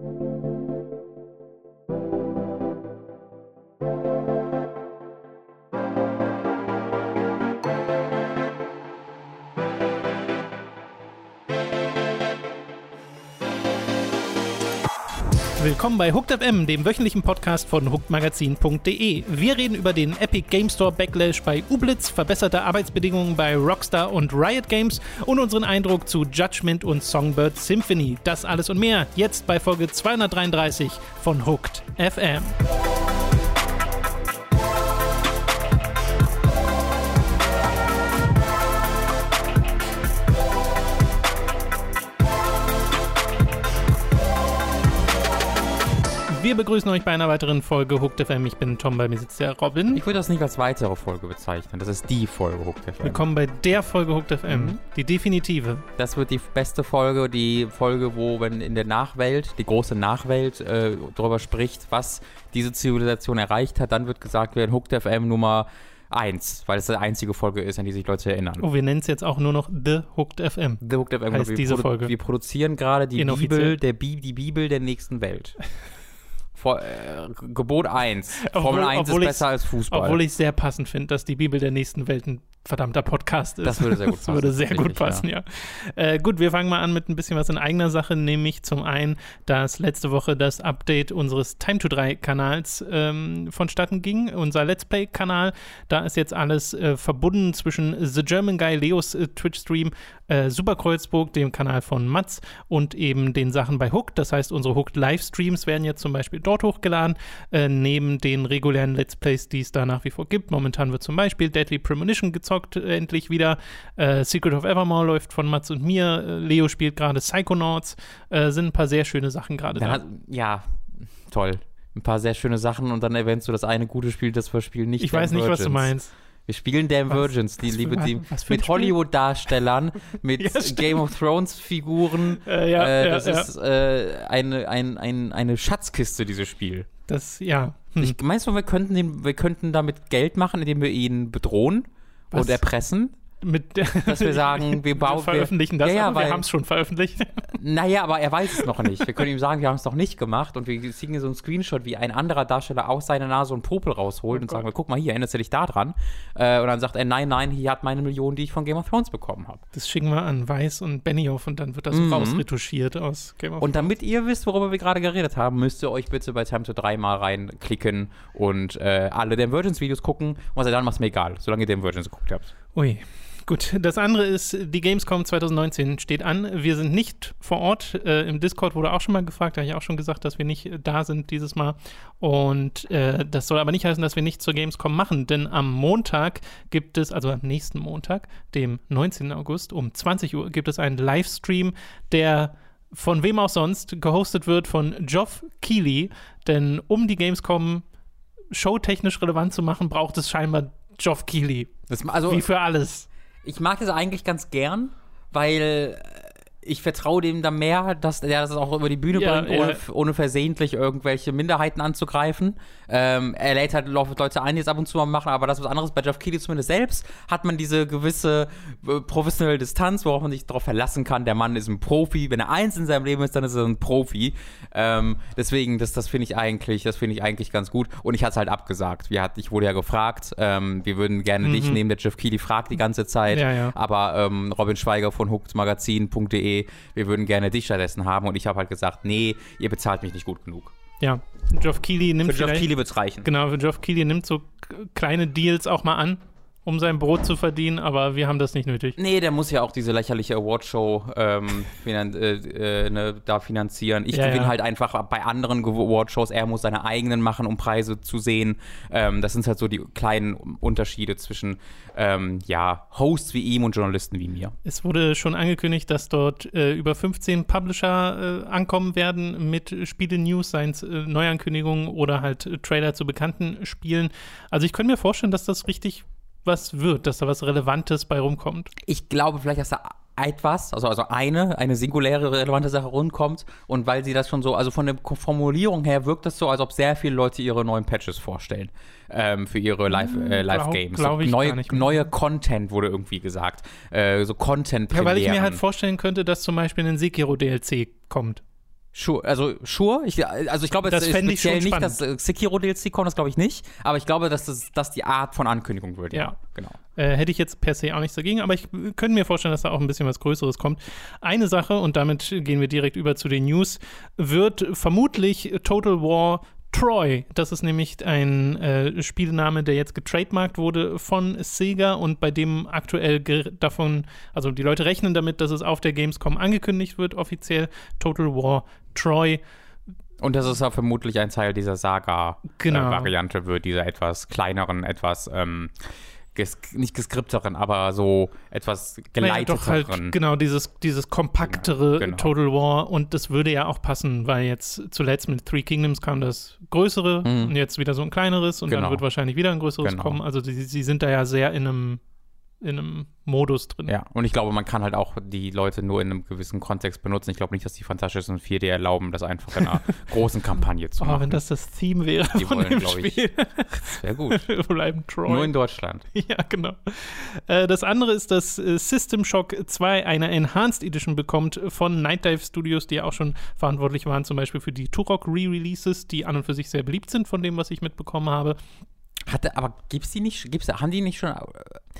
Thank you. Willkommen bei Hooked FM, dem wöchentlichen Podcast von hookedmagazin.de. Wir reden über den Epic Game Store Backlash bei Ublitz, verbesserte Arbeitsbedingungen bei Rockstar und Riot Games und unseren Eindruck zu Judgment und Songbird Symphony. Das alles und mehr jetzt bei Folge 233 von Hooked FM. Begrüßen euch bei einer weiteren Folge Hooked FM. Ich bin Tom, bei mir sitzt der Robin. Ich würde das nicht als weitere Folge bezeichnen. Das ist die Folge Hooked FM. Willkommen bei der Folge Hooked FM, mhm. die definitive. Das wird die beste Folge, die Folge, wo, wenn in der Nachwelt, die große Nachwelt, äh, darüber spricht, was diese Zivilisation erreicht hat, dann wird gesagt werden, Hooked FM Nummer 1, weil es die einzige Folge ist, an die sich Leute erinnern. Oh, wir nennen es jetzt auch nur noch The Hooked FM. The Hooked FM heißt diese Folge. Wir produzieren gerade die Bibel, der Bi die Bibel der nächsten Welt. Vor, äh, Gebot 1. Formel 1 ist besser als Fußball. Obwohl ich sehr passend finde, dass die Bibel der nächsten Welten verdammter Podcast ist. Das würde sehr gut passen. Das würde sehr gut passen, ja. ja. Äh, gut, wir fangen mal an mit ein bisschen was in eigener Sache, nämlich zum einen, dass letzte Woche das Update unseres Time to 3 Kanals ähm, vonstatten ging, unser Let's Play-Kanal. Da ist jetzt alles äh, verbunden zwischen The German Guy, Leos äh, Twitch-Stream, äh, Super Kreuzburg, dem Kanal von Mats und eben den Sachen bei Hooked. Das heißt, unsere Hooked-Livestreams werden jetzt zum Beispiel dort hochgeladen, äh, neben den regulären Let's Plays, die es da nach wie vor gibt. Momentan wird zum Beispiel Deadly Premonition gezockt gezockt, äh, endlich wieder. Äh, Secret of Evermore läuft von Mats und mir. Äh, Leo spielt gerade Psychonauts. Äh, sind ein paar sehr schöne Sachen gerade da. Ja, toll. Ein paar sehr schöne Sachen und dann erwähnst du das eine gute Spiel, das wir spielen nicht. Ich weiß nicht, was du meinst. Wir spielen Damn Virgins, die liebe Team, mit Hollywood-Darstellern, mit ja, Game of Thrones-Figuren. Äh, ja, äh, das ja, ist äh, eine, ein, ein, eine Schatzkiste, dieses Spiel. Das, ja. Hm. Ich, meinst du, wir könnten, den, wir könnten damit Geld machen, indem wir ihn bedrohen? Was? und erpressen mit dass wir sagen, wir bauen. Wir veröffentlichen das, ja, ja, wir haben es schon veröffentlicht. Naja, aber er weiß es noch nicht. Wir können ihm sagen, wir haben es noch nicht gemacht und wir ziehen hier so einen Screenshot, wie ein anderer Darsteller aus seiner Nase einen Popel rausholt oh und Gott. sagen, guck mal hier, erinnerst du dich da dran? Äh, und dann sagt er, nein, nein, hier hat meine Million, die ich von Game of Thrones bekommen habe. Das schicken wir an Weiß und Benioff und dann wird das mhm. rausretuschiert aus Game of Thrones. Und damit ihr wisst, worüber wir gerade geredet haben, müsst ihr euch bitte bei Time to 3 mal reinklicken und äh, alle den Virgins Videos gucken. Und was er dann macht, ist mir egal, solange ihr den Virgins geguckt habt. Ui. Gut, das andere ist, die Gamescom 2019 steht an. Wir sind nicht vor Ort. Äh, Im Discord wurde auch schon mal gefragt, da habe ich auch schon gesagt, dass wir nicht da sind dieses Mal. Und äh, das soll aber nicht heißen, dass wir nicht zur Gamescom machen, denn am Montag gibt es, also am nächsten Montag, dem 19. August um 20 Uhr, gibt es einen Livestream, der von wem auch sonst gehostet wird von Geoff Keighley. Denn um die Gamescom showtechnisch relevant zu machen, braucht es scheinbar Geoff Keighley. Das, also, Wie für alles ich mag es eigentlich ganz gern, weil ich vertraue dem da mehr, dass der das auch über die Bühne ja, bringt, ohne, ja. ohne, versehentlich irgendwelche Minderheiten anzugreifen. Ähm, er lädt halt Leute ein, die es ab und zu mal machen, aber das ist was anderes. Bei Jeff Keighley zumindest selbst hat man diese gewisse äh, professionelle Distanz, worauf man sich darauf verlassen kann. Der Mann ist ein Profi. Wenn er eins in seinem Leben ist, dann ist er ein Profi. Ähm, deswegen, das, das finde ich eigentlich, das finde ich eigentlich ganz gut. Und ich hatte es halt abgesagt. Wir hat, ich wurde ja gefragt, ähm, wir würden gerne mhm. dich nehmen. Der Jeff Keighley fragt die ganze Zeit. Ja, aber ähm, Robin Schweiger von hookedmagazin.de wir würden gerne dich stattdessen haben. Und ich habe halt gesagt, nee, ihr bezahlt mich nicht gut genug. Ja, Geoff Keighley nimmt Für Geoff Keighley wird es reichen. Genau, für Geoff Keighley nimmt so kleine Deals auch mal an um sein Brot zu verdienen, aber wir haben das nicht nötig. Nee, der muss ja auch diese lächerliche Awardshow ähm, finan äh, äh, ne, da finanzieren. Ich ja, gewinne ja. halt einfach bei anderen Awardshows, er muss seine eigenen machen, um Preise zu sehen. Ähm, das sind halt so die kleinen Unterschiede zwischen ähm, ja, Hosts wie ihm und Journalisten wie mir. Es wurde schon angekündigt, dass dort äh, über 15 Publisher äh, ankommen werden mit Spiele-News, seien es äh, Neuankündigungen oder halt äh, Trailer zu bekannten Spielen. Also ich könnte mir vorstellen, dass das richtig was wird, dass da was Relevantes bei rumkommt. Ich glaube vielleicht, dass da etwas, also, also eine, eine singuläre relevante Sache rumkommt und weil sie das schon so, also von der Formulierung her wirkt das so, als ob sehr viele Leute ihre neuen Patches vorstellen ähm, für ihre Live-Games. Äh, Live Games. Glaub, glaub so neue, neue Content wurde irgendwie gesagt. Äh, so content Ja, weil ich mir halt vorstellen könnte, dass zum Beispiel ein Sekiro DLC kommt. Sure, also sure. Ich, also ich glaube, das es ist ich schon nicht spannend. das äh, Sekiro DLC kommt, das glaube ich nicht. Aber ich glaube, dass das dass die Art von Ankündigung wird. Ja. genau. Äh, hätte ich jetzt per se auch nichts dagegen, aber ich könnte mir vorstellen, dass da auch ein bisschen was Größeres kommt. Eine Sache, und damit gehen wir direkt über zu den News, wird vermutlich Total War Troy. Das ist nämlich ein äh, Spielname, der jetzt getrademarkt wurde von Sega und bei dem aktuell davon, also die Leute rechnen damit, dass es auf der Gamescom angekündigt wird, offiziell Total War Troy. Und das ist ja vermutlich ein Teil dieser Saga-Variante Genau. wird, dieser etwas kleineren, etwas ähm, ges nicht geskripteren, aber so etwas Naja, geleiteteren. doch halt, genau, dieses, dieses kompaktere Genau, genau. Total War und das würde ja auch passen, weil jetzt zuletzt mit Three Kingdoms kam das größere Mhm. und jetzt wieder so ein kleineres und dann Genau. wird wahrscheinlich wieder ein größeres Genau. kommen. Also sie sind da ja sehr in einem, in einem Modus drin. Ja, und ich glaube, man kann halt auch die Leute nur in einem gewissen Kontext benutzen. Ich glaube nicht, dass die Fantastischen 4D erlauben, das einfach in einer großen Kampagne zu Oh, machen. wenn das das Theme wäre Die von wollen, dem glaub ich, Spiel. das wäre gut. Wir bleiben Troy. Nur in Deutschland. Ja, genau. Äh, das andere ist, dass äh, System Shock 2 eine Enhanced Edition bekommt von Night Dive Studios, die ja auch schon verantwortlich waren, zum Beispiel für die Turok Re-Releases, die an und für sich sehr beliebt sind, von dem, was ich mitbekommen habe. Hatte, aber gibt's die nicht, gibt's, haben die nicht schon, äh,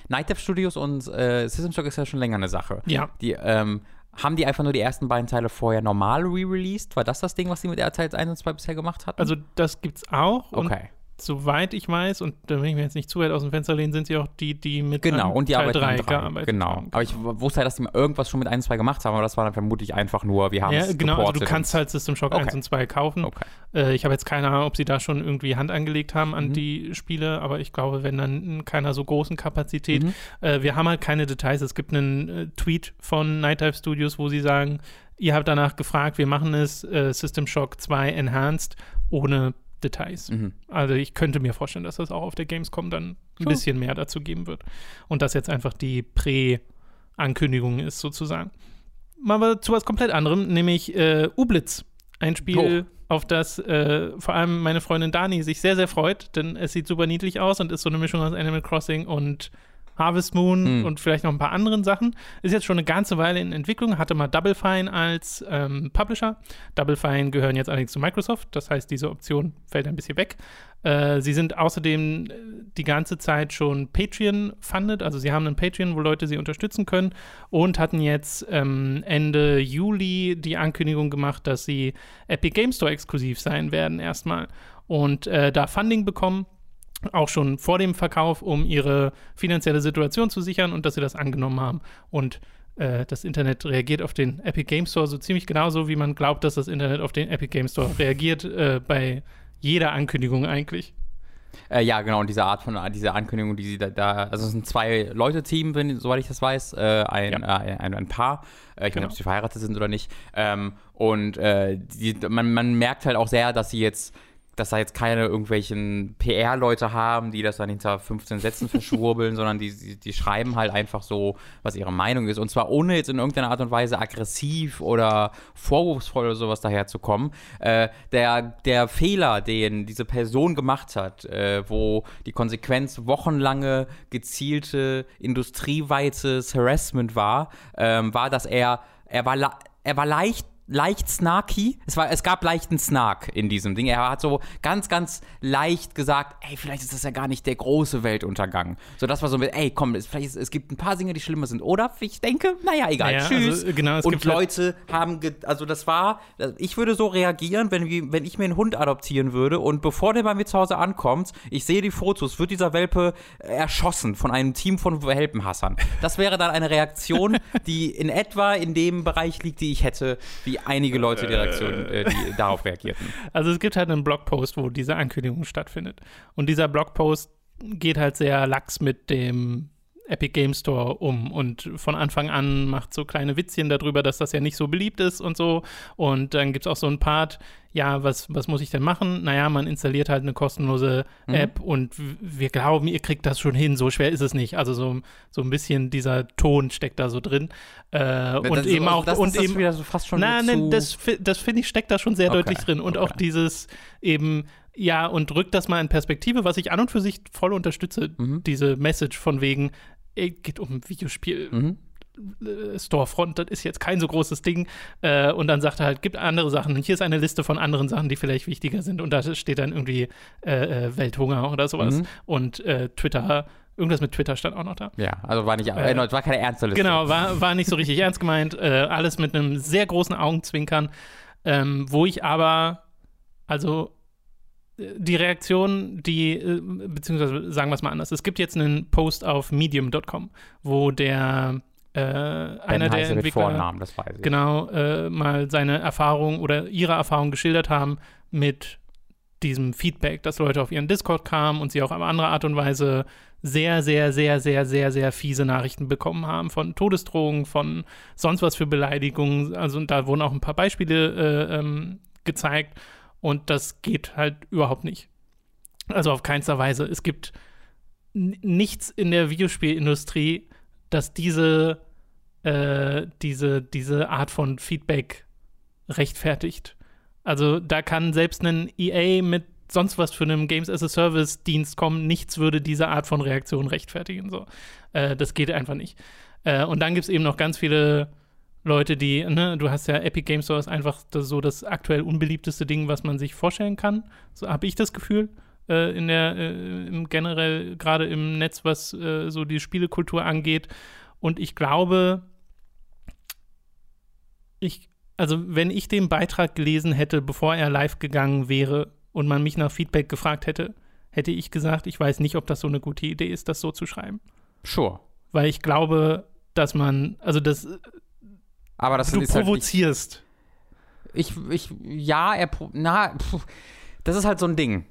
Night Dive Studios und äh, System Shock ist ja schon länger eine Sache. Ja. Die, ähm, haben die einfach nur die ersten beiden Teile vorher normal re-released? War das das Ding, was die mit RTL 1 und 2 bisher gemacht hatten? Also, das gibt's auch. Okay. Soweit ich weiß, und da will ich mir jetzt nicht zu weit aus dem Fenster lehnen, sind sie auch die, die mit Genau, und die Teil arbeiten 3 an drei. gearbeitet Genau. haben. Aber ich wusste halt, dass die mal irgendwas schon mit 1 und 2 gemacht haben, aber das war dann vermutlich einfach nur, wir haben Ja, es genau, also du kannst halt System Shock Okay. 1 und 2 kaufen. Okay. Äh, ich habe jetzt keine Ahnung, ob sie da schon irgendwie Hand angelegt haben an Mhm. die Spiele, aber ich glaube, wenn dann in keiner so großen Kapazität. Mhm. Äh, wir haben halt keine Details. Es gibt einen äh, Tweet von Night Dive Studios, wo sie sagen, ihr habt danach gefragt, wir machen es äh, System Shock 2 Enhanced ohne Details. Mhm. Also ich könnte mir vorstellen, dass das auch auf der Gamescom dann ein Sure. bisschen mehr dazu geben wird. Und das jetzt einfach die Prä-Ankündigung ist sozusagen. Mal aber zu was komplett anderem, nämlich äh, Ublitz. Ein Spiel, auf das äh, vor allem meine Freundin Dani sich sehr, sehr freut, denn es sieht super niedlich aus und ist so eine Mischung aus Animal Crossing und Harvest Moon Mhm. und vielleicht noch ein paar anderen Sachen. Ist jetzt schon eine ganze Weile in Entwicklung, hatte mal Double Fine als ähm, Publisher. Double Fine gehören jetzt allerdings zu Microsoft, das heißt, diese Option fällt ein bisschen weg. Äh, sie sind außerdem äh, die ganze Zeit schon Patreon-funded, also sie haben einen Patreon, wo Leute sie unterstützen können und hatten jetzt ähm, Ende Juli die Ankündigung gemacht, dass sie Epic Game Store exklusiv sein werden erstmal und äh, da Funding bekommen auch schon vor dem Verkauf, um ihre finanzielle Situation zu sichern und dass sie das angenommen haben. Und äh, das Internet reagiert auf den Epic Game Store so ziemlich genauso, wie man glaubt, dass das Internet auf den Epic Game Store reagiert, äh, bei jeder Ankündigung eigentlich. Äh, ja, genau, und diese Art von, diese Ankündigung, die sie da, da also es sind zwei Leute-Team, wenn, soweit ich das weiß, äh, ein, Ja. äh, ein, ein Paar, äh, ich weiß Genau. nicht, ob sie verheiratet sind oder nicht, ähm, und äh, die, man, man merkt halt auch sehr, dass sie jetzt dass da jetzt keine irgendwelchen PR-Leute haben, die das dann hinter 15 Sätzen verschwurbeln, sondern die, die, die schreiben halt einfach so, was ihre Meinung ist. Und zwar ohne jetzt in irgendeiner Art und Weise aggressiv oder vorwurfsvoll oder sowas daherzukommen. Äh, der, der Fehler, den diese Person gemacht hat, äh, wo die Konsequenz wochenlange gezielte industrieweites Harassment war, ähm, war, dass er, er war, er war leicht leicht snarky. Es, war, es gab leichten Snark in diesem Ding. Er hat so ganz, ganz leicht gesagt, ey, vielleicht ist das ja gar nicht der große Weltuntergang. So, das war so mit, ey, komm, es, vielleicht ist, es gibt ein paar Dinge, die schlimmer sind. Oder ich denke, naja, egal, Naja, tschüss. also, genau, Und halt- Leute haben, ge also das war, ich würde so reagieren, wenn, wenn ich mir einen Hund adoptieren würde und bevor der bei mir zu Hause ankommt, ich sehe die Fotos, wird dieser Welpe erschossen von einem Team von Welpenhassern. Das wäre dann eine Reaktion, die in etwa in dem Bereich liegt, die ich hätte, wie einige Leute die, Reaktion, äh, die darauf reagierten. Also es gibt halt einen Blogpost, wo diese Ankündigung stattfindet. Und dieser Blogpost geht halt sehr lax mit dem Epic Game Store um und von Anfang an macht so kleine Witzchen darüber, dass das ja nicht so beliebt ist und so. Und dann gibt es auch so einen Part, ja, was, was muss ich denn machen? Naja, man installiert halt eine kostenlose Mhm. App und w- wir glauben, ihr kriegt das schon hin, so schwer ist es nicht. Also so, so ein bisschen dieser Ton steckt da so drin. Äh, und eben auch, das, und eben wieder so fast schon Nein, nein, das, das finde ich, steckt da schon sehr Okay, deutlich drin. Und okay. auch dieses eben, ja, und rückt das mal in Perspektive, was ich an und für sich voll unterstütze, Mhm. diese Message von wegen, ey, geht um ein Videospiel. Mhm. Äh, Storefront, das ist jetzt kein so großes Ding. Äh, und dann sagt er halt, gibt andere Sachen. Und hier ist eine Liste von anderen Sachen, die vielleicht wichtiger sind. Und da steht dann irgendwie äh, äh Welthunger oder sowas. Mhm. Und äh, Twitter Irgendwas mit Twitter stand auch noch da. Ja, also war nicht, äh, war keine ernste Liste. Genau, war, war nicht so richtig ernst gemeint. Äh, alles mit einem sehr großen Augenzwinkern, ähm, wo ich aber, also die Reaktion, die, äh, beziehungsweise sagen wir es mal anders. Es gibt jetzt einen Post auf medium.com, wo der äh, einer der Entwickler Vornamen, das weiß ich. genau äh, mal seine Erfahrung oder ihre Erfahrung geschildert haben mit diesem Feedback, dass Leute auf ihren Discord kamen und sie auch auf andere Art und Weise sehr, sehr, sehr, sehr, sehr, sehr fiese Nachrichten bekommen haben von Todesdrohungen, von sonst was für Beleidigungen. Also da wurden auch ein paar Beispiele äh, ähm, gezeigt und das geht halt überhaupt nicht. Also auf keinster Weise. Es gibt nichts in der Videospielindustrie, das diese, äh, diese, diese Art von Feedback rechtfertigt. Also da kann selbst ein EA mit sonst was für einem Games as a Service Dienst kommen, nichts würde diese Art von Reaktion rechtfertigen. So. Äh, das geht einfach nicht. Äh, und dann gibt es eben noch ganz viele Leute, die, ne, du hast ja Epic Games Store ist einfach das, so das aktuell unbeliebteste Ding, was man sich vorstellen kann. So habe ich das Gefühl. Äh, in der, äh, im generell gerade im Netz, was äh, so die Spielekultur angeht. Und ich glaube, ich, also wenn ich den Beitrag gelesen hätte, bevor er live gegangen wäre und man mich nach Feedback gefragt hätte, hätte ich gesagt, ich weiß nicht, ob das so eine gute Idee ist, das so zu schreiben. Sure. Weil ich glaube, dass man, also das aber das du ist provozierst. Halt ich, ich, ja, er, na, pf, das ist halt so ein Ding.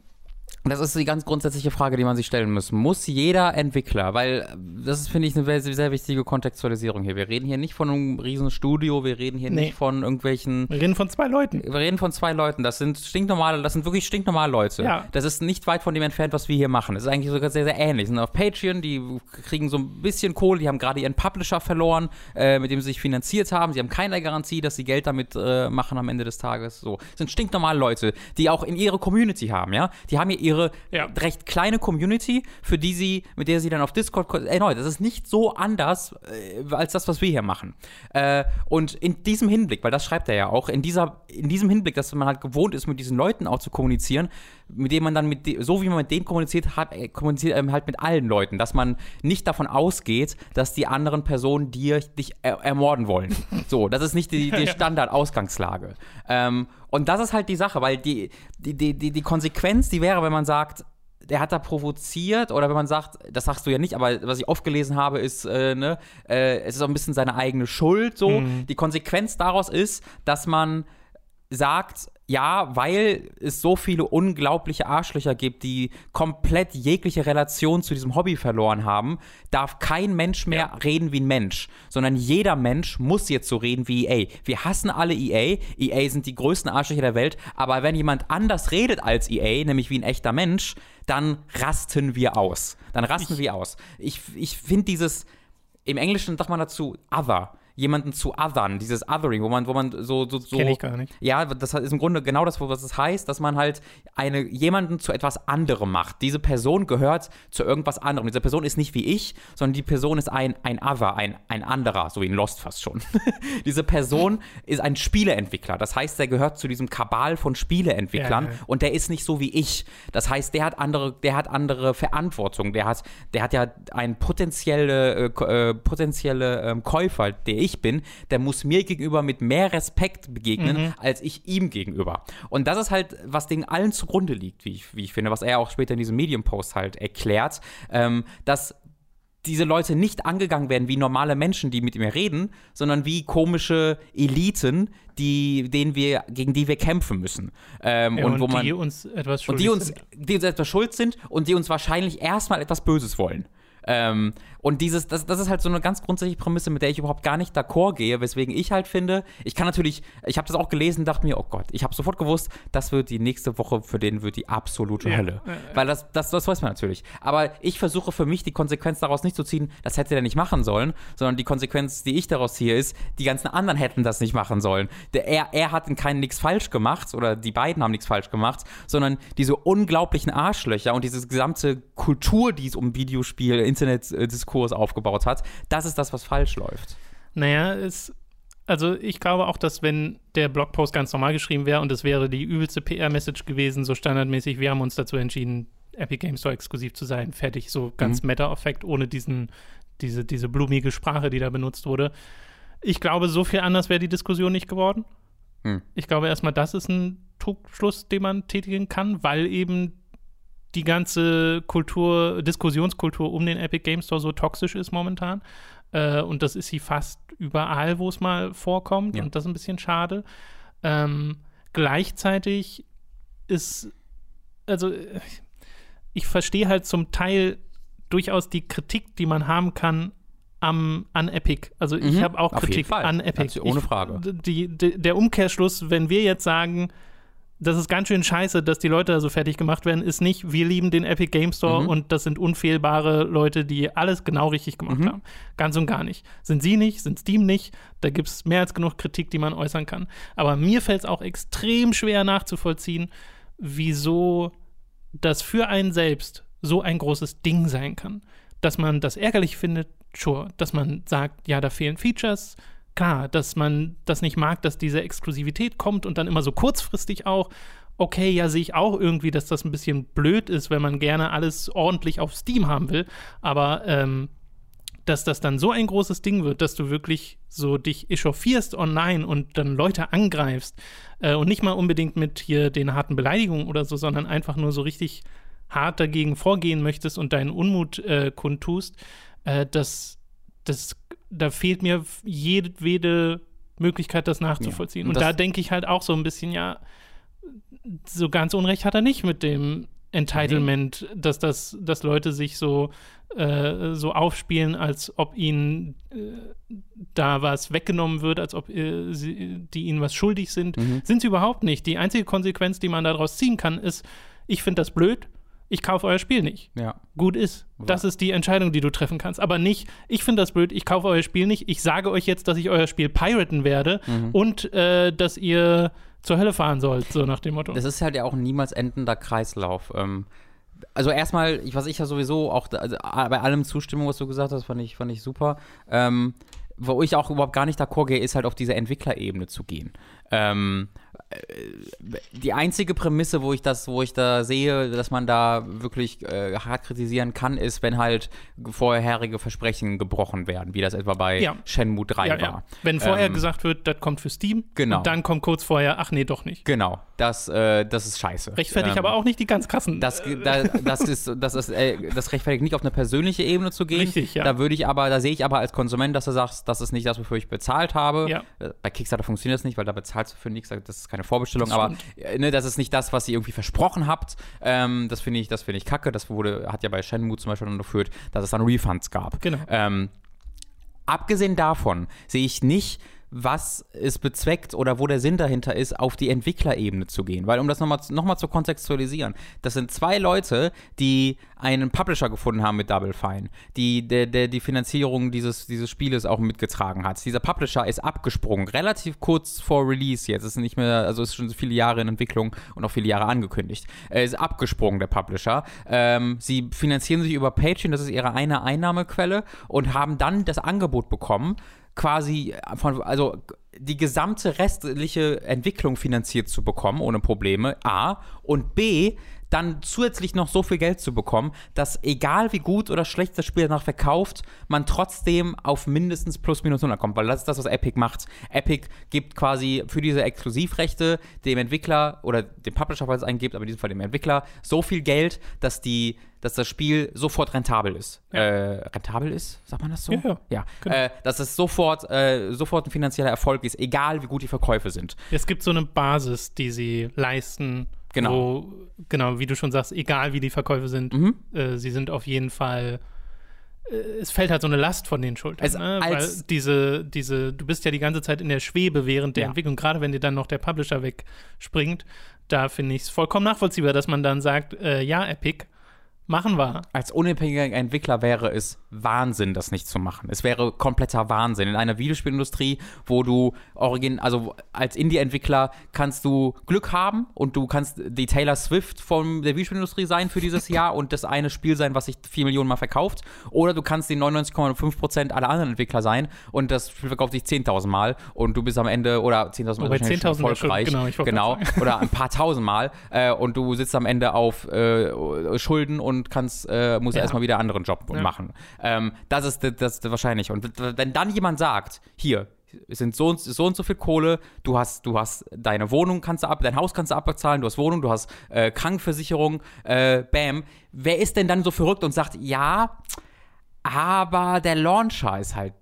Das ist die ganz grundsätzliche Frage, die man sich stellen muss. Muss jeder Entwickler, weil das ist, finde ich, eine sehr, sehr, wichtige Kontextualisierung hier. Wir reden hier nicht von einem riesen Studio, wir reden hier nee. nicht von irgendwelchen. Wir reden von zwei Leuten. Wir reden von zwei Leuten. Das sind stinknormale, das sind wirklich stinknormale Leute. Ja. Das ist nicht weit von dem entfernt, was wir hier machen. Das ist eigentlich sogar sehr, sehr ähnlich. Die sind auf Patreon, die kriegen so ein bisschen Kohle, die haben gerade ihren Publisher verloren, äh, mit dem sie sich finanziert haben. Sie haben keine Garantie, dass sie Geld damit äh, machen am Ende des Tages. So. Das sind stinknormale Leute, die auch in ihre Community haben, ja. Die haben hier ihre ihre ja. recht kleine Community, für die sie, mit der sie dann auf Discord, erneut, das ist nicht so anders äh, als das, was wir hier machen. Äh, und in diesem Hinblick, weil das schreibt er ja auch, in dieser, in diesem Hinblick, dass man halt gewohnt ist, mit diesen Leuten auch zu kommunizieren, mit denen man dann mit, so wie man mit denen kommuniziert, hat, äh, kommuniziert ähm, halt mit allen Leuten, dass man nicht davon ausgeht, dass die anderen Personen dir dich er ermorden wollen. so, das ist nicht die, die Standardausgangslage. Ähm, und das ist halt die Sache, weil die, die, die, die Konsequenz, die wäre, wenn man sagt, der hat da provoziert oder wenn man sagt, das sagst du ja nicht, aber was ich oft gelesen habe, ist, äh, ne, äh, es ist auch ein bisschen seine eigene Schuld so. Mhm. Die Konsequenz daraus ist, dass man sagt, ja, weil es so viele unglaubliche Arschlöcher gibt, die komplett jegliche Relation zu diesem Hobby verloren haben, darf kein Mensch mehr ja. reden wie ein Mensch, sondern jeder Mensch muss jetzt so reden wie EA. Wir hassen alle EA. EA sind die größten Arschlöcher der Welt, aber wenn jemand anders redet als EA, nämlich wie ein echter Mensch, dann rasten wir aus. Dann rasten ich, wir aus. Ich, ich finde dieses, im Englischen sagt man dazu other jemanden zu othern, dieses Othering, wo man, wo man so, so, so. Kenn ich gar nicht. Ja, das ist im Grunde genau das, was es heißt, dass man halt eine, jemanden zu etwas anderem macht. Diese Person gehört zu irgendwas anderem. Diese Person ist nicht wie ich, sondern die Person ist ein, ein Other, ein, ein anderer, so wie in Lost fast schon. Diese Person ist ein Spieleentwickler. Das heißt, der gehört zu diesem Kabal von Spieleentwicklern ja, ja. und der ist nicht so wie ich. Das heißt, der hat andere, der hat andere Verantwortung. Der hat, der hat ja einen potenzielle, äh, äh potenzielle ähm, Käufer, der ich ich bin, der muss mir gegenüber mit mehr Respekt begegnen, mhm. als ich ihm gegenüber. Und das ist halt, was den allen zugrunde liegt, wie ich, wie ich finde, was er auch später in diesem Medium-Post halt erklärt, ähm, dass diese Leute nicht angegangen werden wie normale Menschen, die mit mir reden, sondern wie komische Eliten, die, denen wir, gegen die wir kämpfen müssen. Ähm, ja, und, und, man, die uns etwas schuld sind. Die uns etwas schuld sind und die uns wahrscheinlich erstmal etwas Böses wollen. Ähm, und dieses, das, das ist halt so eine ganz grundsätzliche Prämisse, mit der ich überhaupt gar nicht d'accord gehe, weswegen ich halt finde, ich kann natürlich, ich habe das auch gelesen, dachte mir, oh Gott, ich habe sofort gewusst, das wird die nächste Woche, für den wird die absolute ja. Hölle. Weil das, das, das weiß man natürlich. Aber ich versuche für mich die Konsequenz daraus nicht zu ziehen, das hätte er nicht machen sollen, sondern die Konsequenz, die ich daraus ziehe, ist, die ganzen anderen hätten das nicht machen sollen. Der, er, er hat in keinen nichts falsch gemacht oder die beiden haben nichts falsch gemacht, sondern diese unglaublichen Arschlöcher und diese gesamte Kultur, die es um Videospiel, Internetdiskurs aufgebaut hat, das ist das, was falsch läuft. Naja, es, also ich glaube auch, dass wenn der Blogpost ganz normal geschrieben wäre und es wäre die übelste PR-Message gewesen, so standardmäßig, wir haben uns dazu entschieden, Epic Games Store exklusiv zu sein, fertig, so ganz mhm. Meta-Effekt, ohne diesen, diese, diese blumige Sprache, die da benutzt wurde. Ich glaube, so viel anders wäre die Diskussion nicht geworden. Mhm. Ich glaube erstmal, das ist ein Trugschluss, den man tätigen kann, weil eben die ganze Kultur, Diskussionskultur um den Epic Games Store so toxisch ist momentan. Äh, und das ist sie fast überall, wo es mal vorkommt. Ja. Und das ist ein bisschen schade. Ähm, gleichzeitig ist, also ich verstehe halt zum Teil durchaus die Kritik, die man haben kann am, an Epic. Also ich mhm, habe auch Kritik an Epic. ohne Frage. Ich, die, die, der Umkehrschluss, wenn wir jetzt sagen, das ist ganz schön scheiße, dass die Leute da so fertig gemacht werden, ist nicht, wir lieben den Epic Game Store mhm. und das sind unfehlbare Leute, die alles genau richtig gemacht mhm. haben. Ganz und gar nicht. Sind sie nicht, sind Steam nicht, da gibt es mehr als genug Kritik, die man äußern kann. Aber mir fällt es auch extrem schwer nachzuvollziehen, wieso das für einen selbst so ein großes Ding sein kann. Dass man das ärgerlich findet, sure. Dass man sagt, ja, da fehlen Features, klar, dass man das nicht mag, dass diese Exklusivität kommt und dann immer so kurzfristig auch. Okay, ja, sehe ich auch irgendwie, dass das ein bisschen blöd ist, wenn man gerne alles ordentlich auf Steam haben will. Aber ähm, dass das dann so ein großes Ding wird, dass du wirklich so dich echauffierst online und dann Leute angreifst äh, und nicht mal unbedingt mit hier den harten Beleidigungen oder so, sondern einfach nur so richtig hart dagegen vorgehen möchtest und deinen Unmut äh, kundtust, äh, das, das da fehlt mir jedwede Möglichkeit, das nachzuvollziehen. Ja. Und, und da denke ich halt auch so ein bisschen, ja, so ganz Unrecht hat er nicht mit dem Entitlement, nee. dass das, dass Leute sich so, äh, so aufspielen, als ob ihnen äh, da was weggenommen wird, als ob äh, sie, die ihnen was schuldig sind. Mhm. Sind sie überhaupt nicht. Die einzige Konsequenz, die man daraus ziehen kann, ist, ich finde das blöd, ich kaufe euer Spiel nicht. Ja. Gut ist. Das ist die Entscheidung, die du treffen kannst. Aber nicht, ich finde das blöd, ich kaufe euer Spiel nicht. Ich sage euch jetzt, dass ich euer Spiel piraten werde mhm. und äh, dass ihr zur Hölle fahren sollt, so nach dem Motto. Das ist halt ja auch ein niemals endender Kreislauf. Ähm, also erstmal, was ich ja sowieso auch also bei allem Zustimmung, was du gesagt hast, fand ich, fand ich super. Ähm, wo ich auch überhaupt gar nicht d'accord gehe, ist halt auf diese Entwicklerebene zu gehen. Ähm, äh, die einzige Prämisse, wo ich das, wo ich da sehe, dass man da wirklich äh, hart kritisieren kann, ist, wenn halt vorherige Versprechen gebrochen werden, wie das etwa bei ja. Shenmue 3 ja, war. Ja. Wenn vorher ähm, gesagt wird, das kommt für Steam, genau. und dann kommt kurz vorher, ach nee, doch nicht. Genau, das, äh, das ist scheiße. Rechtfertigt ähm, aber auch nicht die ganz krassen. Das, da, das ist, das ist, äh, das rechtfertigt nicht auf eine persönliche Ebene zu gehen. Richtig, ja. Da würde ich aber, da sehe ich aber als Konsument, dass du sagst, das ist nicht das, wofür ich bezahlt habe. Äh, bei Kickstarter funktioniert das nicht, weil da bezahlst du für nichts, das ist keine Vorbestellung, das aber äh, ne, das ist nicht das, was ihr irgendwie versprochen habt. Ähm, das finde ich, das finde ich kacke. Das wurde, hat ja bei Shenmue zum Beispiel dann geführt, dass es dann Refunds gab. Genau. Ähm, abgesehen davon sehe ich nicht, was es bezweckt oder wo der Sinn dahinter ist, auf die Entwicklerebene zu gehen. Weil, um das nochmal noch mal zu kontextualisieren, das sind zwei Leute, die einen Publisher gefunden haben mit Double Fine, die der, der die Finanzierung dieses, dieses Spieles auch mitgetragen hat. Dieser Publisher ist abgesprungen, relativ kurz vor Release jetzt. Ist nicht mehr, also ist schon viele Jahre in Entwicklung und auch viele Jahre angekündigt. Er ist abgesprungen, der Publisher. Ähm, sie finanzieren sich über Patreon, das ist ihre eine Einnahmequelle, und haben dann das Angebot bekommen, quasi von, also die gesamte restliche Entwicklung finanziert zu bekommen, ohne Probleme, A. Und B, dann zusätzlich noch so viel Geld zu bekommen, dass egal wie gut oder schlecht das Spiel danach verkauft, man trotzdem auf mindestens plus minus 100 kommt, weil das ist das, was Epic macht. Epic gibt quasi für diese Exklusivrechte dem Entwickler oder dem Publisher, falls es einen gibt, aber in diesem Fall dem Entwickler, so viel Geld, dass die dass das Spiel sofort rentabel ist. Ja. Äh, rentabel ist, sagt man das so? Ja, ja. ja. Genau. Äh, dass es sofort, äh, sofort ein finanzieller Erfolg ist, egal wie gut die Verkäufe sind. Es gibt so eine Basis, die sie leisten, Genau. Wo, genau, wie du schon sagst, egal wie die Verkäufe sind, mhm. äh, sie sind auf jeden Fall. Äh, es fällt halt so eine Last von den Schultern. Also, ne? Weil diese, diese, du bist ja die ganze Zeit in der Schwebe während der ja. Entwicklung, gerade wenn dir dann noch der Publisher wegspringt, da finde ich es vollkommen nachvollziehbar, dass man dann sagt, äh, ja, Epic, Machen wir. Als unabhängiger Entwickler wäre es Wahnsinn, das nicht zu machen. Es wäre kompletter Wahnsinn. In einer Videospielindustrie, wo du origin, also als Indie-Entwickler kannst du Glück haben und du kannst die Taylor Swift von der Videospielindustrie sein für dieses Jahr und das eine Spiel sein, was sich vier Millionen Mal verkauft. Oder du kannst die 99,5% aller anderen Entwickler sein und das Spiel verkauft sich 10.000 Mal und du bist am Ende, oder 10.000 Mal wahrscheinlich schon 10.000 erfolgreich. Genau, Genau, genau. Oder ein paar tausend Mal äh, und du sitzt am Ende auf äh, Schulden und kannst, äh, musst Ja. erstmal wieder einen anderen Job Ja. machen. Ähm, das, ist, das ist wahrscheinlich. Und wenn dann jemand sagt, hier, es sind so und so und so viel Kohle, du hast, du hast deine Wohnung kannst du ab, dein Haus kannst du abbezahlen, du hast Wohnung, du hast äh, Krankenversicherung, äh, bam. Wer ist denn dann so verrückt und sagt, ja, aber der Launcher ist halt,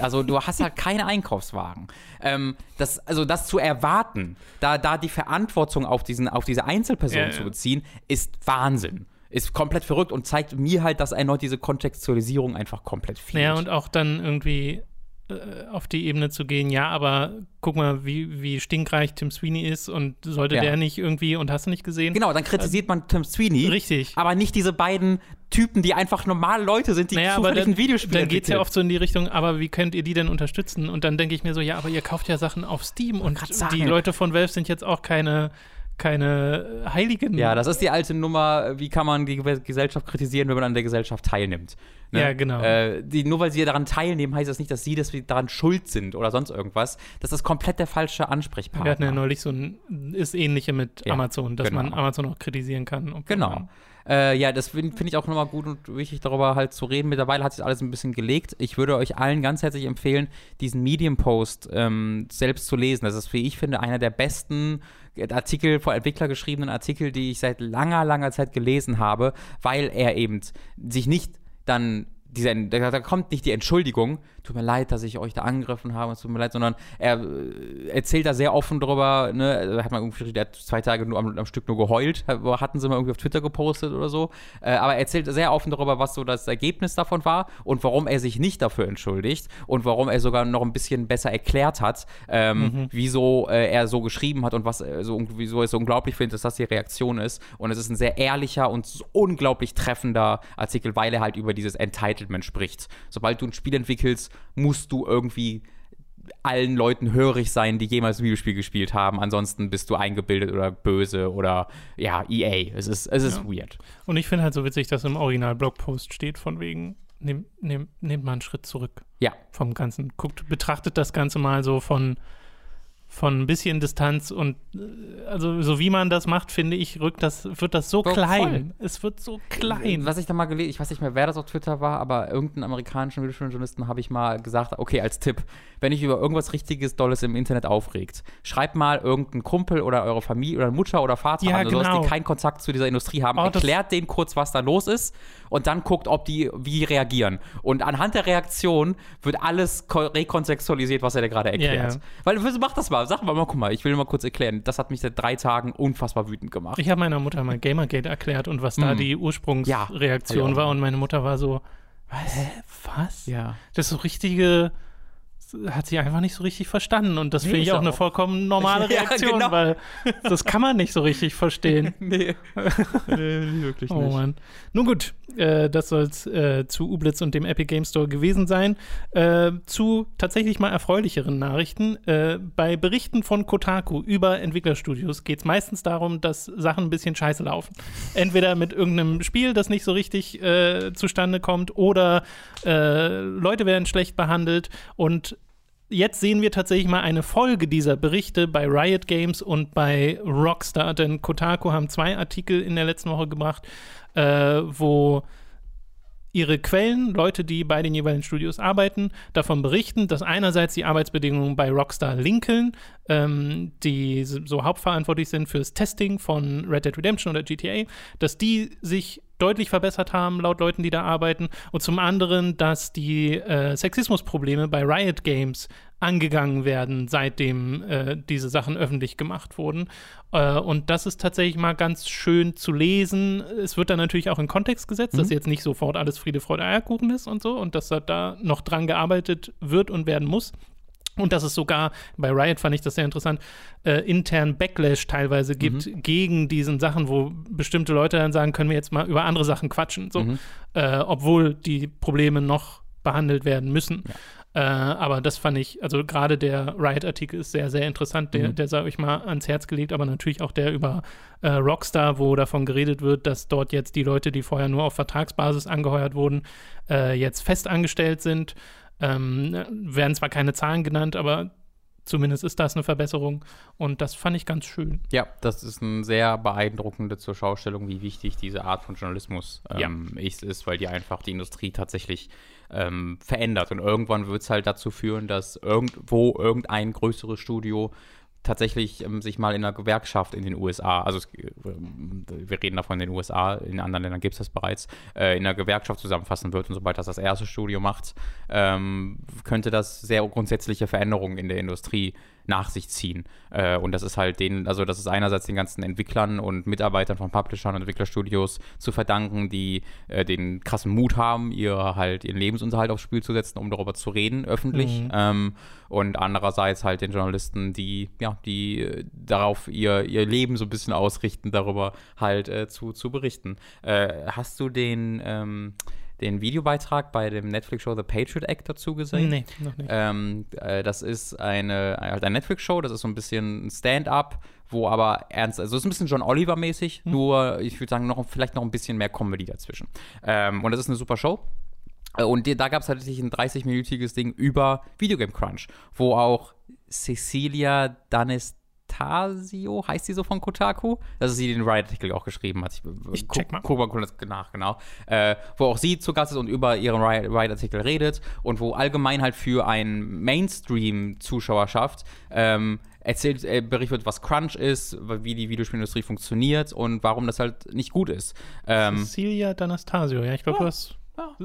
also du hast halt keinen Einkaufswagen. Ähm, das, also das zu erwarten, da, da die Verantwortung auf, diesen, auf diese Einzelperson ja. zu beziehen, ist Wahnsinn. Ist komplett verrückt und zeigt mir halt, dass erneut diese Kontextualisierung einfach komplett fehlt. Naja, und auch dann irgendwie äh, auf die Ebene zu gehen, ja, aber guck mal, wie, wie stinkreich Tim Sweeney ist und sollte Ja. der nicht irgendwie, und hast du nicht gesehen? genau, dann kritisiert man Tim Sweeney, Richtig. aber nicht diese beiden Typen, die einfach normale Leute sind, die Naja, zufällig dann, ein Videospiel dann geht es ja oft so in die Richtung, aber wie könnt ihr die denn unterstützen? Und dann denke ich mir so, ja, aber ihr kauft ja Sachen auf Steam und die Leute von Valve sind jetzt auch keine, keine Heiligen. Ja, das ist die alte Nummer, wie kann man die Gesellschaft kritisieren, wenn man an der Gesellschaft teilnimmt. Ne? Ja, genau. Äh, die, nur weil sie daran teilnehmen, heißt das nicht, dass sie dass wir daran schuld sind oder sonst irgendwas. Das ist komplett der falsche Ansprechpartner. Wir hatten ja neulich so ein, ist ähnliche mit Ja, Amazon, dass genau. man Amazon auch kritisieren kann. Genau. Äh, ja, das finde find ich auch nochmal gut und wichtig, darüber halt zu reden. Mittlerweile hat sich alles ein bisschen gelegt. Ich würde euch allen ganz herzlich empfehlen, diesen Medium-Post ähm, selbst zu lesen. Das ist, wie ich finde, einer der besten Artikel, vor Entwickler geschriebenen Artikel, die ich seit langer, langer Zeit gelesen habe, weil er eben sich nicht dann dieser, da, da kommt nicht die Entschuldigung, tut mir leid, dass ich euch da angegriffen habe, es tut mir leid, sondern er äh, erzählt da sehr offen drüber, ne, also hat man irgendwie, der hat zwei Tage nur am, am Stück nur geheult, hatten sie mal irgendwie auf Twitter gepostet oder so, äh, aber er erzählt sehr offen darüber, was so das Ergebnis davon war und warum er sich nicht dafür entschuldigt und warum er sogar noch ein bisschen besser erklärt hat, ähm, wieso äh, er so geschrieben hat und was äh, so, wieso er es so unglaublich findet, dass das die Reaktion ist. Und es ist ein sehr ehrlicher und unglaublich treffender Artikel, weil er halt über dieses Entitlement spricht. Sobald du ein Spiel entwickelst, musst du irgendwie allen Leuten hörig sein, die jemals ein Videospiel gespielt haben. Ansonsten bist du eingebildet oder böse oder ja, EA. Es ist, es ist Ja. weird. Und ich finde halt so witzig, dass im Original-Blogpost steht, von wegen, nehmt nehm, nehmt mal einen Schritt zurück Ja. vom Ganzen. Guckt, betrachtet das Ganze mal so von, von ein bisschen Distanz und äh, also so wie man das macht, finde ich, rückt das, wird das so Voll. klein. Es wird so klein. Was ich da mal gelesen, ich weiß nicht mehr, wer das auf Twitter war, aber irgendeinen amerikanischen Videospieljournalisten habe ich mal gesagt, okay, als Tipp, wenn ich über irgendwas richtiges Dolles im Internet aufregt, schreibt mal irgendeinen Kumpel oder eure Familie oder Mutter oder Vater Ja, an, oder sowas, genau. die keinen Kontakt zu dieser Industrie haben, Oh, erklärt denen kurz, was da los ist und dann guckt, ob die wie reagieren. Und anhand der Reaktion wird alles ko- rekontextualisiert, was er da gerade erklärt. ja. Weil, mach das mal, sag mal, mal, guck mal, ich will mal kurz erklären, das hat mich seit drei Tagen unfassbar wütend gemacht. Ich habe meiner Mutter mal Gamergate erklärt und was da Mm. die Ja, Ursprungsreaktion auch. war und meine Mutter war so, Hä, was? ja. Das ist so richtige, hat sie einfach nicht so richtig verstanden und das Nee, finde ich ist auch eine auch- vollkommen normale Ja, Reaktion, genau. weil das kann man nicht so richtig verstehen. nee. nee, wirklich Oh Mann. Nun gut, äh, das soll es äh, zu Ublitz und dem Epic Game Store gewesen sein. Äh, zu tatsächlich mal erfreulicheren Nachrichten. Äh, bei Berichten von Kotaku über Entwicklerstudios geht es meistens darum, dass Sachen ein bisschen scheiße laufen. Entweder mit irgendeinem Spiel, das nicht so richtig äh, zustande kommt, oder äh, Leute werden schlecht behandelt und Jetzt sehen wir tatsächlich mal eine Folge dieser Berichte bei Riot Games und bei Rockstar, denn Kotaku haben zwei Artikel in der letzten Woche gebracht, äh, wo ihre Quellen, Leute, die bei den jeweiligen Studios arbeiten, davon berichten, dass einerseits die Arbeitsbedingungen bei Rockstar Lincoln, ähm, die so hauptverantwortlich sind fürs Testing von Red Dead Redemption oder GTA, dass die sich deutlich verbessert haben, laut Leuten, die da arbeiten, und zum anderen, dass die äh, Sexismusprobleme bei Riot Games angegangen werden, seitdem äh, diese Sachen öffentlich gemacht wurden. Äh, und das ist tatsächlich mal ganz schön zu lesen. Es wird dann natürlich auch in Kontext gesetzt, dass jetzt nicht sofort alles Friede, Freude, Eierkuchen ist und so und dass da- da noch dran gearbeitet wird und werden muss. Und dass es sogar, bei Riot fand ich das sehr interessant, äh, intern Backlash teilweise gibt mhm. gegen diesen Sachen, wo bestimmte Leute dann sagen, können wir jetzt mal über andere Sachen quatschen, so, mhm. äh, obwohl die Probleme noch behandelt werden müssen. Ja. Äh, aber das fand ich, also gerade der Riot-Artikel ist sehr, sehr interessant. Der, mhm. der sei euch mal ans Herz gelegt, aber natürlich auch der über äh, Rockstar, wo davon geredet wird, dass dort jetzt die Leute, die vorher nur auf Vertragsbasis angeheuert wurden, äh, jetzt festangestellt sind. Ähm, werden zwar keine Zahlen genannt, aber zumindest ist das eine Verbesserung und das fand ich ganz schön. Ja, das ist eine sehr beeindruckende zur Schaustellung, wie wichtig diese Art von Journalismus ähm, ja. ist, weil die einfach die Industrie tatsächlich ähm, verändert und irgendwann wird es halt dazu führen, dass irgendwo irgendein größeres Studio tatsächlich ähm, sich mal in einer Gewerkschaft in den USA, also es, äh, wir reden davon in den USA, in anderen Ländern gibt es das bereits, äh, in einer Gewerkschaft zusammenfassen wird und sobald das das erste Studio macht, ähm, könnte das sehr grundsätzliche Veränderungen in der Industrie nach sich ziehen. Äh, und das ist halt den, also das ist einerseits den ganzen Entwicklern und Mitarbeitern von Publishern und Entwicklerstudios zu verdanken, die äh, den krassen Mut haben, ihr halt ihren Lebensunterhalt aufs Spiel zu setzen, um darüber zu reden, öffentlich. Mhm. Ähm, und andererseits halt den Journalisten, die, ja, die äh, darauf ihr, ihr Leben so ein bisschen ausrichten, darüber halt äh, zu, zu berichten. Äh, hast du den, ähm, den Videobeitrag bei dem Netflix-Show The Patriot Act dazu gesehen. Nee, noch nicht. Ähm, äh, das ist eine, halt eine Netflix-Show, das ist so ein bisschen ein Stand-up, wo aber ernst, also es ist ein bisschen John Oliver-mäßig, hm. nur ich würde sagen, noch, vielleicht noch ein bisschen mehr Comedy dazwischen. Ähm, und das ist eine super Show. Äh, und da gab es tatsächlich ein 30-minütiges Ding über Videogame Crunch, wo auch Cecilia Danis Tasio, heißt sie so von Kotaku? Das ist sie, die den Riot-Artikel auch geschrieben hat. Ich, ich check mal. Guck mal nach, genau. Äh, wo auch sie zu Gast ist und über ihren Riot-Artikel redet und wo allgemein halt für ein Mainstream-Zuschauerschaft ähm, erzählt, äh, berichtet wird, was Crunch ist, wie die Videospielindustrie funktioniert und warum das halt nicht gut ist. Ähm, Cecilia D'Anastasio, ja, ich glaube, ja. du hast.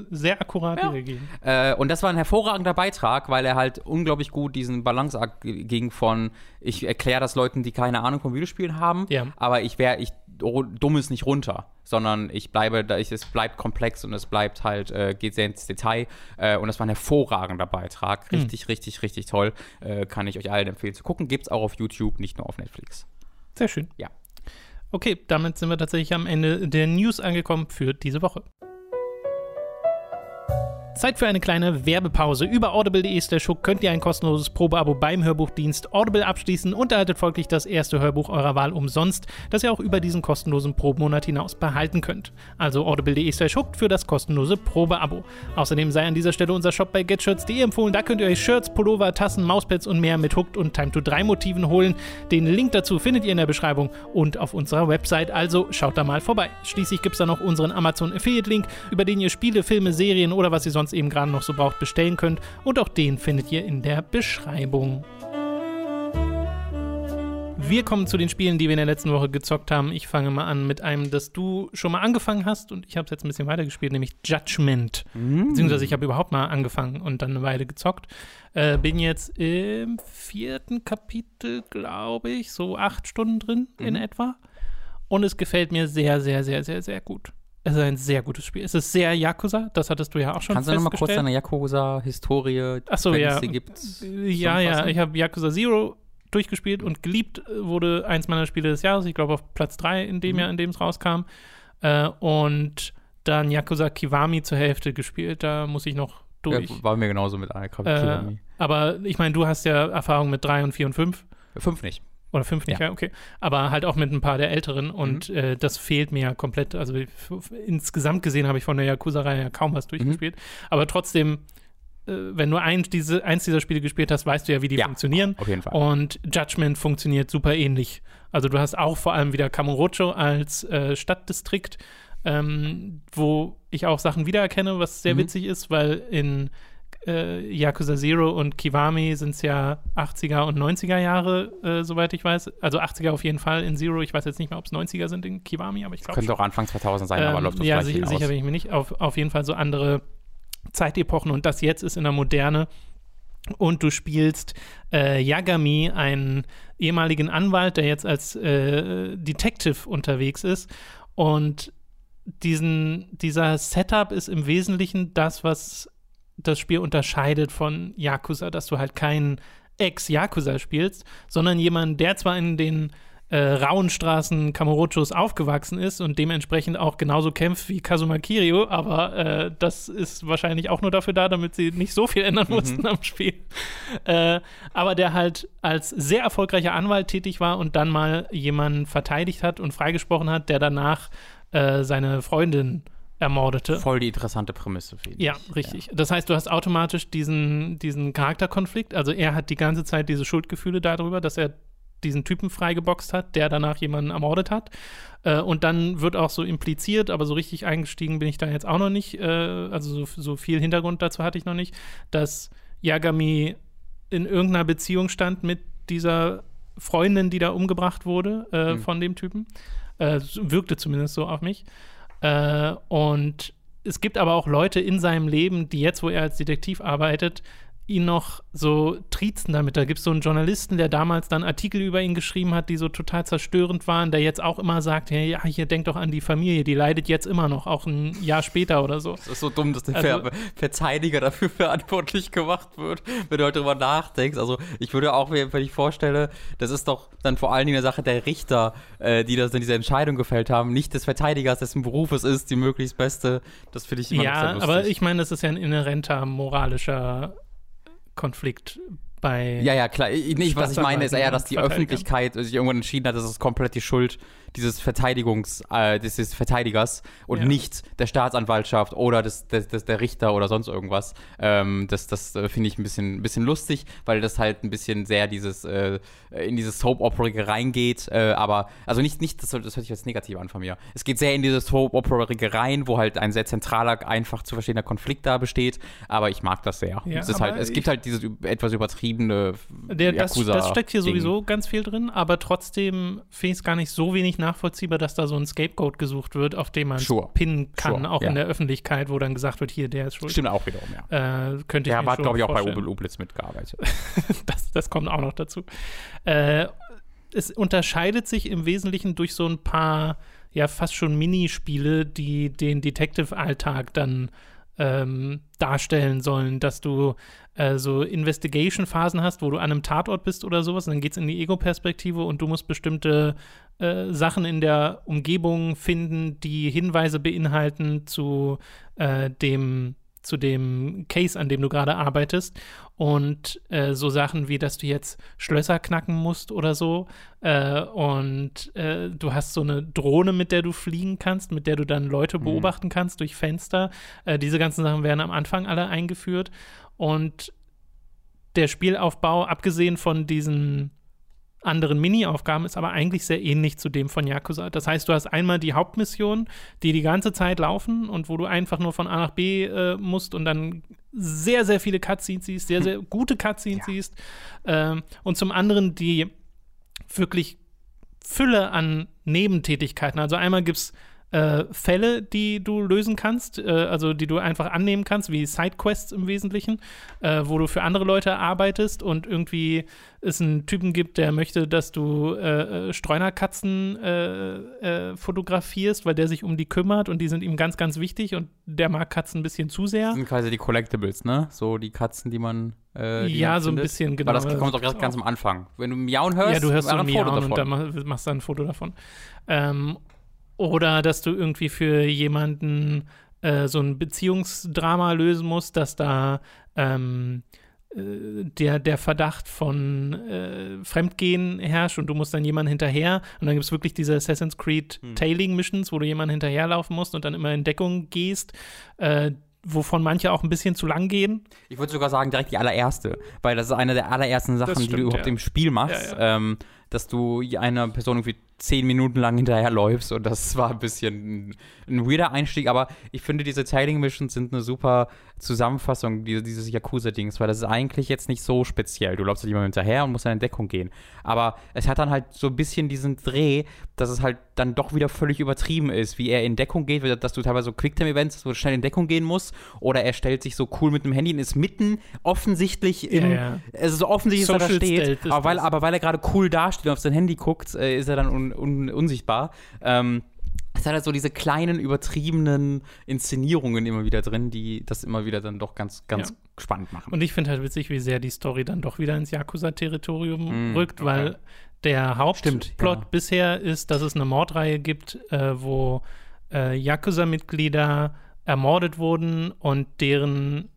Sehr akkurat ja. wiedergegeben. Äh, und das war ein hervorragender Beitrag, weil er halt unglaublich gut diesen Balanceakt ging von, ich erkläre das Leuten, die keine Ahnung vom Videospielen haben, ja. aber ich wäre, ich dumm es nicht runter, sondern ich bleibe, da ich, es bleibt komplex und es bleibt halt, äh, geht sehr ins Detail. Äh, und das war ein hervorragender Beitrag. Richtig, mhm. richtig, richtig toll. Äh, kann ich euch allen empfehlen zu gucken. Gibt es auch auf YouTube, nicht nur auf Netflix. Sehr schön. Ja. Okay, damit sind wir tatsächlich am Ende der News angekommen für diese Woche. thank you Zeit für eine kleine Werbepause. Über audible.de könnt ihr ein kostenloses Probeabo beim Hörbuchdienst Audible abschließen und erhaltet folglich das erste Hörbuch eurer Wahl umsonst, das ihr auch über diesen kostenlosen Probemonat hinaus behalten könnt. Also audible.de für das kostenlose Probeabo. Außerdem sei an dieser Stelle unser Shop bei getshirts.de empfohlen. Da könnt ihr euch Shirts, Pullover, Tassen, Mauspads und mehr mit Hooked und Time to 3 Motiven holen. Den Link dazu findet ihr in der Beschreibung und auf unserer Website. Also schaut da mal vorbei. Schließlich gibt es da noch unseren Amazon Affiliate Link, über den ihr Spiele, Filme, Serien oder was ihr sonst sonst eben gerade noch so braucht, bestellen könnt. Und auch den findet ihr in der Beschreibung. Wir kommen zu den Spielen, die wir in der letzten Woche gezockt haben. Ich fange mal an mit einem, das du schon mal angefangen hast und ich habe es jetzt ein bisschen weitergespielt, nämlich Judgment. Mm. Beziehungsweise ich habe überhaupt mal angefangen und dann eine Weile gezockt. Äh, bin jetzt im vierten Kapitel, glaube ich, so acht Stunden drin mm. in mhm. etwa. Und es gefällt mir sehr, sehr, sehr, sehr, sehr gut. Es ist ein sehr gutes Spiel. Es ist sehr Yakuza, das hattest du ja auch schon Kannst du noch mal kurz deine Yakuza-Historie, Achso, ja. gibt? Ja, ja, ich habe Yakuza Zero durchgespielt und geliebt wurde eins meiner Spiele des Jahres, ich glaube auf Platz 3 in dem mhm. Jahr, in dem es rauskam. Äh, und dann Yakuza Kiwami zur Hälfte gespielt, da muss ich noch durch. Ja, war mir genauso mit Aika äh, Aber ich meine, du hast ja Erfahrung mit 3 und 4 und 5. 5 nicht. Oder fünf nicht, ja. ja. okay. Aber halt auch mit ein paar der älteren und mhm. äh, das fehlt mir ja komplett. Also insgesamt gesehen habe ich von der Yakuza-Reihe ja kaum was durchgespielt. Mhm. Aber trotzdem, äh, wenn du ein, diese, eins dieser Spiele gespielt hast, weißt du ja, wie die ja, funktionieren. Auf jeden Fall. Und Judgment funktioniert super ähnlich. Also du hast auch vor allem wieder Kamurocho als äh, Stadtdistrikt, ähm, wo ich auch Sachen wiedererkenne, was sehr mhm. witzig ist, weil in äh, Yakuza Zero und Kiwami sind es ja 80er und 90er Jahre, äh, soweit ich weiß. Also 80er auf jeden Fall in Zero. Ich weiß jetzt nicht mehr, ob es 90er sind in Kiwami, aber ich glaube. Könnte auch Anfang 2000 sein, ähm, aber läuft das Ja, sich, sicher bin ich mir nicht. Auf, auf jeden Fall so andere Zeitepochen und das jetzt ist in der Moderne. Und du spielst äh, Yagami, einen ehemaligen Anwalt, der jetzt als äh, Detective unterwegs ist. Und diesen, dieser Setup ist im Wesentlichen das, was das Spiel unterscheidet von Yakuza, dass du halt keinen Ex-Yakuza spielst, sondern jemanden, der zwar in den äh, rauen Straßen Kamurochos aufgewachsen ist und dementsprechend auch genauso kämpft wie Kazuma Kirio, aber äh, das ist wahrscheinlich auch nur dafür da, damit sie nicht so viel ändern mhm. mussten am Spiel. Äh, aber der halt als sehr erfolgreicher Anwalt tätig war und dann mal jemanden verteidigt hat und freigesprochen hat, der danach äh, seine Freundin ermordete. Voll die interessante Prämisse für ihn. Ja, richtig. Ja. Das heißt, du hast automatisch diesen, diesen Charakterkonflikt. Also er hat die ganze Zeit diese Schuldgefühle darüber, dass er diesen Typen freigeboxt hat, der danach jemanden ermordet hat. Äh, und dann wird auch so impliziert, aber so richtig eingestiegen bin ich da jetzt auch noch nicht, äh, also so, so, viel Hintergrund dazu hatte ich noch nicht, dass Yagami in irgendeiner Beziehung stand mit dieser Freundin, die da umgebracht wurde äh, mhm. von dem Typen. Äh, wirkte zumindest so auf mich. Äh, und es gibt aber auch Leute in seinem Leben, die jetzt, wo er als Detektiv arbeitet, ihn noch so triezen damit. Da gibt es so einen Journalisten, der damals dann Artikel über ihn geschrieben hat, die so total zerstörend waren, der jetzt auch immer sagt, hey, ja, hier denkt doch an die Familie, die leidet jetzt immer noch, auch ein Jahr später oder so. Das ist so dumm, dass der also, Ver Verteidiger dafür verantwortlich gemacht wird, wenn du heute drüber nachdenkst. Also ich würde auch, wenn ich vorstelle, das ist doch dann vor allen Dingen eine Sache der Richter, äh, die das in diese Entscheidung gefällt haben, nicht des Verteidigers, dessen Beruf es ist, die möglichst beste. Das finde ich immer ja, aber ich meine, das ist ja ein inhärenter moralischer Konflikt bei. Ja, ja, klar. Ich, nicht, was ich meine, ist eher, dass die Öffentlichkeit sich irgendwann entschieden hat, dass es komplett die Schuld dieses Verteidigungs, äh, dieses Verteidigers und ja. nicht der Staatsanwaltschaft oder des, des, des, der Richter oder sonst irgendwas. Ähm, das das äh, finde ich ein bisschen, ein bisschen lustig, weil das halt ein bisschen sehr dieses äh, in dieses soap opera reingeht. Äh, aber, also nicht, nicht das, das hört sich jetzt negativ an von mir. Es geht sehr in dieses soap opera rein, wo halt ein sehr zentraler, einfach zu verstehender Konflikt da besteht. Aber ich mag das sehr. Ja, es, ist halt, es gibt halt dieses etwas übertriebene der, das, das, steckt hier sowieso ganz viel drin, aber trotzdem finde ich es gar nicht so wenig nachvollziehbar, dass da so ein Scapegoat gesucht wird, auf dem man sure. pinnen kann, sure. auch ja. in der Öffentlichkeit, wo dann gesagt wird, hier, der ist schuld. Stimmt auch wiederum, ja. Äh, könnte der hat, glaube ich, auch bei Obel Ublitz mitgearbeitet. das, das kommt auch noch dazu. Äh, es unterscheidet sich im Wesentlichen durch so ein paar, ja, fast schon Minispiele, die den Detective-Alltag dann ähm, darstellen sollen, dass du äh, so Investigation-Phasen hast, wo du an einem Tatort bist oder sowas, und dann geht es in die Ego-Perspektive und du musst bestimmte äh, Sachen in der Umgebung finden, die Hinweise beinhalten zu äh, dem zu dem Case, an dem du gerade arbeitest. Und äh, so Sachen wie, dass du jetzt Schlösser knacken musst oder so. Äh, und äh, du hast so eine Drohne, mit der du fliegen kannst, mit der du dann Leute mhm. beobachten kannst durch Fenster. Äh, diese ganzen Sachen werden am Anfang alle eingeführt. Und der Spielaufbau, abgesehen von diesen anderen Mini-Aufgaben ist aber eigentlich sehr ähnlich zu dem von Yakuza. Das heißt, du hast einmal die Hauptmission, die die ganze Zeit laufen und wo du einfach nur von A nach B äh, musst und dann sehr, sehr viele Cutscenes siehst, sehr, sehr gute Cutscenes ja. siehst. Ähm, und zum anderen die wirklich Fülle an Nebentätigkeiten. Also einmal gibt es äh, Fälle, die du lösen kannst, äh, also die du einfach annehmen kannst, wie Sidequests im Wesentlichen, äh, wo du für andere Leute arbeitest und irgendwie es einen Typen gibt, der möchte, dass du äh, äh, Streunerkatzen äh, fotografierst, weil der sich um die kümmert und die sind ihm ganz, ganz wichtig und der mag Katzen ein bisschen zu sehr. Das sind quasi die Collectibles, ne? So die Katzen, die man äh, ja, so ein bisschen, genau. Aber das kommt doch ganz am Anfang. Wenn du Miauen hörst, ja, du hörst so ein Miauen und dann machst du ein Foto davon. Ähm, oder dass du irgendwie für jemanden äh, so ein Beziehungsdrama lösen musst, dass da ähm, äh, der, der Verdacht von äh, Fremdgehen herrscht und du musst dann jemanden hinterher und dann gibt es wirklich diese Assassin's Creed hm. Tailing Missions, wo du jemanden hinterherlaufen musst und dann immer in Deckung gehst, äh, wovon manche auch ein bisschen zu lang gehen. Ich würde sogar sagen, direkt die allererste, weil das ist eine der allerersten Sachen, stimmt, die du überhaupt ja. im Spiel machst, ja, ja. Ähm, dass du einer Person irgendwie zehn Minuten lang hinterherläufst und das war ein bisschen ein, ein weirder Einstieg, aber ich finde, diese Tailing Missions sind eine super Zusammenfassung dieses Yakuza-Dings, weil das ist eigentlich jetzt nicht so speziell. Du läufst halt jemandem hinterher und musst in Deckung gehen. Aber es hat dann halt so ein bisschen diesen Dreh, dass es halt dann doch wieder völlig übertrieben ist, wie er in Deckung geht, dass du teilweise so Quicktime-Events hast, wo du schnell in Deckung gehen musst, oder er stellt sich so cool mit dem Handy und ist mitten offensichtlich im, ja, ja. also so offensichtlich, dass er da steht, aber weil, aber weil er gerade cool dasteht und auf sein Handy guckt, äh, ist er dann un, un, unsichtbar. Ähm, es hat halt so diese kleinen, übertriebenen Inszenierungen immer wieder drin, die das immer wieder dann doch ganz, ganz ja. spannend machen. Und ich finde halt witzig, wie sehr die Story dann doch wieder ins Yakuza-Territorium mm, rückt, okay. weil der Hauptplot ja. bisher ist, dass es eine Mordreihe gibt, äh, wo äh, Yakuza-Mitglieder ermordet wurden und deren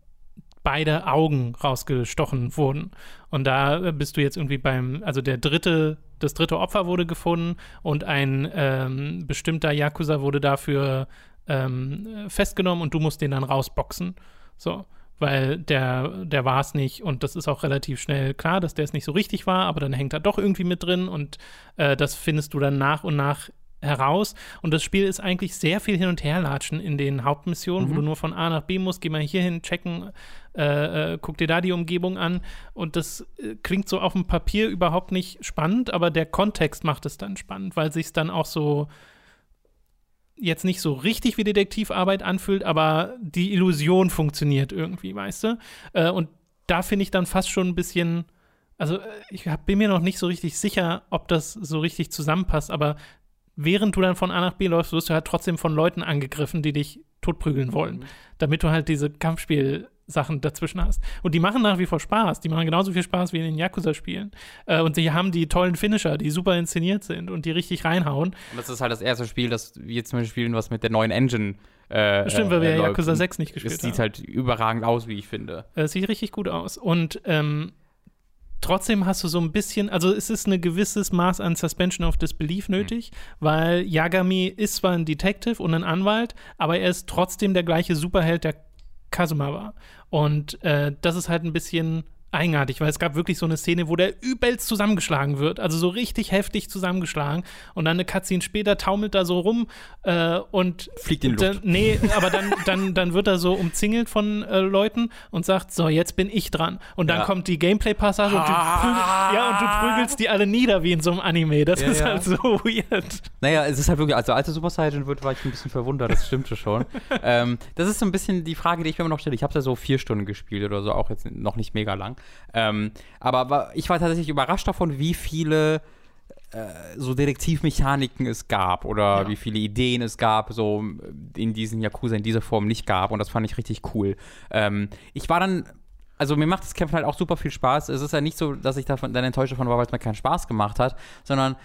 beide Augen rausgestochen wurden. Und da bist du jetzt irgendwie beim, also der dritte, das dritte Opfer wurde gefunden und ein ähm, bestimmter Yakuza wurde dafür ähm, festgenommen und du musst den dann rausboxen. So. Weil der, der war es nicht und das ist auch relativ schnell klar, dass der es nicht so richtig war, aber dann hängt er doch irgendwie mit drin und äh, das findest du dann nach und nach heraus. Und das Spiel ist eigentlich sehr viel hin und her latschen in den Hauptmissionen, mhm. wo du nur von A nach B musst, geh mal hier hin, checken, äh, äh, guck dir da die Umgebung an. Und das äh, klingt so auf dem Papier überhaupt nicht spannend, aber der Kontext macht es dann spannend, weil sich dann auch so jetzt nicht so richtig wie Detektivarbeit anfühlt, aber die Illusion funktioniert irgendwie, weißt du? Äh, und da finde ich dann fast schon ein bisschen, also äh, ich hab, bin mir noch nicht so richtig sicher, ob das so richtig zusammenpasst, aber während du dann von A nach B läufst, wirst du halt trotzdem von Leuten angegriffen, die dich totprügeln wollen, mhm. damit du halt diese Kampfspiel Sachen dazwischen hast. Und die machen nach wie vor Spaß. Die machen genauso viel Spaß wie in den Yakuza-Spielen. Äh, und sie haben die tollen Finisher, die super inszeniert sind und die richtig reinhauen. Und das ist halt das erste Spiel, das wir zum Beispiel spielen, was mit der neuen Engine äh, Stimmt, weil wir äh, ja Yakuza 6 nicht gespielt haben. Es sieht halt überragend aus, wie ich finde. Es sieht richtig gut aus. Und ähm, trotzdem hast du so ein bisschen, also es ist ein gewisses Maß an Suspension of Disbelief nötig, mhm. weil Yagami ist zwar ein Detective und ein Anwalt, aber er ist trotzdem der gleiche Superheld, der Kazuma war. Und äh, das ist halt ein bisschen eigenartig, weil es gab wirklich so eine Szene, wo der übelst zusammengeschlagen wird, also so richtig heftig zusammengeschlagen und dann eine Cutscene später taumelt da so rum äh, und fliegt in Luft. nee, aber dann, dann, dann wird er so umzingelt von äh, Leuten und sagt, so, jetzt bin ich dran. Und dann ja. kommt die Gameplay-Passage und, ja, und du prügelst die alle nieder wie in so einem Anime. Das ja, ist ja. halt so weird. Naja, es ist halt wirklich, also als der Super Saiyan wird, war ich ein bisschen verwundert, das stimmte schon. ähm, das ist so ein bisschen die Frage, die ich mir immer noch stelle. Ich habe da so vier Stunden gespielt oder so, auch jetzt noch nicht mega lang. Ähm, aber ich war tatsächlich überrascht davon, wie viele äh, so Detektivmechaniken es gab oder ja. wie viele Ideen es gab, so in diesen Yakuza in dieser Form nicht gab. Und das fand ich richtig cool. Ähm, ich war dann also mir macht das Kämpfen halt auch super viel Spaß. Es ist ja nicht so, dass ich davon dann enttäuscht davon war, weil es mir keinen Spaß gemacht hat, sondern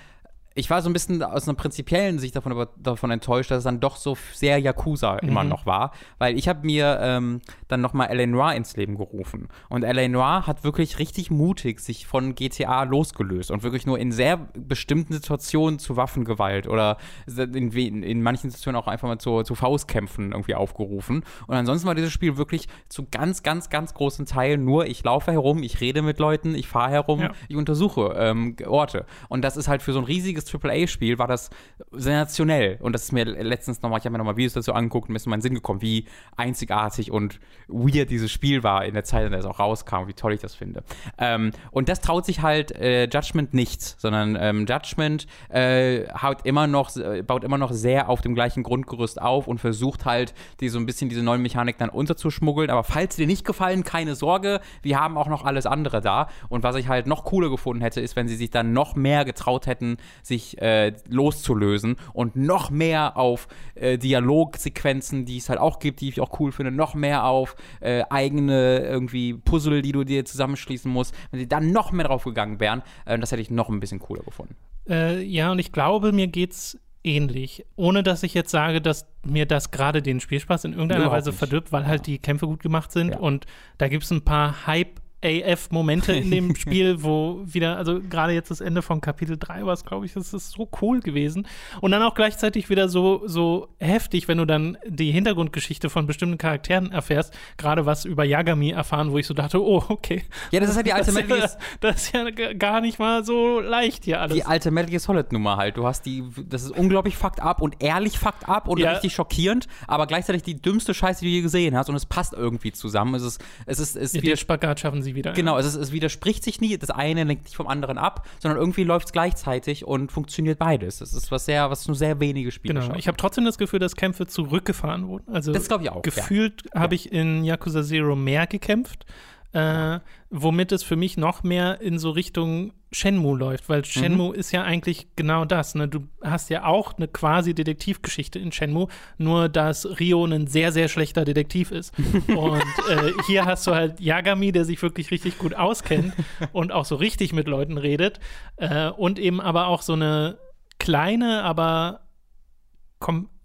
ich war so ein bisschen aus einer prinzipiellen Sicht davon, davon enttäuscht, dass es dann doch so sehr Yakuza mhm. immer noch war, weil ich habe mir ähm, dann nochmal L.A. Noir ins Leben gerufen und L.A. Noir hat wirklich richtig mutig sich von GTA losgelöst und wirklich nur in sehr bestimmten Situationen zu Waffengewalt oder in, in manchen Situationen auch einfach mal zu, zu Faustkämpfen irgendwie aufgerufen und ansonsten war dieses Spiel wirklich zu ganz, ganz, ganz großen Teilen nur, ich laufe herum, ich rede mit Leuten, ich fahre herum, ja. ich untersuche ähm, Orte und das ist halt für so ein riesiges AAA-Spiel war das sensationell. Und das ist mir letztens nochmal, ich habe mir nochmal Videos dazu angeguckt und mir ist in meinen Sinn gekommen, wie einzigartig und weird dieses Spiel war in der Zeit, in der es auch rauskam, wie toll ich das finde. Ähm, und das traut sich halt äh, Judgment nichts, sondern ähm, Judgment äh, haut immer noch, äh, baut immer noch sehr auf dem gleichen Grundgerüst auf und versucht halt, die so ein bisschen diese neuen Mechanik dann unterzuschmuggeln. Aber falls dir nicht gefallen, keine Sorge, wir haben auch noch alles andere da. Und was ich halt noch cooler gefunden hätte, ist, wenn sie sich dann noch mehr getraut hätten, sich äh, loszulösen und noch mehr auf äh, Dialogsequenzen, die es halt auch gibt, die ich auch cool finde, noch mehr auf äh, eigene irgendwie Puzzle, die du dir zusammenschließen musst, wenn sie dann noch mehr drauf gegangen wären, äh, das hätte ich noch ein bisschen cooler gefunden. Äh, ja, und ich glaube, mir geht's ähnlich. Ohne dass ich jetzt sage, dass mir das gerade den Spielspaß in irgendeiner Überhaupt Weise verdirbt, weil halt die Kämpfe gut gemacht sind. Ja. Und da gibt es ein paar Hype- AF-Momente in dem Spiel, wo wieder, also gerade jetzt das Ende von Kapitel 3 war es, glaube ich, das ist so cool gewesen. Und dann auch gleichzeitig wieder so, so heftig, wenn du dann die Hintergrundgeschichte von bestimmten Charakteren erfährst, gerade was über Yagami erfahren, wo ich so dachte, oh, okay. Ja, das ist halt die alte Metal Gear Das ist ja gar nicht mal so leicht hier alles. Die alte Metal Gear Solid Nummer halt. Du hast die, das ist unglaublich fucked up und ehrlich fucked up und ja. richtig schockierend, aber gleichzeitig die dümmste Scheiße, die du je gesehen hast und es passt irgendwie zusammen. Es ist, es ist, es ja, den Spagat schaffen sie sie wieder. Genau, ja. es, es, widerspricht sich nie. Das eine lenkt nicht vom anderen ab, sondern irgendwie läuft es gleichzeitig und funktioniert beides. Das ist was sehr, was nur sehr wenige Spiele Genau. Schaffen. Ich habe trotzdem das Gefühl, dass Kämpfe zurückgefahren wurden. Also das glaube ich auch. Gefühlt ja. habe ich in Yakuza Zero mehr gekämpft. Äh, womit es für mich noch mehr in so Richtung Shenmue läuft, weil Shenmue mhm. ist ja eigentlich genau das. Ne? Du hast ja auch eine quasi Detektivgeschichte in Shenmue, nur dass Rio ein sehr, sehr schlechter Detektiv ist. und äh, hier hast du halt Yagami, der sich wirklich richtig gut auskennt und auch so richtig mit Leuten redet äh, und eben aber auch so eine kleine, aber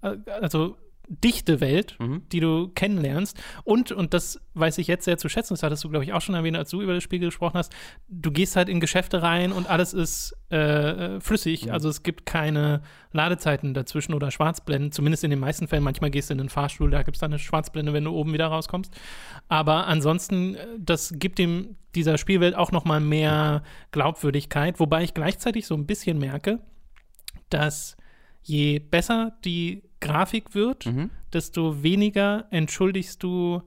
äh, also dichte Welt, mhm. die du kennenlernst. Und, und das weiß ich jetzt sehr zu schätzen, das hattest du, glaube ich, auch schon erwähnt, als du über das Spiel gesprochen hast, du gehst halt in Geschäfte rein und alles ist äh, flüssig. Mhm. Also es gibt keine Ladezeiten dazwischen oder Schwarzblenden, zumindest in den meisten Fällen. Manchmal gehst du in den Fahrstuhl, da gibt es dann eine Schwarzblende, wenn du oben wieder rauskommst. Aber ansonsten, äh, das gibt dem dieser Spielwelt auch noch mal mehr Glaubwürdigkeit, wobei ich gleichzeitig so ein bisschen merke, dass je besser die Grafik wird, mhm. desto weniger entschuldigst du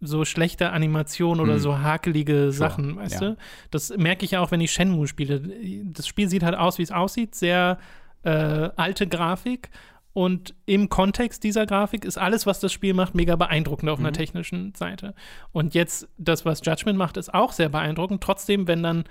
so schlechte Animationen oder mhm. so hakelige Sachen, sure. weißt ja. du? Das merke ich auch, wenn ich Shenmue spiele. Das Spiel sieht halt aus, wie es aussieht, sehr äh, alte Grafik. Und im Kontext dieser Grafik ist alles, was das Spiel macht, mega beeindruckend auf mhm. einer technischen Seite. Und jetzt, das, was Judgment macht, ist auch sehr beeindruckend. Trotzdem, wenn dann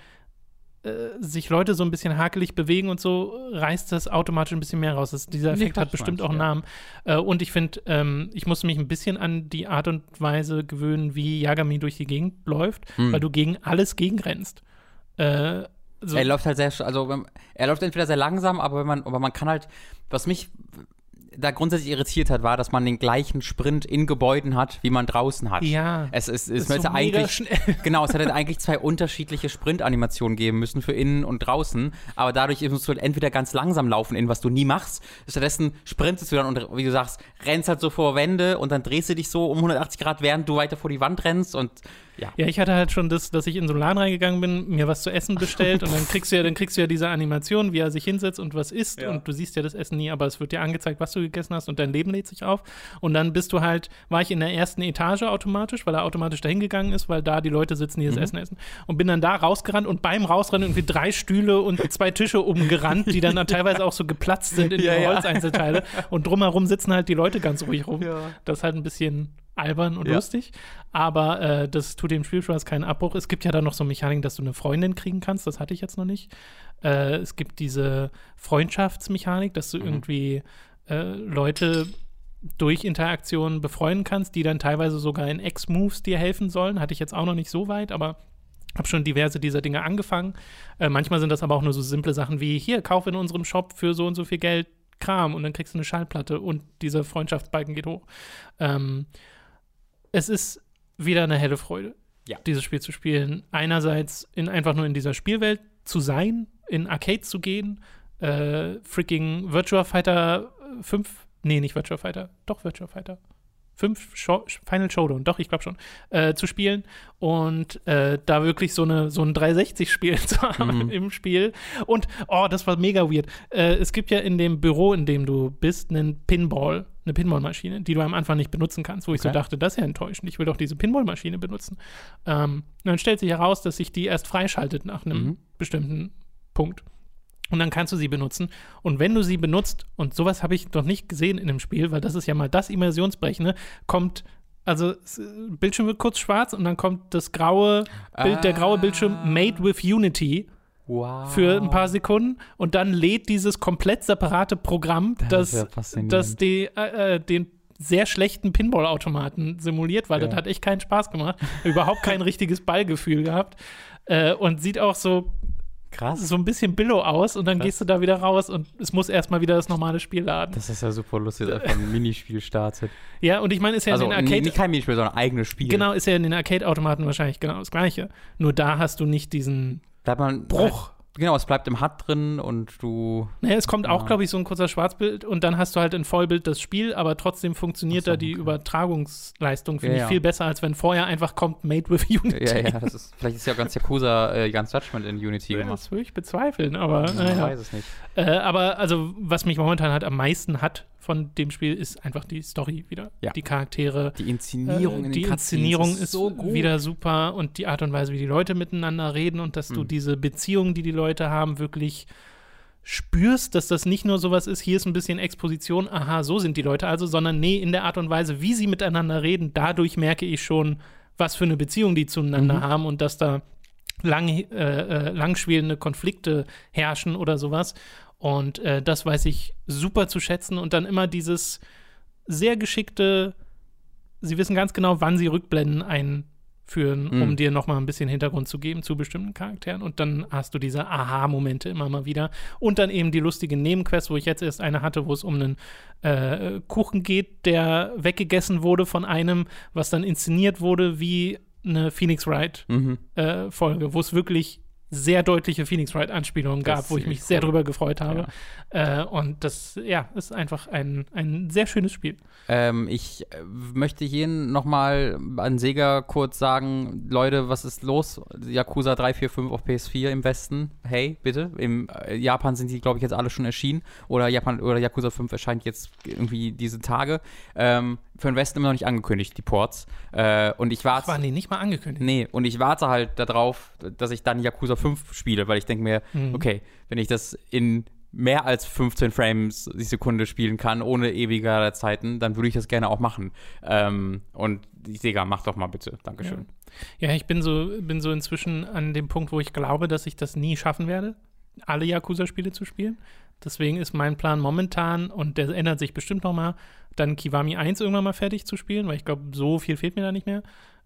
sich Leute so ein bisschen hakelig bewegen und so, reißt das automatisch ein bisschen mehr raus. Das, dieser Effekt hat bestimmt auch einen ja. Namen. Äh, und ich finde, ähm, ich muss mich ein bisschen an die Art und Weise gewöhnen, wie Yagami durch die Gegend läuft, hm. weil du gegen alles gegenrennst. Äh, so. Er läuft halt sehr, also er läuft entweder sehr langsam, aber wenn man, aber man kann halt, was mich da grundsätzlich irritiert hat, war, dass man den gleichen Sprint in Gebäuden hat, wie man draußen hat. Ja. Es ist, es ist so eigentlich, genau, es hätte eigentlich zwei unterschiedliche Sprintanimationen geben müssen für innen und draußen, aber dadurch musst du halt entweder ganz langsam laufen, in was du nie machst, stattdessen sprintest du dann und, wie du sagst, rennst halt so vor Wände und dann drehst du dich so um 180 Grad, während du weiter vor die Wand rennst und ja. ja, ich hatte halt schon das, dass ich in so einen Laden reingegangen bin, mir was zu essen bestellt und dann kriegst du ja, dann kriegst du ja diese Animation, wie er sich hinsetzt und was isst ja. und du siehst ja das Essen nie, aber es wird dir angezeigt, was du gegessen hast und dein Leben lädt sich auf und dann bist du halt, war ich in der ersten Etage automatisch, weil er automatisch dahin gegangen ist, weil da die Leute sitzen, die das mhm. Essen essen und bin dann da rausgerannt und beim Rausrennen irgendwie drei Stühle und zwei Tische umgerannt, die dann, dann teilweise auch so geplatzt sind in ja, die Holzeinzelteile und drumherum sitzen halt die Leute ganz ruhig rum. Das ist halt ein bisschen albern und ja. lustig. Aber äh, das tut dem Spielspaß keinen Abbruch. Es gibt ja dann noch so Mechaniken, dass du eine Freundin kriegen kannst. Das hatte ich jetzt noch nicht. Äh, es gibt diese Freundschaftsmechanik, dass du mhm. irgendwie äh, Leute durch Interaktionen befreuen kannst, die dann teilweise sogar in Ex-Moves dir helfen sollen. Hatte ich jetzt auch noch nicht so weit, aber habe schon diverse dieser Dinge angefangen. Äh, manchmal sind das aber auch nur so simple Sachen wie: hier, kauf in unserem Shop für so und so viel Geld Kram und dann kriegst du eine Schallplatte und dieser Freundschaftsbalken geht hoch. Ähm, es ist wieder eine helle Freude, ja. dieses Spiel zu spielen. Einerseits in, einfach nur in dieser Spielwelt zu sein, in Arcades zu gehen, äh, freaking Virtua Fighter 5, nee, nicht Virtua Fighter, doch Virtua Fighter fünf Show Final Showdown, doch, ich glaube schon, äh, zu spielen und äh, da wirklich so, eine, so ein 360-Spiel zu haben mhm. im Spiel. Und, oh, das war mega weird. Äh, es gibt ja in dem Büro, in dem du bist, einen Pinball, eine Pinballmaschine, die du am Anfang nicht benutzen kannst, wo ich okay. so dachte, das ist ja enttäuschend, ich will doch diese Pinballmaschine benutzen. Ähm, dann stellt sich heraus, dass sich die erst freischaltet nach einem mhm. bestimmten Punkt. Und dann kannst du sie benutzen. Und wenn du sie benutzt, und sowas habe ich noch nicht gesehen in dem Spiel, weil das ist ja mal das Immersionsbrechende, kommt also Bildschirm wird kurz schwarz und dann kommt das graue Bild, ah. der graue Bildschirm ah. Made with Unity. Wow. Für ein paar Sekunden und dann lädt dieses komplett separate Programm, das, das, das die, äh, äh, den sehr schlechten Pinball-Automaten simuliert, weil ja. das hat echt keinen Spaß gemacht. Überhaupt kein richtiges Ballgefühl gehabt. Äh, und sieht auch so Krass. so ein bisschen Billo aus und dann Krass. gehst du da wieder raus und es muss erstmal wieder das normale Spiel laden. Das ist ja super lustig, dass einfach ein Minispiel startet. Ja, und ich meine, ist ja also, in den Arcade. Nicht kein Minispiel, sondern ein eigenes Spiel. Genau, ist ja in den Arcade-Automaten wahrscheinlich genau das Gleiche. Nur da hast du nicht diesen Bruch. Genau, es bleibt im HUD drin und du. Naja, es kommt ja. auch, glaube ich, so ein kurzer Schwarzbild und dann hast du halt in Vollbild das Spiel, aber trotzdem funktioniert so, da die okay. Übertragungsleistung, finde ja, ich, ja. viel besser, als wenn vorher einfach kommt Made with Unity. Ja, ja, das ist, vielleicht ist ja ganz Yakuza, äh, ganz Judgment in Unity gemacht. Das würde ich bezweifeln, aber. Ich naja. weiß es nicht. Äh, aber also, was mich momentan halt am meisten hat von dem Spiel, ist einfach die Story wieder. Ja. Die Charaktere. Die Inszenierung. Äh, die Inszenierung ist, ist so wieder super und die Art und Weise, wie die Leute miteinander reden und dass mhm. du diese Beziehungen, die die Leute haben, wirklich spürst, dass das nicht nur sowas ist, hier ist ein bisschen Exposition, aha, so sind die Leute also, sondern nee, in der Art und Weise, wie sie miteinander reden, dadurch merke ich schon, was für eine Beziehung die zueinander mhm. haben und dass da lang, äh, äh, langschwelende Konflikte herrschen oder sowas. Und äh, das weiß ich super zu schätzen. Und dann immer dieses sehr geschickte, sie wissen ganz genau, wann sie Rückblenden einführen, mhm. um dir nochmal ein bisschen Hintergrund zu geben zu bestimmten Charakteren. Und dann hast du diese Aha-Momente immer mal wieder. Und dann eben die lustige Nebenquest, wo ich jetzt erst eine hatte, wo es um einen äh, Kuchen geht, der weggegessen wurde von einem, was dann inszeniert wurde wie eine Phoenix Wright-Folge, mhm. äh, wo es wirklich sehr deutliche Phoenix Wright-Anspielungen gab, wo ich mich cool. sehr drüber gefreut habe. Ja. Äh, und das, ja, ist einfach ein, ein sehr schönes Spiel. Ähm, ich äh, möchte hier nochmal an Sega kurz sagen, Leute, was ist los? Yakuza 3, 4, 5 auf PS4 im Westen. Hey, bitte. Im äh, Japan sind die, glaube ich, jetzt alle schon erschienen. Oder Japan oder Yakuza 5 erscheint jetzt irgendwie diese Tage. Ähm, für den Westen immer noch nicht angekündigt, die Ports. Äh, und ich warte. Waren die nicht mal angekündigt? Nee, und ich warte halt darauf, dass ich dann Yakuza 5 spiele, weil ich denke mir, mhm. okay, wenn ich das in mehr als 15 Frames die Sekunde spielen kann, ohne ewige Zeiten, dann würde ich das gerne auch machen. Ähm, und Sega, mach doch mal bitte. Dankeschön. Ja. ja, ich bin so, bin so inzwischen an dem Punkt, wo ich glaube, dass ich das nie schaffen werde, alle Yakuza-Spiele zu spielen. Deswegen ist mein Plan momentan, und der ändert sich bestimmt noch mal, dann Kiwami 1 irgendwann mal fertig zu spielen, weil ich glaube, so viel fehlt mir da nicht mehr.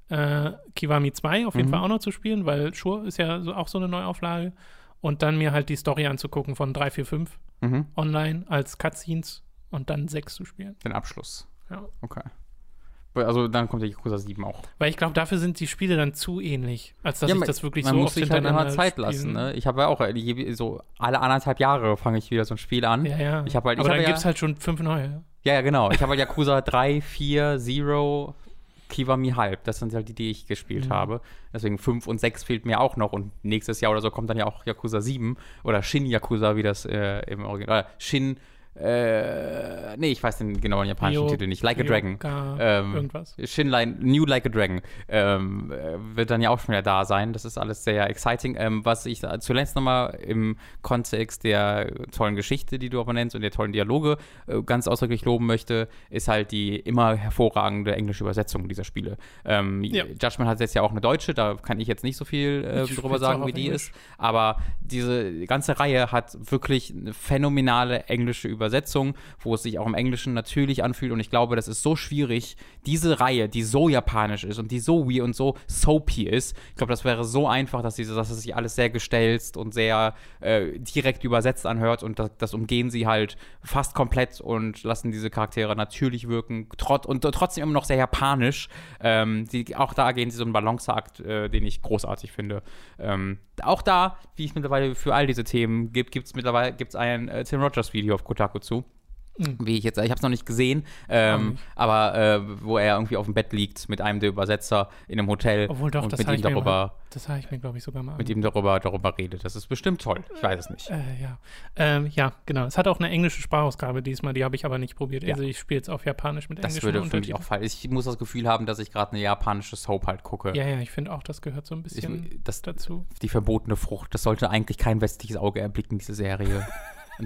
Äh, Kiwami 2 auf jeden mhm. Fall auch noch zu spielen, weil Sure ist ja so, auch so eine Neuauflage. Und dann mir halt die Story anzugucken von 3, 4, 5 mhm. online als Cutscenes und dann 6 zu spielen. Den Abschluss. Ja. Okay. Also dann kommt der Yakuza 7 auch. Weil ich glaube, dafür sind die Spiele dann zu ähnlich, als dass ja, ich das wirklich man so muss sich halt immer Zeit spielen. lassen. Ne? Ich habe ja auch so alle anderthalb Jahre fange ich wieder so ein Spiel an. Ja, ja. Ich halt, ich Aber dann ja, gibt es halt schon fünf neue. Ja, ja, genau. Ich habe halt Yakuza 3, 4, 0, Kiwami halb. Das sind halt die, die ich gespielt mhm. habe. Deswegen 5 und 6 fehlt mir auch noch. Und nächstes Jahr oder so kommt dann ja auch Yakuza 7 oder Shin Yakuza, wie das äh, im Original. Shin äh, nee, ich weiß den genauen japanischen Yo, Titel nicht. Like a Dragon. Ähm, irgendwas. Shinline, New Like a Dragon ähm, wird dann ja auch schon wieder da sein. Das ist alles sehr exciting. Ähm, was ich zuletzt nochmal im Kontext der tollen Geschichte, die du aber nennst, und der tollen Dialoge äh, ganz ausdrücklich loben möchte, ist halt die immer hervorragende englische Übersetzung dieser Spiele. Ähm, ja. Judgment hat jetzt ja auch eine deutsche, da kann ich jetzt nicht so viel äh, drüber sagen, wie die Englisch. ist. Aber diese ganze Reihe hat wirklich eine phänomenale englische Übersetzung. Übersetzung, wo es sich auch im Englischen natürlich anfühlt. Und ich glaube, das ist so schwierig, diese Reihe, die so japanisch ist und die so weird und so soapy ist. Ich glaube, das wäre so einfach, dass, diese, dass es sich alles sehr gestelzt und sehr äh, direkt übersetzt anhört. Und das, das, umgehen sie halt fast komplett und lassen diese Charaktere natürlich wirken. Trot und trotzdem immer noch sehr japanisch. Ähm, die, auch da gehen sie so einen Balanceakt, äh, den ich großartig finde. Ähm, auch da, wie ich mittlerweile für all diese Themen gibt, gibt es mittlerweile gibt's ein äh, Tim Rogers Video auf Kotaku zu. Mhm. Wie ich jetzt, ich habe es noch nicht gesehen, ähm, nicht. aber äh, wo er irgendwie auf dem Bett liegt mit einem der Übersetzer in einem Hotel Obwohl doch, und das mit ihm darüber, mal, das habe ich mir glaube ich sogar mal mit ihm darüber darüber redet. Das ist bestimmt toll. Ich weiß es nicht. Äh, ja, ähm, ja, genau. Es hat auch eine englische Sprachausgabe diesmal, die habe ich aber nicht probiert. Ja. Also ich spiele jetzt auf Japanisch mit Das würde für mich auch fallen. Ich muss das Gefühl haben, dass ich gerade eine japanische Soap halt gucke. Ja, ja, ich finde auch, das gehört so ein bisschen ich, das, dazu. Die verbotene Frucht. Das sollte eigentlich kein westliches Auge erblicken, diese Serie.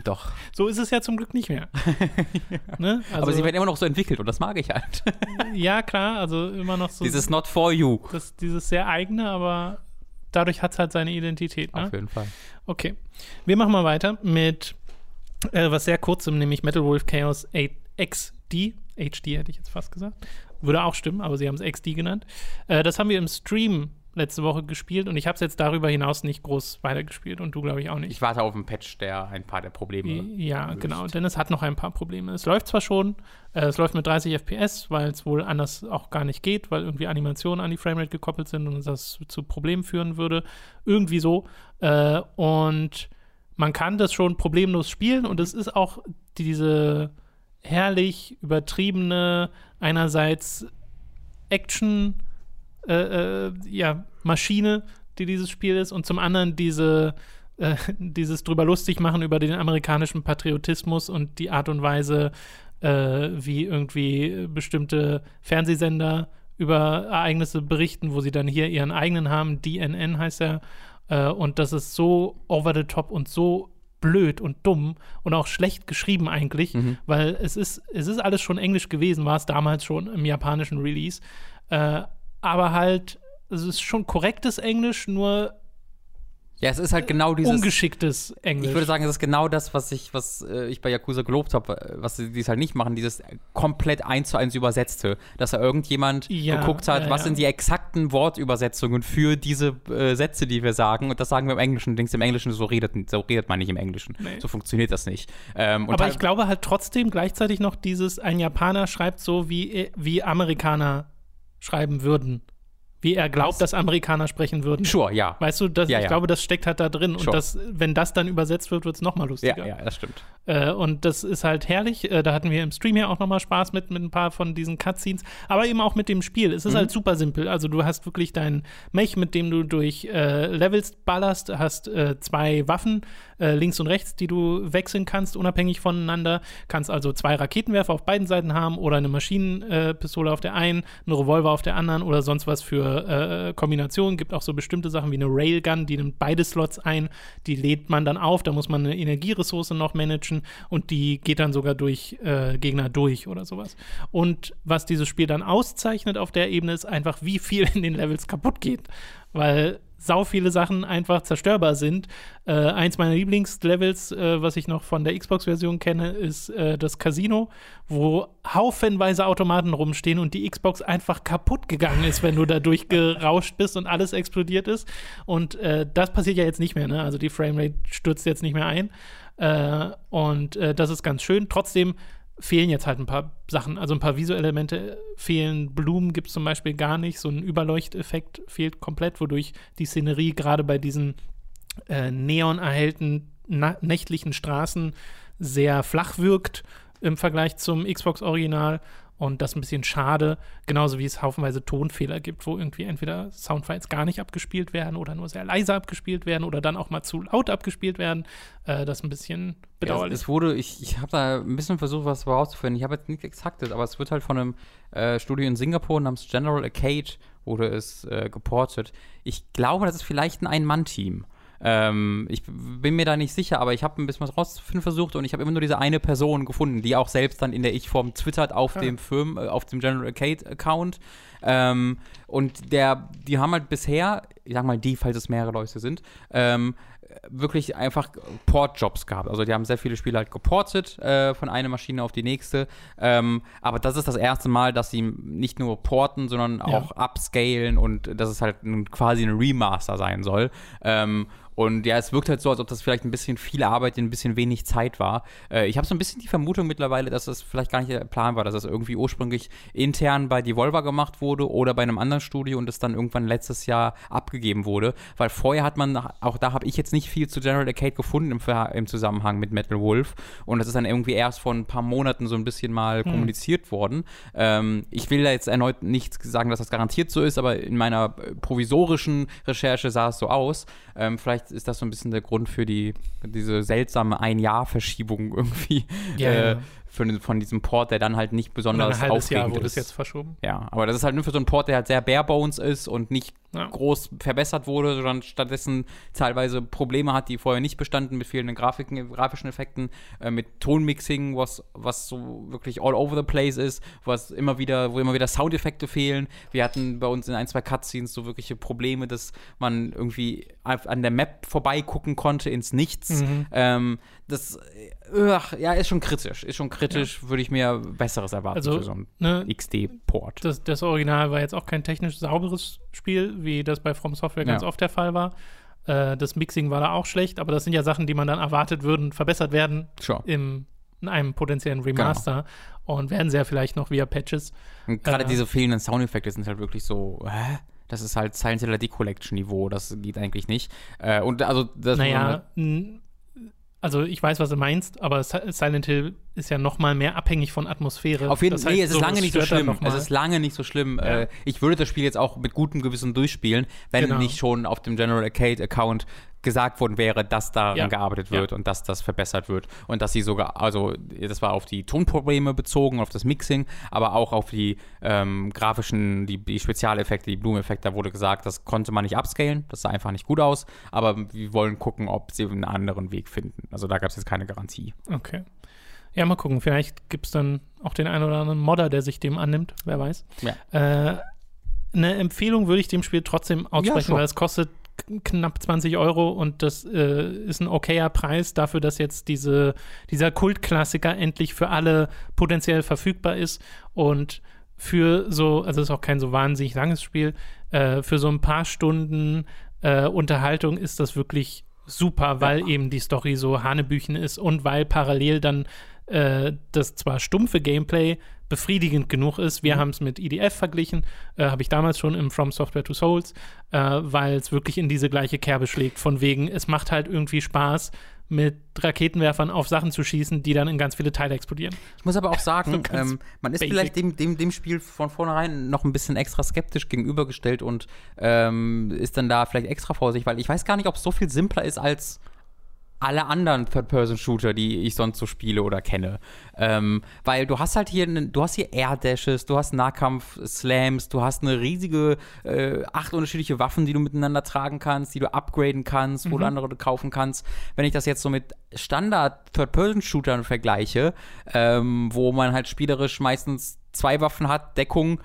Doch. So ist es ja zum Glück nicht mehr. ja. ne? also, aber sie werden immer noch so entwickelt und das mag ich halt. ja, klar, also immer noch so. Dieses Not for You. Das, dieses sehr eigene, aber dadurch hat es halt seine Identität. Ne? Auf jeden Fall. Okay. Wir machen mal weiter mit äh, was sehr kurzem, nämlich Metal Wolf Chaos 8 XD. HD hätte ich jetzt fast gesagt. Würde auch stimmen, aber sie haben es XD genannt. Äh, das haben wir im Stream letzte Woche gespielt und ich habe es jetzt darüber hinaus nicht groß weitergespielt und du glaube ich auch nicht. Ich warte auf einen Patch, der ein paar der Probleme. Ja, löst. genau, denn es hat noch ein paar Probleme. Es läuft zwar schon, äh, es läuft mit 30 FPS, weil es wohl anders auch gar nicht geht, weil irgendwie Animationen an die Framerate gekoppelt sind und das zu Problemen führen würde. Irgendwie so. Äh, und man kann das schon problemlos spielen und es ist auch diese herrlich übertriebene, einerseits Action- äh, äh, ja, Maschine, die dieses Spiel ist, und zum anderen diese, äh, dieses drüber lustig machen über den amerikanischen Patriotismus und die Art und Weise, äh, wie irgendwie bestimmte Fernsehsender über Ereignisse berichten, wo sie dann hier ihren eigenen haben, DNN heißt er, äh, und das ist so over the top und so blöd und dumm und auch schlecht geschrieben eigentlich, mhm. weil es ist, es ist alles schon Englisch gewesen, war es damals schon im japanischen Release. Äh, aber halt, es ist schon korrektes Englisch, nur ja, es ist halt genau dieses. Ungeschicktes Englisch. Ich würde sagen, es ist genau das, was ich, was äh, ich bei Yakuza gelobt habe, äh, was sie dies halt nicht machen, dieses komplett eins zu eins übersetzte. Dass da irgendjemand ja, geguckt hat, ja, was sind die exakten Wortübersetzungen für diese äh, Sätze, die wir sagen. Und das sagen wir im Englischen. Denkst im Englischen, so redet, so redet man nicht im Englischen. Nee. So funktioniert das nicht. Ähm, Aber ich glaube halt trotzdem gleichzeitig noch dieses, ein Japaner schreibt so, wie, wie Amerikaner schreiben würden wie er glaubt, Was? dass Amerikaner sprechen würden. Sure, ja. Weißt du, das, ja, ich ja. glaube, das steckt halt da drin. Sure. Und das, wenn das dann übersetzt wird, wird es nochmal lustiger. Ja, ja, das stimmt. Äh, und das ist halt herrlich. Äh, da hatten wir im Stream ja auch nochmal Spaß mit, mit ein paar von diesen Cutscenes. Aber eben auch mit dem Spiel. Es ist mhm. halt super simpel. Also du hast wirklich dein Mech, mit dem du durch äh, Levels ballerst, hast äh, zwei Waffen, äh, links und rechts, die du wechseln kannst, unabhängig voneinander. Kannst also zwei Raketenwerfer auf beiden Seiten haben oder eine Maschinenpistole auf der einen, eine Revolver auf der anderen oder sonst was für äh, Kombinationen. Gibt auch so bestimmte Sachen wie eine Railgun, die nimmt beide Slots ein. Die lädt man dann auf. Da muss man eine Energieressource noch managen und die geht dann sogar durch äh, Gegner durch oder sowas. Und was dieses Spiel dann auszeichnet auf der Ebene ist einfach, wie viel in den Levels kaputt geht. Weil sau viele Sachen einfach zerstörbar sind. Äh, eins meiner Lieblingslevels, äh, was ich noch von der Xbox-Version kenne, ist äh, das Casino, wo haufenweise Automaten rumstehen und die Xbox einfach kaputt gegangen ist, wenn du da durchgerauscht bist und alles explodiert ist. Und äh, das passiert ja jetzt nicht mehr, ne? Also die Framerate stürzt jetzt nicht mehr ein. Äh, und äh, das ist ganz schön. Trotzdem fehlen jetzt halt ein paar Sachen. Also ein paar visuelle Elemente fehlen. Blumen gibt es zum Beispiel gar nicht. So ein Überleuchteffekt fehlt komplett, wodurch die Szenerie gerade bei diesen äh, neon erhellten nächtlichen Straßen sehr flach wirkt im Vergleich zum Xbox-Original. Und das ist ein bisschen schade, genauso wie es haufenweise Tonfehler gibt, wo irgendwie entweder Soundfiles gar nicht abgespielt werden oder nur sehr leise abgespielt werden oder dann auch mal zu laut abgespielt werden. Äh, das ist ein bisschen bedauerlich. Ja, es, wurde, ich, ich habe da ein bisschen versucht, was herauszufinden. Ich habe jetzt nichts Exaktes, aber es wird halt von einem äh, Studio in Singapur namens General Arcade wurde es äh, geportet. Ich glaube, das ist vielleicht ein Ein-Mann-Team. Ähm, ich bin mir da nicht sicher, aber ich habe ein bisschen was rauszufinden versucht und ich habe immer nur diese eine Person gefunden, die auch selbst dann in der Ich-Form twittert auf ja. dem Firmen, äh, auf dem General Arcade Account. Ähm, und der, die haben halt bisher, ich sag mal die, falls es mehrere Leute sind, ähm, wirklich einfach Port-Jobs gehabt. Also die haben sehr viele Spiele halt geportet äh, von einer Maschine auf die nächste. Ähm, aber das ist das erste Mal, dass sie nicht nur porten, sondern ja. auch upscalen und dass es halt ein, quasi ein Remaster sein soll. Ähm, und ja, es wirkt halt so, als ob das vielleicht ein bisschen viel Arbeit in ein bisschen wenig Zeit war. Äh, ich habe so ein bisschen die Vermutung mittlerweile, dass das vielleicht gar nicht der Plan war, dass das irgendwie ursprünglich intern bei Devolver gemacht wurde oder bei einem anderen Studio und es dann irgendwann letztes Jahr abgegeben wurde. Weil vorher hat man, auch da habe ich jetzt nicht viel zu General Arcade gefunden im, im, Zusammenhang mit Metal Wolf. Und das ist dann irgendwie erst vor ein paar Monaten so ein bisschen mal hm. kommuniziert worden. Ähm, ich will da jetzt erneut nicht sagen, dass das garantiert so ist, aber in meiner provisorischen Recherche sah es so aus. Ähm, vielleicht ist das so ein bisschen der Grund für die, diese seltsame Ein-Jahr-Verschiebung irgendwie. Ja, äh, ja für, von diesem Port, der dann halt nicht besonders ein aufregend Jahr wurde ist. jetzt verschoben. Ja, aber das ist halt nur für so einen Port, der halt sehr bare bones ist und nicht ja. groß verbessert wurde, sondern stattdessen teilweise Probleme hat, die vorher nicht bestanden, mit vielen Grafiken, grafischen Effekten, äh, mit Tonmixing, was, was so wirklich all over the place ist, was immer wieder, wo immer wieder Soundeffekte fehlen. Wir hatten bei uns in ein, zwei Cutscenes so wirkliche Probleme, dass man irgendwie an der Map vorbeigucken konnte ins Nichts. Mhm. Ähm, das ugh, ja, ist schon kritisch. Ist schon kritisch, ja. würde ich mir Besseres erwarten also, für so ein ne, XD-Port. Das, das, Original war jetzt auch kein technisch sauberes Spiel, wie das bei From Software ganz ja. oft der Fall war. Äh, das Mixing war da auch schlecht, aber das sind ja Sachen, die man dann erwartet würden, verbessert werden sure. im, in einem potenziellen Remaster genau. und werden sehr vielleicht noch via Patches. Gerade äh, diese fehlenden Soundeffekte sind halt wirklich so, hä? Das ist halt Silent Hill D-Collection Niveau, das geht eigentlich nicht. Äh, und also das naja, also ich weiß, was du meinst, aber Silent Hill ist ja noch mal mehr abhängig von Atmosphäre. Auf jeden Fall, nee, es ist lange nicht so schlimm. Es ist lange nicht so schlimm. Ja. Äh, ich würde das Spiel jetzt auch mit gutem Gewissen durchspielen, wenn genau. nicht schon auf dem General Arcade Account gesagt worden wäre, dass daran ja. gearbeitet wird ja. und dass das verbessert wird und dass sie sogar, also das war auf die Tonprobleme bezogen, auf das Mixing, aber auch auf die ähm, grafischen, die, die Spezialeffekte, die Blumeneffekte, da wurde gesagt, das konnte man nicht upscalen, das sah einfach nicht gut aus, aber wir wollen gucken, ob sie einen anderen Weg finden. Also da gab es jetzt keine Garantie. Okay. Ja, mal gucken. Vielleicht gibt es dann auch den einen oder anderen Modder, der sich dem annimmt. Wer weiß. Ja. Äh, eine Empfehlung würde ich dem Spiel trotzdem aussprechen, ja, weil es kostet knapp 20 Euro und das äh, ist ein okayer Preis dafür, dass jetzt diese, dieser Kultklassiker endlich für alle potenziell verfügbar ist und für so, also es ist auch kein so wahnsinnig langes Spiel, äh, für so ein paar Stunden äh, Unterhaltung ist das wirklich super, weil ja. eben die Story so Hanebüchen ist und weil parallel dann äh, das zwar stumpfe Gameplay befriedigend genug ist. Wir mhm. haben es mit EDF verglichen, äh, habe ich damals schon im From Software to Souls, äh, weil es wirklich in diese gleiche Kerbe schlägt, von wegen, es macht halt irgendwie Spaß, mit Raketenwerfern auf Sachen zu schießen, die dann in ganz viele Teile explodieren. Ich muss aber auch sagen, so ähm, man ist basic. vielleicht dem, dem, dem Spiel von vornherein noch ein bisschen extra skeptisch gegenübergestellt und ähm, ist dann da vielleicht extra vorsichtig, weil ich weiß gar nicht, ob es so viel simpler ist als alle anderen Third-Person-Shooter, die ich sonst so spiele oder kenne. Ähm, weil du hast halt hier, du hast hier Air-Dashes, du hast Nahkampf-Slams, du hast eine riesige, äh, acht unterschiedliche Waffen, die du miteinander tragen kannst, die du upgraden kannst, wo mhm. du andere kaufen kannst. Wenn ich das jetzt so mit Standard-Third-Person-Shootern vergleiche, ähm, wo man halt spielerisch meistens zwei Waffen hat, Deckung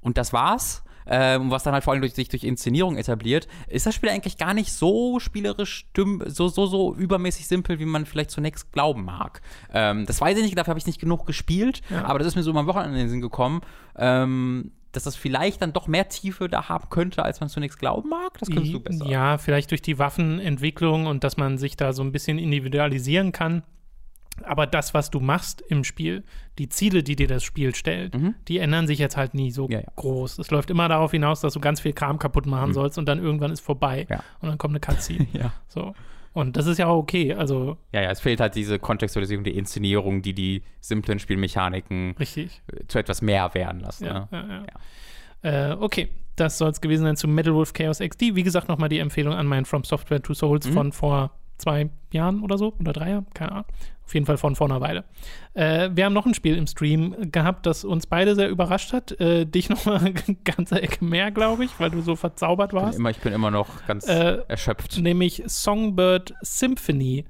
und das war's, ähm, was dann halt vor allem durch, sich durch Inszenierung etabliert, ist das Spiel eigentlich gar nicht so spielerisch so, so, so übermäßig simpel, wie man vielleicht zunächst glauben mag. Ähm, das weiß ich nicht, dafür habe ich nicht genug gespielt, ja. aber das ist mir so am Wochenende in den Sinn gekommen. Ähm, dass das vielleicht dann doch mehr Tiefe da haben könnte, als man zunächst glauben mag? Das könntest du besser. Ja, vielleicht durch die Waffenentwicklung und dass man sich da so ein bisschen individualisieren kann. Aber das, was du machst im Spiel, die Ziele, die dir das Spiel stellt, mhm. die ändern sich jetzt halt nie so ja, ja. groß. Es läuft immer darauf hinaus, dass du ganz viel Kram kaputt machen mhm. sollst und dann irgendwann ist vorbei. Ja. Und dann kommt eine Cutscene. ja. So. Und das ist ja auch okay. Also ja, ja, es fehlt halt diese Kontextualisierung, die Inszenierung, die die simplen Spielmechaniken Richtig. zu etwas mehr werden lassen. Ja, ja. ja. Äh, okay, das soll es gewesen sein zu Metal Wolf Chaos XD. Wie gesagt, nochmal die Empfehlung an meinen From Software to Souls mhm. von vor zwei Jahren oder so oder drei Jahren, keine Ahnung. Auf jeden Fall von vor einer Weile. Äh, wir haben noch ein Spiel im Stream gehabt, das uns beide sehr überrascht hat. Äh, dich noch mal eine ganze Ecke mehr, glaube ich, weil du so verzaubert warst. Ich bin immer, ich bin immer noch ganz äh, erschöpft. Nämlich Songbird Symphony.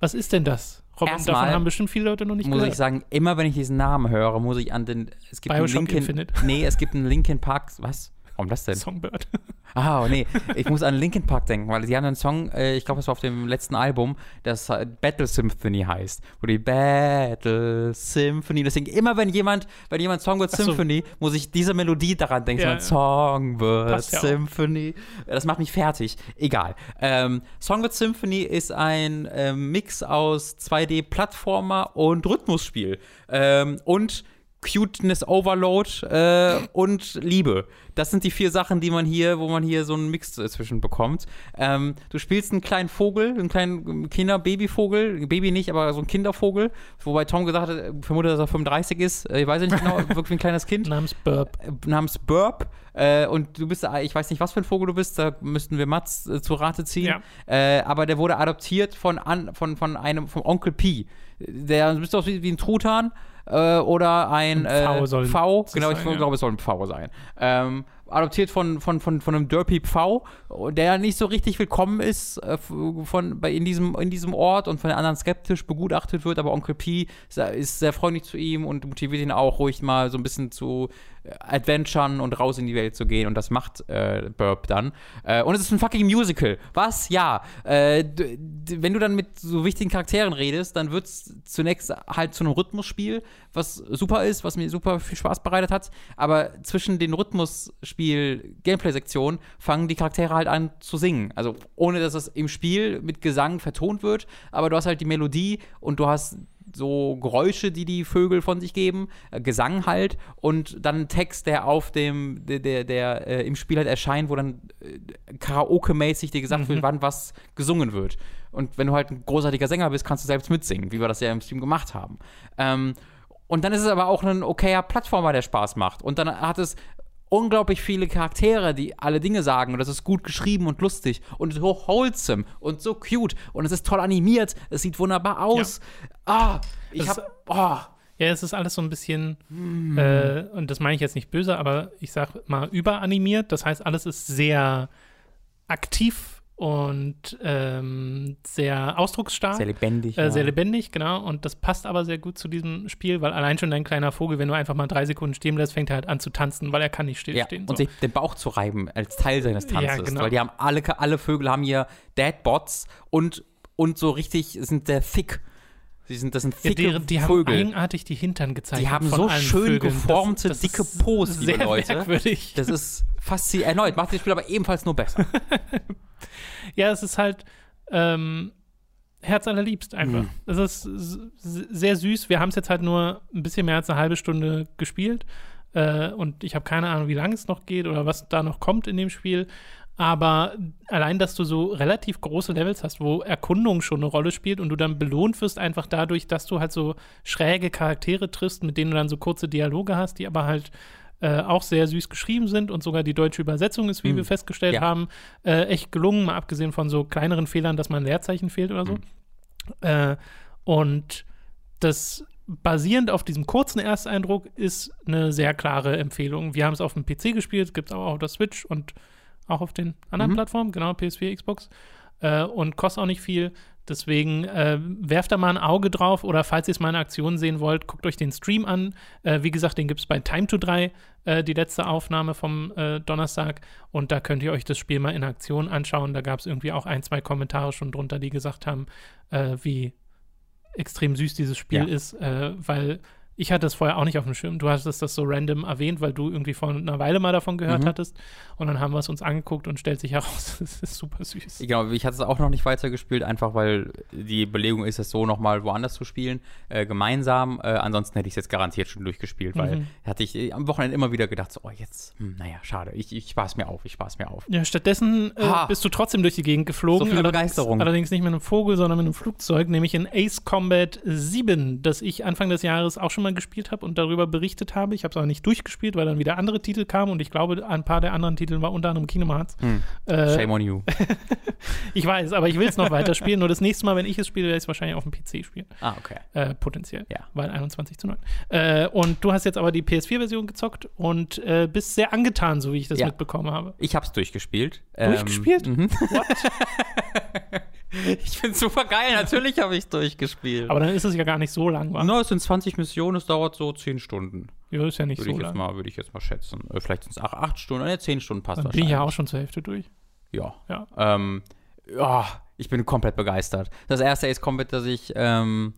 Was ist denn das? Robin, Erstmal davon haben bestimmt viele Leute noch nicht muss gehört. ich sagen, immer wenn ich diesen Namen höre, muss ich an den es gibt Bioshock einen Linkin, Infinite. Nee, es gibt einen Linkin Park, was? Warum das denn? Songbird. Ah, oh, nee. Ich muss an Linkin Park denken, weil die haben einen Song, äh, ich glaube, es war auf dem letzten Album, das Battle Symphony heißt. Wo die Battle Symphony, deswegen immer wenn jemand, wenn jemand Songbird so. Symphony, muss ich diese Melodie daran denken. Ja, so, Songbird ja Symphony. Das macht mich fertig. Egal. Ähm, Songbird Symphony ist ein ähm, Mix aus 2D-Plattformer und Rhythmusspiel. Ähm, und Cuteness Overload äh, und Liebe. Das sind die vier Sachen, die man hier, wo man hier so einen Mix zwischen bekommt. Ähm, du spielst einen kleinen Vogel, einen kleinen Kinder-Babyvogel, Baby nicht, aber so ein Kindervogel, wobei Tom gesagt hat, vermutet, dass er 35 ist. Ich weiß nicht genau, wirklich ein kleines Kind. namens Burp. Äh, namens Burp. Äh, und du bist, äh, ich weiß nicht, was für ein Vogel du bist, da müssten wir Mats äh, zu Rate ziehen. Ja. Äh, aber der wurde adoptiert von, an, von, von einem, vom Onkel Pi. Der bist du wie, wie ein Truthahn äh, oder ein, ein V, äh, v genau, ich ja. glaube, es soll ein V sein. Ähm, adoptiert von, von, von, von einem Derpy Pfau, der nicht so richtig willkommen ist äh, von, bei, in, diesem, in diesem Ort und von den anderen skeptisch begutachtet wird, aber Onkel P ist sehr freundlich zu ihm und motiviert ihn auch ruhig mal so ein bisschen zu adventuren und raus in die Welt zu gehen und das macht äh, Burp dann. Äh, und es ist ein fucking Musical. Was? Ja. Äh, wenn du dann mit so wichtigen Charakteren redest, dann wird es zunächst halt zu einem Rhythmusspiel, was super ist, was mir super viel Spaß bereitet hat. Aber zwischen den Rhythmusspiel-Gameplay-Sektionen fangen die Charaktere halt an zu singen. Also ohne dass es im Spiel mit Gesang vertont wird, aber du hast halt die Melodie und du hast so Geräusche, die die Vögel von sich geben, äh, Gesang halt und dann ein Text, der auf dem, der, der, der äh, im Spiel halt erscheint, wo dann äh, Karaoke-mäßig dir gesagt mhm. wird, wann was gesungen wird. Und wenn du halt ein großartiger Sänger bist, kannst du selbst mitsingen, wie wir das ja im Stream gemacht haben. Ähm, und dann ist es aber auch ein okayer Plattformer, der Spaß macht. Und dann hat es unglaublich viele Charaktere, die alle Dinge sagen und das ist gut geschrieben und lustig und so wholesome und so cute und es ist toll animiert, es sieht wunderbar aus. Ja. Ah, ich hab, oh. Ja, es ist alles so ein bisschen, hm. äh, und das meine ich jetzt nicht böse, aber ich sag mal überanimiert. Das heißt, alles ist sehr aktiv und ähm, sehr ausdrucksstark. Sehr lebendig. Äh, ja. Sehr lebendig, genau. Und das passt aber sehr gut zu diesem Spiel, weil allein schon dein kleiner Vogel, wenn du einfach mal drei Sekunden stehen lässt, fängt er halt an zu tanzen, weil er kann nicht stillstehen. Ja, und so. sich den Bauch zu reiben als Teil seines Tanzes. Ja, genau. Weil die haben alle, alle Vögel haben hier Deadbots und, und so richtig sind sehr thick. Sie sind, das sind dicke ja, die, die Vögel. haben eigenartig die Hintern gezeigt. Die haben so schön Vögeln. geformte, das, das dicke Pos, liebe Leute. Merkwürdig. Das ist faszinierend. Erneut, macht das Spiel aber ebenfalls nur besser. ja, es ist halt ähm, Herz allerliebst einfach. Mm. Es ist sehr süß. Wir haben es jetzt halt nur ein bisschen mehr als eine halbe Stunde gespielt. Äh, und ich habe keine Ahnung, wie lange es noch geht oder was da noch kommt in dem Spiel. Aber allein, dass du so relativ große Levels hast, wo Erkundung schon eine Rolle spielt und du dann belohnt wirst, einfach dadurch, dass du halt so schräge Charaktere triffst, mit denen du dann so kurze Dialoge hast, die aber halt äh, auch sehr süß geschrieben sind und sogar die deutsche Übersetzung ist, wie mhm. wir festgestellt ja. haben, äh, echt gelungen, mal abgesehen von so kleineren Fehlern, dass mal ein Leerzeichen fehlt oder so. Mhm. Äh, und das basierend auf diesem kurzen Ersteindruck ist eine sehr klare Empfehlung. Wir haben es auf dem PC gespielt, gibt es aber auch auf der Switch und auch auf den anderen mhm. Plattformen, genau, PS4, Xbox. Äh, und kostet auch nicht viel. Deswegen äh, werft da mal ein Auge drauf oder falls ihr es mal in Aktion sehen wollt, guckt euch den Stream an. Äh, wie gesagt, den gibt es bei Time to 3, äh, die letzte Aufnahme vom äh, Donnerstag. Und da könnt ihr euch das Spiel mal in Aktion anschauen. Da gab es irgendwie auch ein, zwei Kommentare schon drunter, die gesagt haben, äh, wie extrem süß dieses Spiel ja. ist, weil ich hatte es vorher auch nicht auf dem Schirm. Du hattest das so random erwähnt, weil du irgendwie vor einer Weile mal davon gehört mhm. hattest. Und dann haben wir es uns angeguckt und stellt sich heraus, es ist super süß. Genau, ich hatte es auch noch nicht weitergespielt, einfach weil die Belegung ist, es so nochmal woanders zu spielen, äh, gemeinsam. Äh, ansonsten hätte ich es jetzt garantiert schon durchgespielt, mhm. weil hatte ich äh, am Wochenende immer wieder gedacht, so, oh, jetzt, hm, naja, schade, ich, ich spare es mir auf, ich spare es mir auf. Ja, stattdessen äh, bist du trotzdem durch die Gegend geflogen. So viel Begeisterung. Allerdings nicht mit einem Vogel, sondern mit einem Flugzeug, nämlich in Ace Combat 7, das ich Anfang des Jahres auch schon mal gespielt habe und da darüber berichtet habe. Ich habe es aber nicht durchgespielt, weil dann wieder andere Titel kamen und ich glaube, ein paar der anderen Titel war unter anderem Kingdom Hearts. Hm. Äh, Shame on you. ich weiß, aber ich will es noch weiterspielen. Nur das nächste Mal, wenn ich es spiele, werde ich es wahrscheinlich auf dem PC spielen. Ah, okay. Äh, potenziell. Ja. Weil 21 zu 9. Äh, und du hast jetzt aber die PS4-Version gezockt und äh, bist sehr angetan, so wie ich das ja. mitbekommen habe. Ich habe es durchgespielt. Durchgespielt? Ähm, mhm. What? Ich finde super geil, natürlich habe ich es durchgespielt. Aber dann ist es ja gar nicht so lang, wa? No, es sind 20 Missionen, es dauert so 10 Stunden. Ja, ist ja nicht würde so ich lang. Jetzt mal, würde ich jetzt mal schätzen. Äh, vielleicht sind es 8, 8 Stunden, ne, 10 Stunden passt dann bin ich ja auch schon zur Hälfte durch. Ja. Ja. Ähm, ja, ich bin komplett begeistert. Das erste Ace Combat, das ich ähm,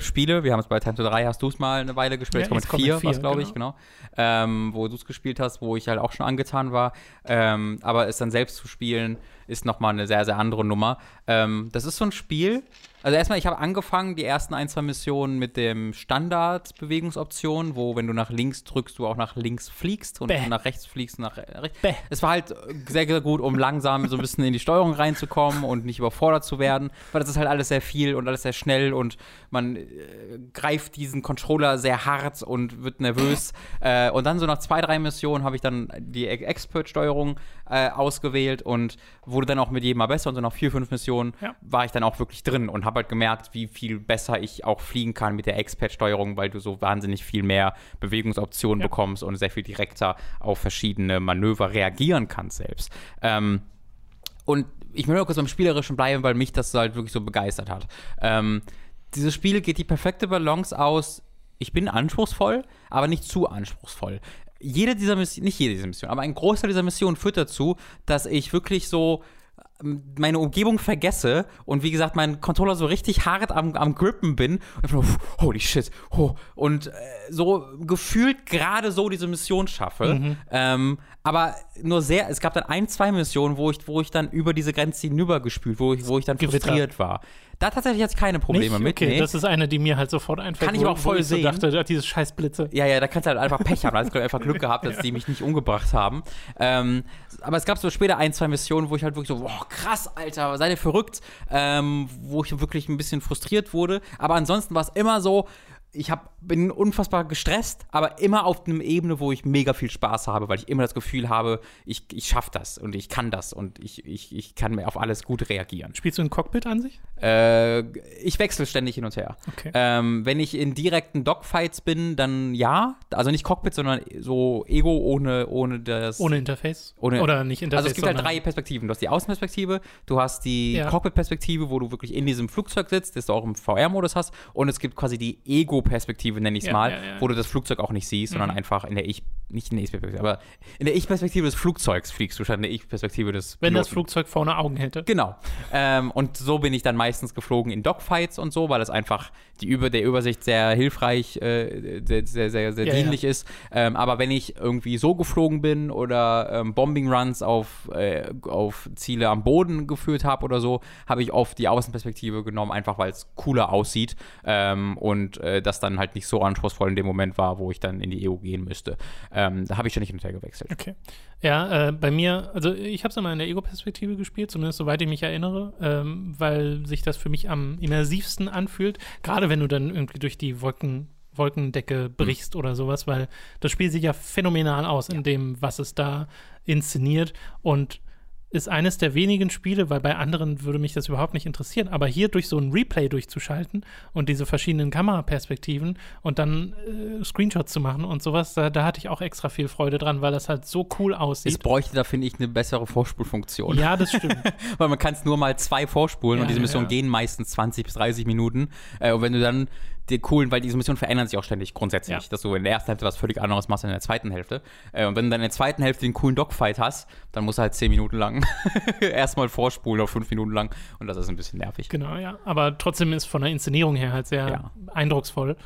spiele, wir haben es bei Time to 3, hast du es mal eine Weile gespielt, ja, Ace Combat 4, 4 was glaube ich, genau. genau. Ähm, wo du es gespielt hast, wo ich halt auch schon angetan war. Ähm, aber es dann selbst zu spielen, ist nochmal eine sehr, sehr andere Nummer. Ähm, das ist so ein Spiel, also erstmal, ich habe angefangen, die ersten ein, zwei Missionen mit dem Standard-Bewegungsoption, wo, wenn du nach links drückst, du auch nach links fliegst und Bäh. nach rechts fliegst nach rechts. Bäh. Es war halt sehr, sehr gut, um langsam so ein bisschen in die Steuerung reinzukommen und nicht überfordert zu werden, weil das ist halt alles sehr viel und alles sehr schnell und man äh, greift diesen Controller sehr hart und wird nervös. äh, und dann so nach zwei, drei Missionen habe ich dann die Expert-Steuerung äh, ausgewählt und wurde dann auch mit jedem Mal besser und so nach vier, fünf Missionen ja. war ich dann auch wirklich drin und habe halt gemerkt, wie viel besser ich auch fliegen kann mit der Expert-Steuerung, weil du so wahnsinnig viel mehr Bewegungsoptionen ja. bekommst und sehr viel direkter auf verschiedene Manöver reagieren kannst selbst. Ähm, und ich möchte auch kurz beim Spielerischen bleiben, weil mich das halt wirklich so begeistert hat. Ähm, dieses Spiel geht die perfekte Balance aus. Ich bin anspruchsvoll, aber nicht zu anspruchsvoll jede dieser Missionen, nicht jede dieser Missionen, aber ein Großteil dieser Missionen führt dazu, dass ich wirklich so meine Umgebung vergesse und wie gesagt, mein Controller so richtig hart am, am Grippen bin und nur, holy shit, oh, und äh, so gefühlt gerade so diese Mission schaffe. Mhm. Ähm, aber nur sehr, es gab dann ein, zwei Missionen, wo ich, wo ich dann über diese Grenze hinübergespült, wo ich, wo ich dann frustriert war. Da tatsächlich jetzt keine Probleme Nicht? mit. Okay, nee. das ist eine, die mir halt sofort einfällt. Kann ich wo, auch voll sehen. Ich so dachte, dieses scheiß Blitze. Ja, ja, da kannst du halt einfach Pech haben. Da hast du einfach Glück gehabt, dass ja. die mich nicht umgebracht haben. Ähm, aber es gab so später ein, zwei Missionen, wo ich halt wirklich so, boah, krass, Alter, seid ihr verrückt, ähm, wo ich wirklich ein bisschen frustriert wurde. Aber ansonsten war es immer so, ich hab, bin unfassbar gestresst, aber immer auf einer Ebene, wo ich mega viel Spaß habe, weil ich immer das Gefühl habe, ich, ich schaffe das und ich kann das und ich, ich, ich kann auf alles gut reagieren. Spielst du ein Cockpit an sich? Äh, ich wechsle ständig hin und her. Okay. Ähm, wenn ich in direkten Dogfights bin, dann ja. Also nicht Cockpit, sondern so Ego ohne, ohne das. Ohne Interface? Ohne, Oder nicht Interface? Also es gibt halt drei Perspektiven. Du hast die Außenperspektive, du hast die Ja. Cockpit-Perspektive, wo du wirklich in diesem Flugzeug sitzt, das du auch im VR-Modus hast. Und es gibt quasi die Ego-Perspektive, nenne ich es Ja, mal, ja, ja. wo du das Flugzeug auch nicht siehst, sondern Mhm. einfach in der Ich, nicht in der Ich-Perspektive, aber in der Ich-Perspektive des Flugzeugs fliegst du statt in der Ich-Perspektive des Wenn das Piloten. Flugzeug vorne Augen hätte. Genau. Ähm, und so bin ich dann meistens geflogen in Dogfights und so, weil es einfach die über der Übersicht sehr hilfreich, äh, sehr, sehr, sehr, sehr dienlich ist. Ähm, aber wenn ich irgendwie so geflogen bin oder ähm, Bombing Runs auf, äh, auf Ziele am Boden geführt habe oder so, habe ich oft die Außenperspektive genommen, einfach weil es cooler aussieht ähm, und äh, das dann halt nicht so anspruchsvoll in dem Moment war, wo ich dann in die EU gehen müsste. Ähm, da habe ich ständig hin und her gewechselt. Okay. Ja, äh, bei mir, also ich habe es immer in der Ego-Perspektive gespielt, zumindest soweit ich mich erinnere, ähm, weil sich das für mich am immersivsten anfühlt. Gerade wenn du dann irgendwie durch die Wolken, Wolkendecke brichst oder sowas, weil das Spiel sieht ja phänomenal aus in dem, was es da inszeniert und ist eines der wenigen Spiele, weil bei anderen würde mich das überhaupt nicht interessieren, aber hier durch so ein Replay durchzuschalten und diese verschiedenen Kameraperspektiven und dann äh, Screenshots zu machen und sowas, da, da hatte ich auch extra viel Freude dran, weil das halt so cool Es aussieht. bräuchte da, finde ich, eine bessere Vorspulfunktion. Ja, das stimmt. Weil man kann es nur mal zwei vorspulen Ja, und diese Missionen ja. gehen meistens 20 bis 30 Minuten. Äh, und wenn du dann die coolen, weil diese Missionen verändern sich auch ständig grundsätzlich, Ja. dass du in der ersten Hälfte was völlig anderes machst als in der zweiten Hälfte. Äh, und wenn du dann in der zweiten Hälfte den coolen Dogfight hast, dann musst du halt 10 Minuten lang erstmal vorspulen auf 5 Minuten lang und das ist ein bisschen nervig. Genau, ja. Aber trotzdem ist von der Inszenierung her halt sehr Ja. eindrucksvoll.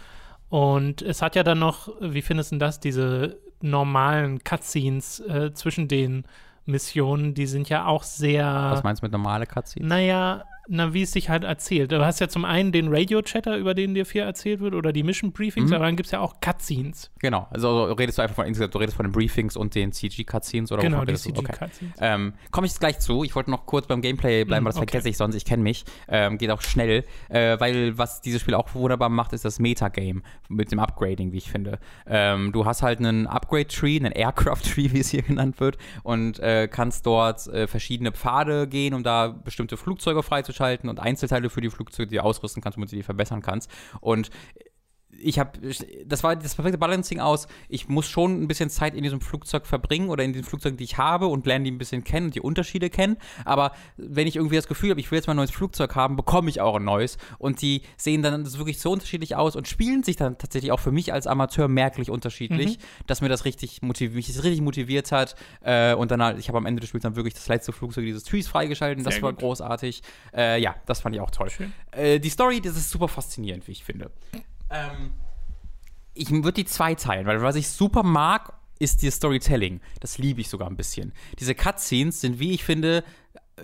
Und es hat ja dann noch, wie findest du das, diese normalen Cutscenes äh, zwischen den Missionen, die sind ja auch sehr. Was meinst du mit normale Cutscenes? Naja, na, wie es sich halt erzählt. Du hast ja zum einen den Radio-Chatter, über den dir viel erzählt wird, oder die Mission-Briefings, Mhm. aber dann gibt es ja auch Cutscenes. Genau, also redest du einfach von insgesamt, du redest von den Briefings und den CG-Cutscenes oder genau, die du? Okay. CG-Cutscenes. Ähm, Komme ich jetzt gleich zu. Ich wollte noch kurz beim Gameplay bleiben, Mm, weil das okay. vergesse ich sonst. Ich kenne mich. Ähm, geht auch schnell, äh, weil was dieses Spiel auch wunderbar macht, ist das Metagame mit dem Upgrading, wie ich finde. Ähm, du hast halt einen Upgrade-Tree, einen Aircraft-Tree, wie es hier genannt wird, und äh, kannst dort äh, verschiedene Pfade gehen, um da bestimmte Flugzeuge freizuschalten und Einzelteile für die Flugzeuge, die du ausrüsten kannst, womit du die verbessern kannst. Und ich habe, das war das perfekte Balancing aus. Ich muss schon ein bisschen Zeit in diesem Flugzeug verbringen oder in den Flugzeugen, die ich habe und lerne die ein bisschen kennen und die Unterschiede kennen. Aber wenn ich irgendwie das Gefühl habe, ich will jetzt mal ein neues Flugzeug haben, bekomme ich auch ein neues. Und die sehen dann das wirklich so unterschiedlich aus und spielen sich dann tatsächlich auch für mich als Amateur merklich unterschiedlich, dass mir das richtig motiviert, mich das richtig motiviert hat. Äh, und dann halt, ich habe am Ende des Spiels dann wirklich das letzte Flugzeug dieses Trees freigeschalten. Das Sehr war gut. großartig. Äh, ja, das fand ich auch toll. Äh, die Story, das ist super faszinierend, wie ich finde. Ähm, ich würde die zwei teilen, weil was ich super mag, ist das Storytelling. Das liebe ich sogar ein bisschen. Diese Cutscenes sind, wie ich finde,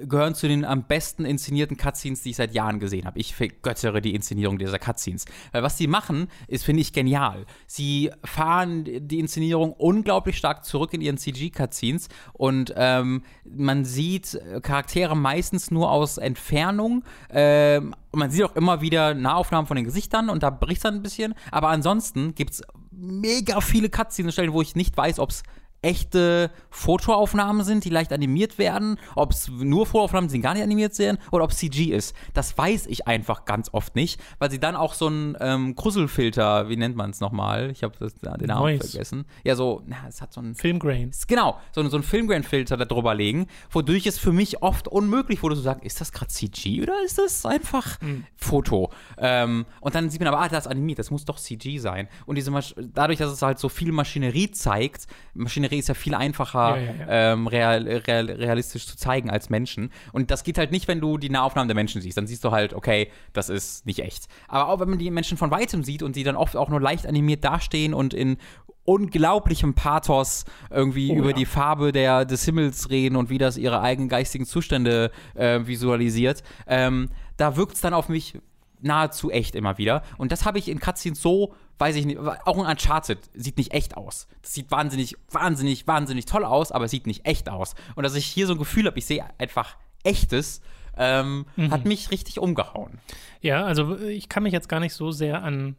gehören zu den am besten inszenierten Cutscenes, die ich seit Jahren gesehen habe. Ich vergöttere die Inszenierung dieser Cutscenes. Weil was sie machen, ist, finde ich, genial. Sie fahren die Inszenierung unglaublich stark zurück in ihren CG-Cutscenes und ähm, man sieht äh, Charaktere meistens nur aus Entfernung. Ähm, man sieht auch immer wieder Nahaufnahmen von den Gesichtern und da bricht es dann ein bisschen. Aber ansonsten gibt es mega viele Cutscenes-Stellen, wo ich nicht weiß, ob es echte Fotoaufnahmen sind, die leicht animiert werden, ob es nur Fotoaufnahmen sind, die gar nicht animiert werden, oder ob es CG ist. Das weiß ich einfach ganz oft nicht, weil sie dann auch so einen ähm, Kruselfilter, wie nennt man es nochmal? Ich habe den Namen Noise. vergessen. Ja, so, na, es hat so einen Filmgrain. Genau, so, so einen Filmgrain-Filter da drüber legen, wodurch es für mich oft unmöglich wurde zu sagen, ist das gerade CG oder ist das einfach Foto? Ähm, und dann sieht man aber, ah, das ist animiert, das muss doch CG sein. Und diese Masch dadurch, dass es halt so viel Maschinerie zeigt, Maschinerie ist ja viel einfacher Ja, ja. Ähm, real, real, realistisch zu zeigen als Menschen. Und das geht halt nicht, wenn du die Nahaufnahmen der Menschen siehst. Dann siehst du halt, okay, das ist nicht echt. Aber auch wenn man die Menschen von weitem sieht und die dann oft auch nur leicht animiert dastehen und in unglaublichem Pathos irgendwie Oh, über ja. die Farbe der, des Himmels reden und wie das ihre eigenen geistigen Zustände äh, visualisiert, ähm, da wirkt es dann auf mich nahezu echt immer wieder. Und das habe ich in Cutscenes so, weiß ich nicht, auch in Uncharted sieht nicht echt aus. Das sieht wahnsinnig, wahnsinnig, wahnsinnig toll aus, aber es sieht nicht echt aus. Und dass ich hier so ein Gefühl habe, ich sehe einfach echtes, ähm, Mhm. hat mich richtig umgehauen. Ja, also ich kann mich jetzt gar nicht so sehr an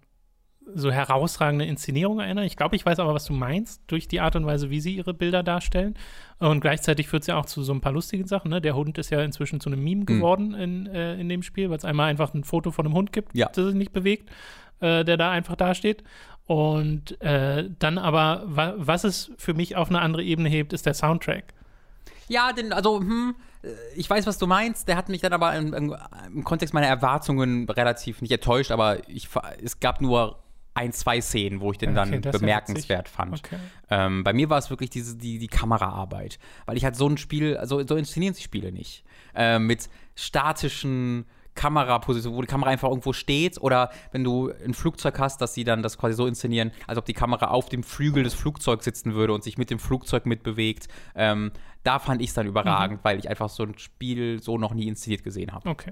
so herausragende Inszenierung erinnern. Ich glaube, ich weiß aber, was du meinst, durch die Art und Weise, wie sie ihre Bilder darstellen. Und gleichzeitig führt es ja auch zu so ein paar lustigen Sachen. Ne? Der Hund ist ja inzwischen zu einem Meme mhm. geworden mhm. in, äh, in dem Spiel, weil es einmal einfach ein Foto von einem Hund gibt, ja. das sich nicht bewegt, äh, der da einfach dasteht. Und äh, dann aber, wa was es für mich auf eine andere Ebene hebt, ist der Soundtrack. Ja, denn, also, hm, ich weiß, was du meinst. Der hat mich dann aber im, im, im Kontext meiner Erwartungen relativ nicht enttäuscht, aber ich, es gab nur ein, zwei Szenen, wo ich den okay, dann bemerkenswert fand. Okay. Ähm, bei mir war es wirklich diese, die, die Kameraarbeit. Weil ich halt so ein Spiel, also so inszenieren sich Spiele nicht. Ähm, mit statischen Kameraposition, wo die Kamera einfach irgendwo steht oder wenn du ein Flugzeug hast, dass sie dann das quasi so inszenieren, als ob die Kamera auf dem Flügel des Flugzeugs sitzen würde und sich mit dem Flugzeug mitbewegt. Ähm, da fand ich es dann überragend, mhm. weil ich einfach so ein Spiel so noch nie inszeniert gesehen habe. Okay.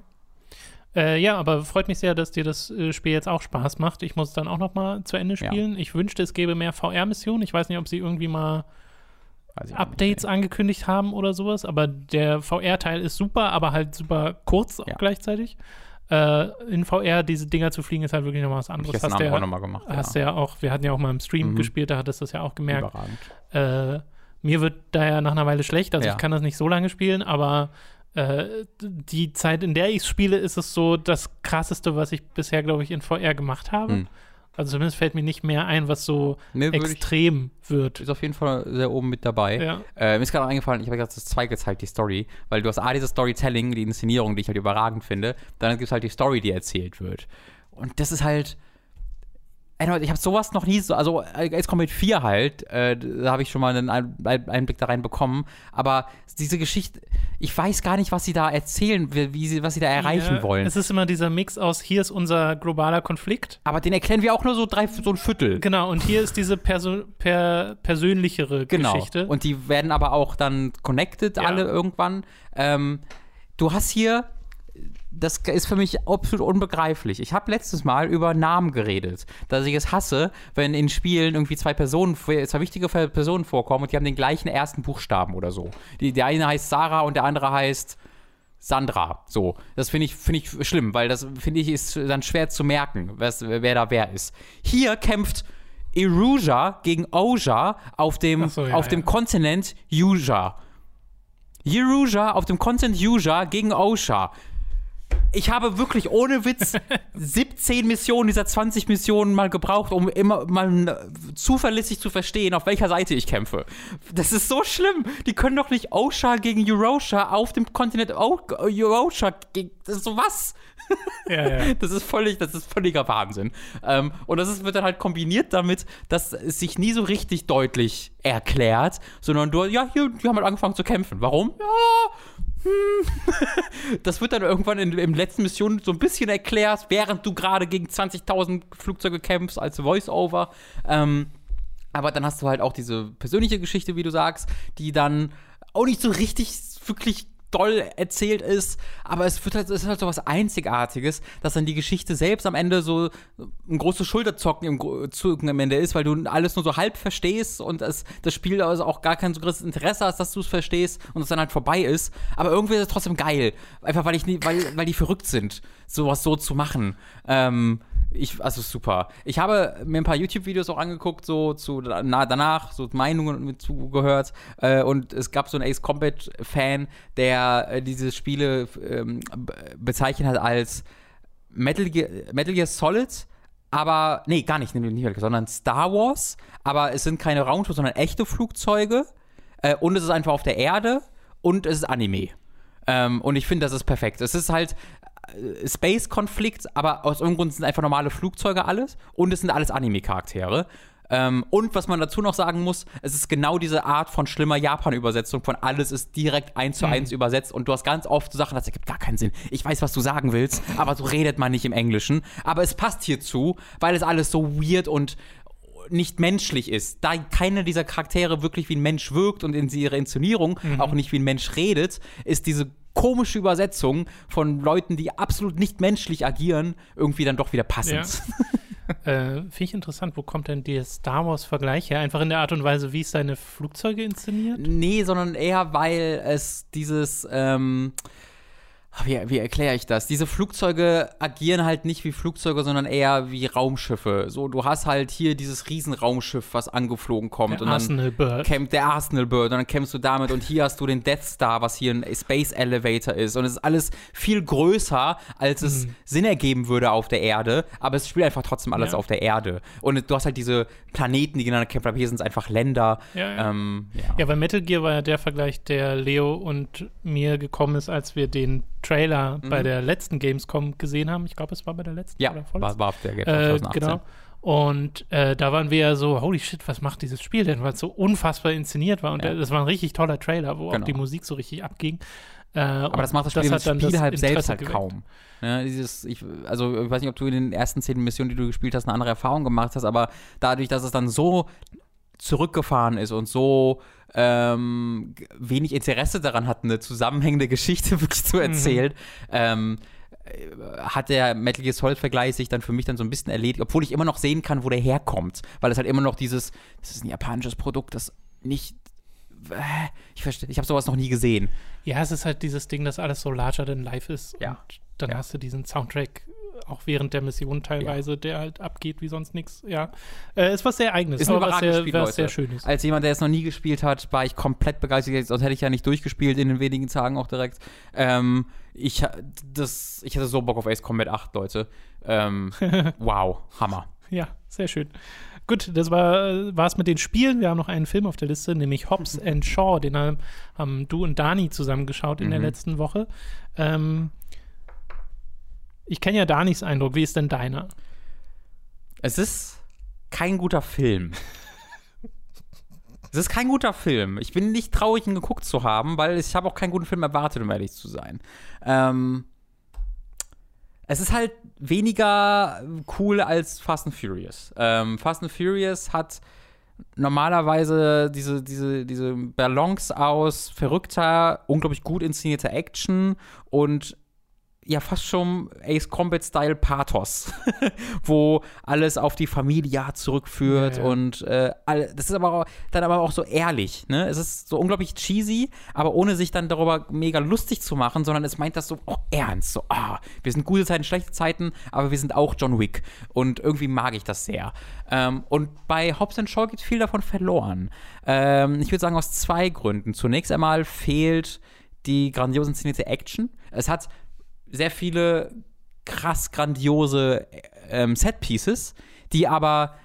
Äh, ja, aber freut mich sehr, dass dir das äh, Spiel jetzt auch Spaß macht. Ich muss es dann auch noch mal zu Ende spielen. Ja. Ich wünschte, es gäbe mehr VR-Missionen. Ich weiß nicht, ob sie irgendwie mal Updates nicht. angekündigt haben oder sowas, aber der VR-Teil ist super, aber halt super kurz auch ja. gleichzeitig. Äh, in VR diese Dinger zu fliegen ist halt wirklich nochmal was anderes. Ich hast du ja, auch nochmal gemacht. Hast ja. ja auch, wir hatten ja auch mal im Stream mhm. gespielt, da hattest du das ja auch gemerkt. Überragend. Äh, mir wird da ja nach einer Weile schlecht, also ja. ich kann das nicht so lange spielen, aber äh, die Zeit, in der ich spiele, ist es so das krasseste, was ich bisher, glaube ich, in VR gemacht habe. Mhm. Also zumindest fällt mir nicht mehr ein, was so nee, extrem ich, wird. Ist auf jeden Fall sehr oben mit dabei. Ja. Äh, mir ist gerade eingefallen, ich habe gerade das zwei gezeigt, die Story, weil du hast A, dieses Storytelling, die Inszenierung, die ich halt überragend finde, dann gibt es halt die Story, die erzählt wird. Und das ist halt, ich habe sowas noch nie so, also jetzt kommt mit 4 halt, äh, da habe ich schon mal einen Einblick da rein bekommen, aber diese Geschichte, ich weiß gar nicht, was sie da erzählen, wie sie, was sie da erreichen ja, wollen. Es ist immer dieser Mix aus, hier ist unser globaler Konflikt. Aber den erklären wir auch nur so drei, so ein Viertel. Genau, und hier ist diese Perso per persönlichere genau. Geschichte. Und die werden aber auch dann connected, ja. alle irgendwann. Ähm, du hast hier das ist für mich absolut unbegreiflich. Ich habe letztes Mal über Namen geredet, dass ich es hasse, wenn in Spielen irgendwie zwei Personen, zwei wichtige Personen vorkommen und die haben den gleichen ersten Buchstaben oder so. Die, der eine heißt Sarah und der andere heißt Sandra. So, das finde ich, find ich schlimm, weil das finde ich ist dann schwer zu merken, was, wer da wer ist. Hier kämpft Eruja gegen Oja auf dem, so, ja, auf ja. dem Kontinent Yuja. Yeruja auf dem Kontinent Yuja gegen Osha ich habe wirklich ohne Witz 17 Missionen dieser 20 Missionen mal gebraucht, um immer mal zuverlässig zu verstehen, auf welcher Seite ich kämpfe. Das ist so schlimm. Die können doch nicht Osha gegen Eurosha auf dem Kontinent o Eurosha gegen. Das ist so was? Ja, ja. Das ist völlig, das ist völliger Wahnsinn. Ähm, und das ist, wird dann halt kombiniert damit, dass es sich nie so richtig deutlich erklärt, sondern du, ja, hier, die haben halt angefangen zu kämpfen. Warum? Ja, hm. das wird dann irgendwann in, in letzten Mission so ein bisschen erklärt, während du gerade gegen 20.000 Flugzeuge kämpfst als Voice-Over. Ähm, aber dann hast du halt auch diese persönliche Geschichte, wie du sagst, die dann auch nicht so richtig wirklich doll erzählt ist, aber es wird halt, es ist halt so was Einzigartiges, dass dann die Geschichte selbst am Ende so ein großes Schulterzocken im, Zucken am Ende ist, weil du alles nur so halb verstehst und es, das Spiel also auch gar kein so großes Interesse hast, dass du es verstehst und es dann halt vorbei ist. Aber irgendwie ist es trotzdem geil. Einfach weil ich weil, weil die verrückt sind, sowas so zu machen. Ähm, ich, also super. Ich habe mir ein paar YouTube-Videos auch angeguckt, so zu na, danach, so Meinungen zugehört. Äh, und es gab so einen Ace Combat-Fan, der äh, diese Spiele ähm, bezeichnet hat als Metal Gear, Metal Gear Solid, aber, nee, gar nicht, nicht Metal Gear, sondern Star Wars. Aber es sind keine Raumschiffs, sondern echte Flugzeuge. Äh, und es ist einfach auf der Erde und es ist Anime. Ähm, und ich finde, das ist perfekt. Es ist halt äh, Space-Konflikt, aber aus irgendeinem Grund sind einfach normale Flugzeuge alles und es sind alles Anime-Charaktere. Ähm, und was man dazu noch sagen muss, es ist genau diese Art von schlimmer Japan-Übersetzung, von alles ist direkt eins zu mhm. eins übersetzt und du hast ganz oft so Sachen, das ergibt gar keinen Sinn. Ich weiß, was du sagen willst, aber so redet man nicht im Englischen. Aber es passt hierzu, weil es alles so weird und nicht menschlich ist. Da keine dieser Charaktere wirklich wie ein Mensch wirkt und in ihrer Inszenierung mhm. auch nicht wie ein Mensch redet, ist diese komische Übersetzung von Leuten, die absolut nicht menschlich agieren, irgendwie dann doch wieder passend. Ja. äh, Finde ich interessant, wo kommt denn der Star Wars-Vergleich her? Einfach in der Art und Weise, wie es seine Flugzeuge inszeniert? Nee, sondern eher, weil es dieses, ähm, wie, wie erkläre ich das? Diese Flugzeuge agieren halt nicht wie Flugzeuge, sondern eher wie Raumschiffe. So, du hast halt hier dieses Riesenraumschiff, was angeflogen kommt. Der und Arsenal Bird. Kämpft, der Arsenal Bird. Und dann kämpfst du damit. Und hier hast du den Death Star, was hier ein Space Elevator ist. Und es ist alles viel größer, als es mhm. Sinn ergeben würde auf der Erde. Aber es spielt einfach trotzdem alles ja. auf der Erde. Und du hast halt diese Planeten, die gegeneinander kämpfen. Aber hier sind es einfach Länder. Ja, ja. Ähm, ja. ja, weil Metal Gear war ja der Vergleich, der Leo und mir gekommen ist, als wir den Trailer mhm. bei der letzten Gamescom gesehen haben. Ich glaube, es war bei der letzten ja, oder vorletzten. War, war auf der Gamescom äh, Genau. Und äh, da waren wir ja so, holy shit, was macht dieses Spiel denn? Weil es so unfassbar inszeniert war. Und ja. das war ein richtig toller Trailer, wo genau. auch die Musik so richtig abging. Äh, Aber das macht das Spiel, das das Spiel halt selbst halt kaum. Ja, dieses, ich, also ich weiß nicht, ob du in den ersten zehn Missionen, die du gespielt hast, eine andere Erfahrung gemacht hast, aber dadurch, dass es dann so zurückgefahren ist und so ähm, wenig Interesse daran hat, eine zusammenhängende Geschichte wirklich zu erzählen, mhm. ähm, äh, hat der Metal Gear Solid-Vergleich sich dann für mich dann so ein bisschen erledigt, obwohl ich immer noch sehen kann, wo der herkommt. Weil es halt immer noch dieses, das ist ein japanisches Produkt, das nicht. Äh, ich verstehe, ich habe sowas noch nie gesehen. Ja, es ist halt dieses Ding, dass alles so larger than life ist. Ja. Und dann ja. hast du diesen Soundtrack auch während der Mission teilweise, ja. der halt abgeht wie sonst nichts. Ja, äh, ist was sehr eigenes, ist aber was sehr, Spiel, was sehr schönes. Als jemand, der es noch nie gespielt hat, war ich komplett begeistert. Sonst hätte ich ja nicht durchgespielt in den wenigen Tagen auch direkt. Ähm, ich, das, ich hatte so Bock auf Ace Combat 8, Leute. Ähm, wow, Hammer. Ja, sehr schön. Gut, das war es mit den Spielen. Wir haben noch einen Film auf der Liste, nämlich Hobbs and Shaw. Den haben, haben du und Dani zusammengeschaut in mhm. der letzten Woche. Ähm, ich kenne ja Danis Eindruck. Wie ist denn deiner? Es ist kein guter Film. es ist kein guter Film. Ich bin nicht traurig, ihn geguckt zu haben, weil ich habe auch keinen guten Film erwartet, um ehrlich zu sein. Ähm, es ist halt weniger cool als Fast and Furious. Ähm, Fast and Furious hat normalerweise diese, diese, diese Balance aus verrückter, unglaublich gut inszenierter Action und ja fast schon Ace Combat Style Pathos, wo alles auf die Familie zurückführt ja, ja. und äh, all, das ist aber auch, dann aber auch so ehrlich, ne? Es ist so unglaublich cheesy, aber ohne sich dann darüber mega lustig zu machen, sondern es meint das so auch ernst, so ah, wir sind gute Zeiten, schlechte Zeiten, aber wir sind auch John Wick und irgendwie mag ich das sehr. Ähm, und bei Hobbs Shaw geht viel davon verloren. Ähm, ich würde sagen aus zwei Gründen. Zunächst einmal fehlt die grandios inszenierte Action. Es hat sehr viele krass grandiose ähm, Set-Pieces, die aber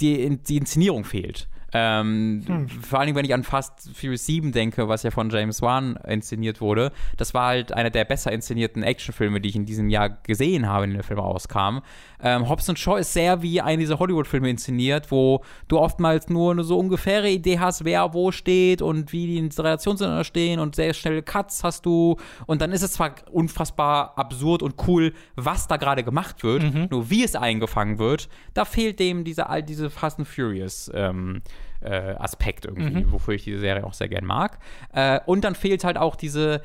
die, die Inszenierung fehlt. Ähm, hm. Vor allem, wenn ich an Fast Furious 7 denke, was ja von James Wan inszeniert wurde. Das war halt einer der besser inszenierten Actionfilme, die ich in diesem Jahr gesehen habe, wenn der Film rauskam. Ähm, Hobbs Shaw ist sehr wie eine dieser Hollywood-Filme inszeniert, wo du oftmals nur eine so ungefähre Idee hast, wer wo steht und wie die in Relation zueinander stehen und sehr schnelle Cuts hast du. Und dann ist es zwar unfassbar absurd und cool, was da gerade gemacht wird, mhm. nur wie es eingefangen wird, da fehlt dem diese, all diese Fast and Furious ähm, äh, Aspekt irgendwie, mhm. wofür ich diese Serie auch sehr gern mag. Äh, und dann fehlt halt auch diese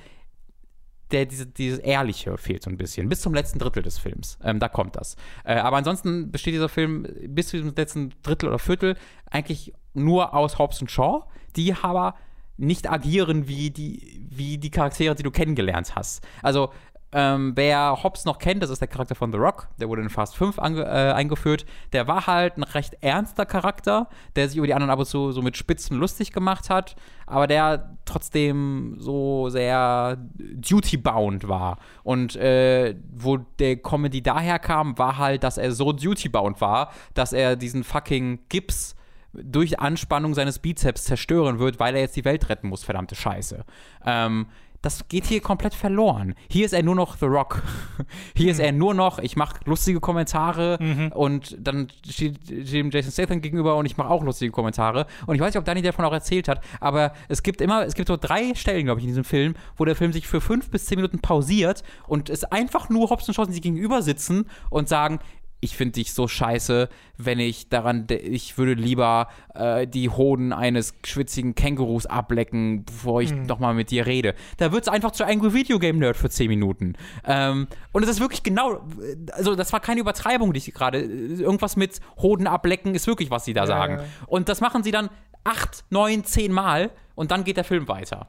der, diese, dieses Ehrliche fehlt so ein bisschen. Bis zum letzten Drittel des Films. Ähm, da kommt das. Äh, aber ansonsten besteht dieser Film bis zum letzten Drittel oder Viertel eigentlich nur aus Hobbs und Shaw, die aber nicht agieren wie die, wie die Charaktere, die du kennengelernt hast. Also ähm, wer Hobbs noch kennt, das ist der Charakter von The Rock, der wurde in Fast 5 ange, äh, eingeführt. Der war halt ein recht ernster Charakter, der sich über die anderen ab und zu so mit Spitzen lustig gemacht hat, aber der trotzdem so sehr duty-bound war. Und äh, wo der Comedy daher kam, war halt, dass er so duty-bound war, dass er diesen fucking Gips durch Anspannung seines Bizeps zerstören wird, weil er jetzt die Welt retten muss, verdammte Scheiße. Ähm, das geht hier komplett verloren. Hier ist er nur noch The Rock. Hier mhm. ist er nur noch, ich mache lustige Kommentare mhm. und dann steht dem Jason Statham gegenüber und ich mache auch lustige Kommentare. Und ich weiß nicht, ob Danny davon auch erzählt hat, aber es gibt immer, es gibt so drei Stellen, glaube ich, in diesem Film, wo der Film sich für fünf bis zehn Minuten pausiert und es einfach nur Hobbs und Shaw die gegenüber sitzen und sagen, ich finde dich so scheiße, wenn ich daran, ich würde lieber äh, die Hoden eines schwitzigen Kängurus ablecken, bevor ich hm. nochmal mit dir rede. Da wird es einfach zu Angry Video Game Nerd für 10 Minuten. Ähm, und es ist wirklich genau, also das war keine Übertreibung, die ich gerade, irgendwas mit Hoden ablecken ist wirklich, was sie da ja, sagen. Ja. Und das machen sie dann acht, neun, zehn Mal und dann geht der Film weiter.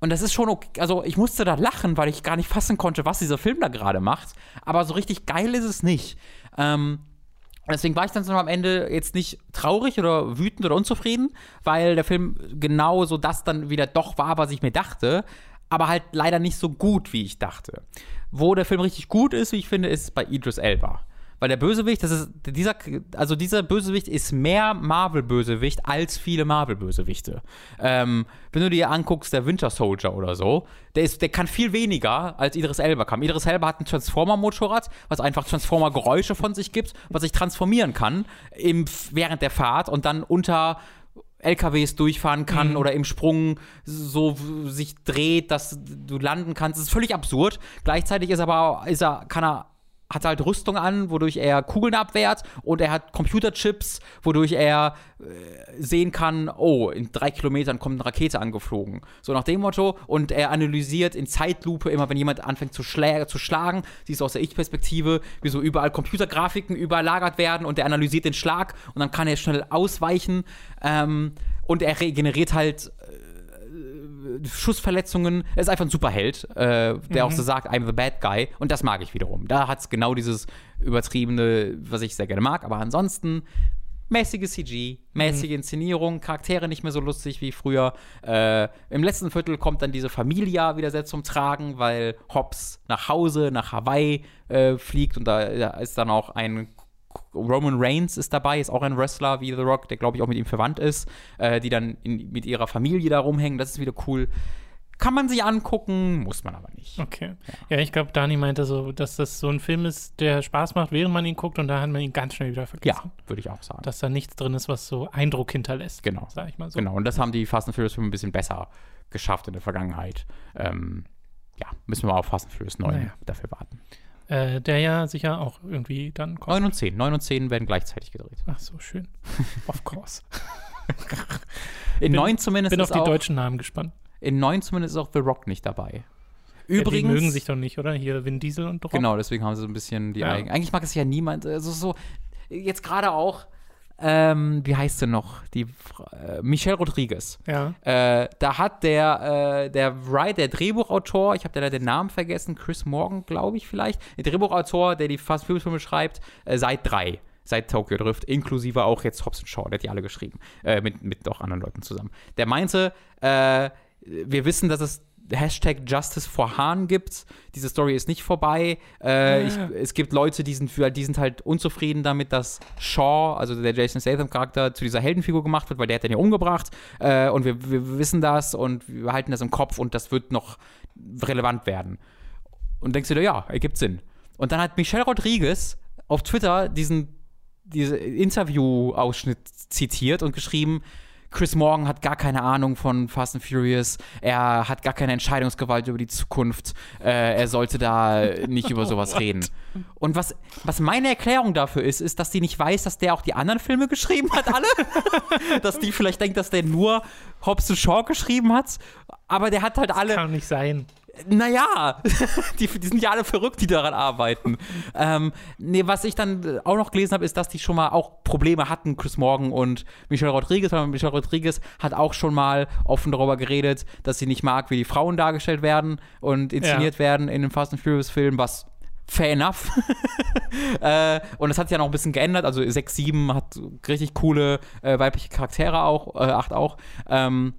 Und das ist schon okay. Also, ich musste da lachen, weil ich gar nicht fassen konnte, was dieser Film da gerade macht. Aber so richtig geil ist es nicht. Ähm, Deswegen war ich dann so am Ende jetzt nicht traurig oder wütend oder unzufrieden, weil der Film genau so das dann wieder doch war, was ich mir dachte, aber halt leider nicht so gut, wie ich dachte. Wo der Film richtig gut ist, wie ich finde, ist bei Idris Elba. Weil der Bösewicht, das ist dieser, also dieser Bösewicht ist mehr Marvel-Bösewicht als viele Marvel-Bösewichte. Ähm, wenn du dir anguckst, der Winter Soldier oder so, der, ist, der kann viel weniger als Idris Elba kann. Idris Elba hat ein Transformer-Motorrad, was einfach Transformer-Geräusche von sich gibt, was sich transformieren kann im, während der Fahrt und dann unter LKWs durchfahren kann mhm. oder im Sprung so sich dreht, dass du landen kannst. Das ist völlig absurd. Gleichzeitig ist aber ist er, kann er hat halt Rüstung an, wodurch er Kugeln abwehrt und er hat Computerchips, wodurch er äh, sehen kann, oh, in drei Kilometern kommt eine Rakete angeflogen. So nach dem Motto. Und er analysiert in Zeitlupe immer, wenn jemand anfängt zu, schla zu schlagen, siehst du aus der Ich-Perspektive, wie so überall Computergrafiken überlagert werden und er analysiert den Schlag und dann kann er schnell ausweichen. Ähm, und er regeneriert halt Schussverletzungen. Er ist einfach ein Superheld, äh, der mhm. auch so sagt, I'm the bad guy. Und das mag ich wiederum. Da hat es genau dieses übertriebene, was ich sehr gerne mag. Aber ansonsten mäßige CG, mäßige mhm. Inszenierung, Charaktere nicht mehr so lustig wie früher. Äh, Im letzten Viertel kommt dann diese Familia wieder sehr zum Tragen, weil Hobbs nach Hause, nach Hawaii äh, fliegt und da ist dann auch ein Roman Reigns ist dabei, ist auch ein Wrestler wie The Rock, der glaube ich auch mit ihm verwandt ist, äh, die dann in, mit ihrer Familie da rumhängen. Das ist wieder cool. Kann man sich angucken, muss man aber nicht. Okay. Ja, ja ich glaube, Dani meinte so, dass das so ein Film ist, der Spaß macht, während man ihn guckt und da hat man ihn ganz schnell wieder vergessen. Ja, würde ich auch sagen. Dass da nichts drin ist, was so Eindruck hinterlässt. Genau. Sag ich mal so. Genau, und das haben die Fast and Furious Filme ein bisschen besser geschafft in der Vergangenheit. Ähm, ja, müssen wir auf Fast and Furious 9 naja. dafür warten. Äh, der ja sicher auch irgendwie dann kommt. 9 und 10. 9 und 10 werden gleichzeitig gedreht. Ach so, schön. of course. in 9 zumindest bin auf die deutschen Namen gespannt. In 9 zumindest ist auch The Rock nicht dabei. Übrigens. Ja, die mögen sich doch nicht, oder? Hier Vin Diesel und The Rock. Genau, deswegen haben sie so ein bisschen die ja. eigenen. Eigentlich mag es ja niemand. Also so, jetzt gerade auch ähm, wie heißt sie noch? Die äh, Michelle Rodriguez. Ja. Äh, da hat der, äh, der Wright, der Drehbuchautor, ich habe da den Namen vergessen, Chris Morgan, glaube ich vielleicht, der Drehbuchautor, der die Fast Food Filme schreibt, äh, seit drei seit Tokyo Drift, inklusive auch jetzt Hobbs Shaw, der hat die alle geschrieben, äh, mit, mit auch anderen Leuten zusammen. Der meinte, äh, wir wissen, dass es Hashtag Justice for Hahn gibt. Diese Story ist nicht vorbei. Äh, ich, es gibt Leute, die sind, für, die sind halt unzufrieden damit, dass Shaw, also der Jason Statham-Charakter, zu dieser Heldenfigur gemacht wird, weil der hat den ja umgebracht. Äh, und wir, wir, wissen das und wir halten das im Kopf und das wird noch relevant werden. Und denkst du dir, ja, ergibt Sinn. Und dann hat Michelle Rodriguez auf Twitter diesen, diesen Interview-Ausschnitt zitiert und geschrieben, Chris Morgan hat gar keine Ahnung von Fast and Furious. Er hat gar keine Entscheidungsgewalt über die Zukunft. Äh, er sollte da nicht über sowas reden. Und was, was meine Erklärung dafür ist, ist, dass sie nicht weiß, dass der auch die anderen Filme geschrieben hat, alle. dass die vielleicht denkt, dass der nur Hobbs Shaw geschrieben hat. Aber der hat halt alle. Das kann nicht sein naja, die, die sind ja alle verrückt, die daran arbeiten. ähm, nee, was ich dann auch noch gelesen habe, ist, dass die schon mal auch Probleme hatten, Chris Morgan und Michelle Rodriguez. Weil Michelle Rodriguez hat auch schon mal offen darüber geredet, dass sie nicht mag, wie die Frauen dargestellt werden und inszeniert ja. werden in den Fast and Furious Filmen, was fair enough. äh, und das hat sich ja noch ein bisschen geändert. Also 6, 7 hat richtig coole äh, weibliche Charaktere auch, äh, 8 auch. Ähm,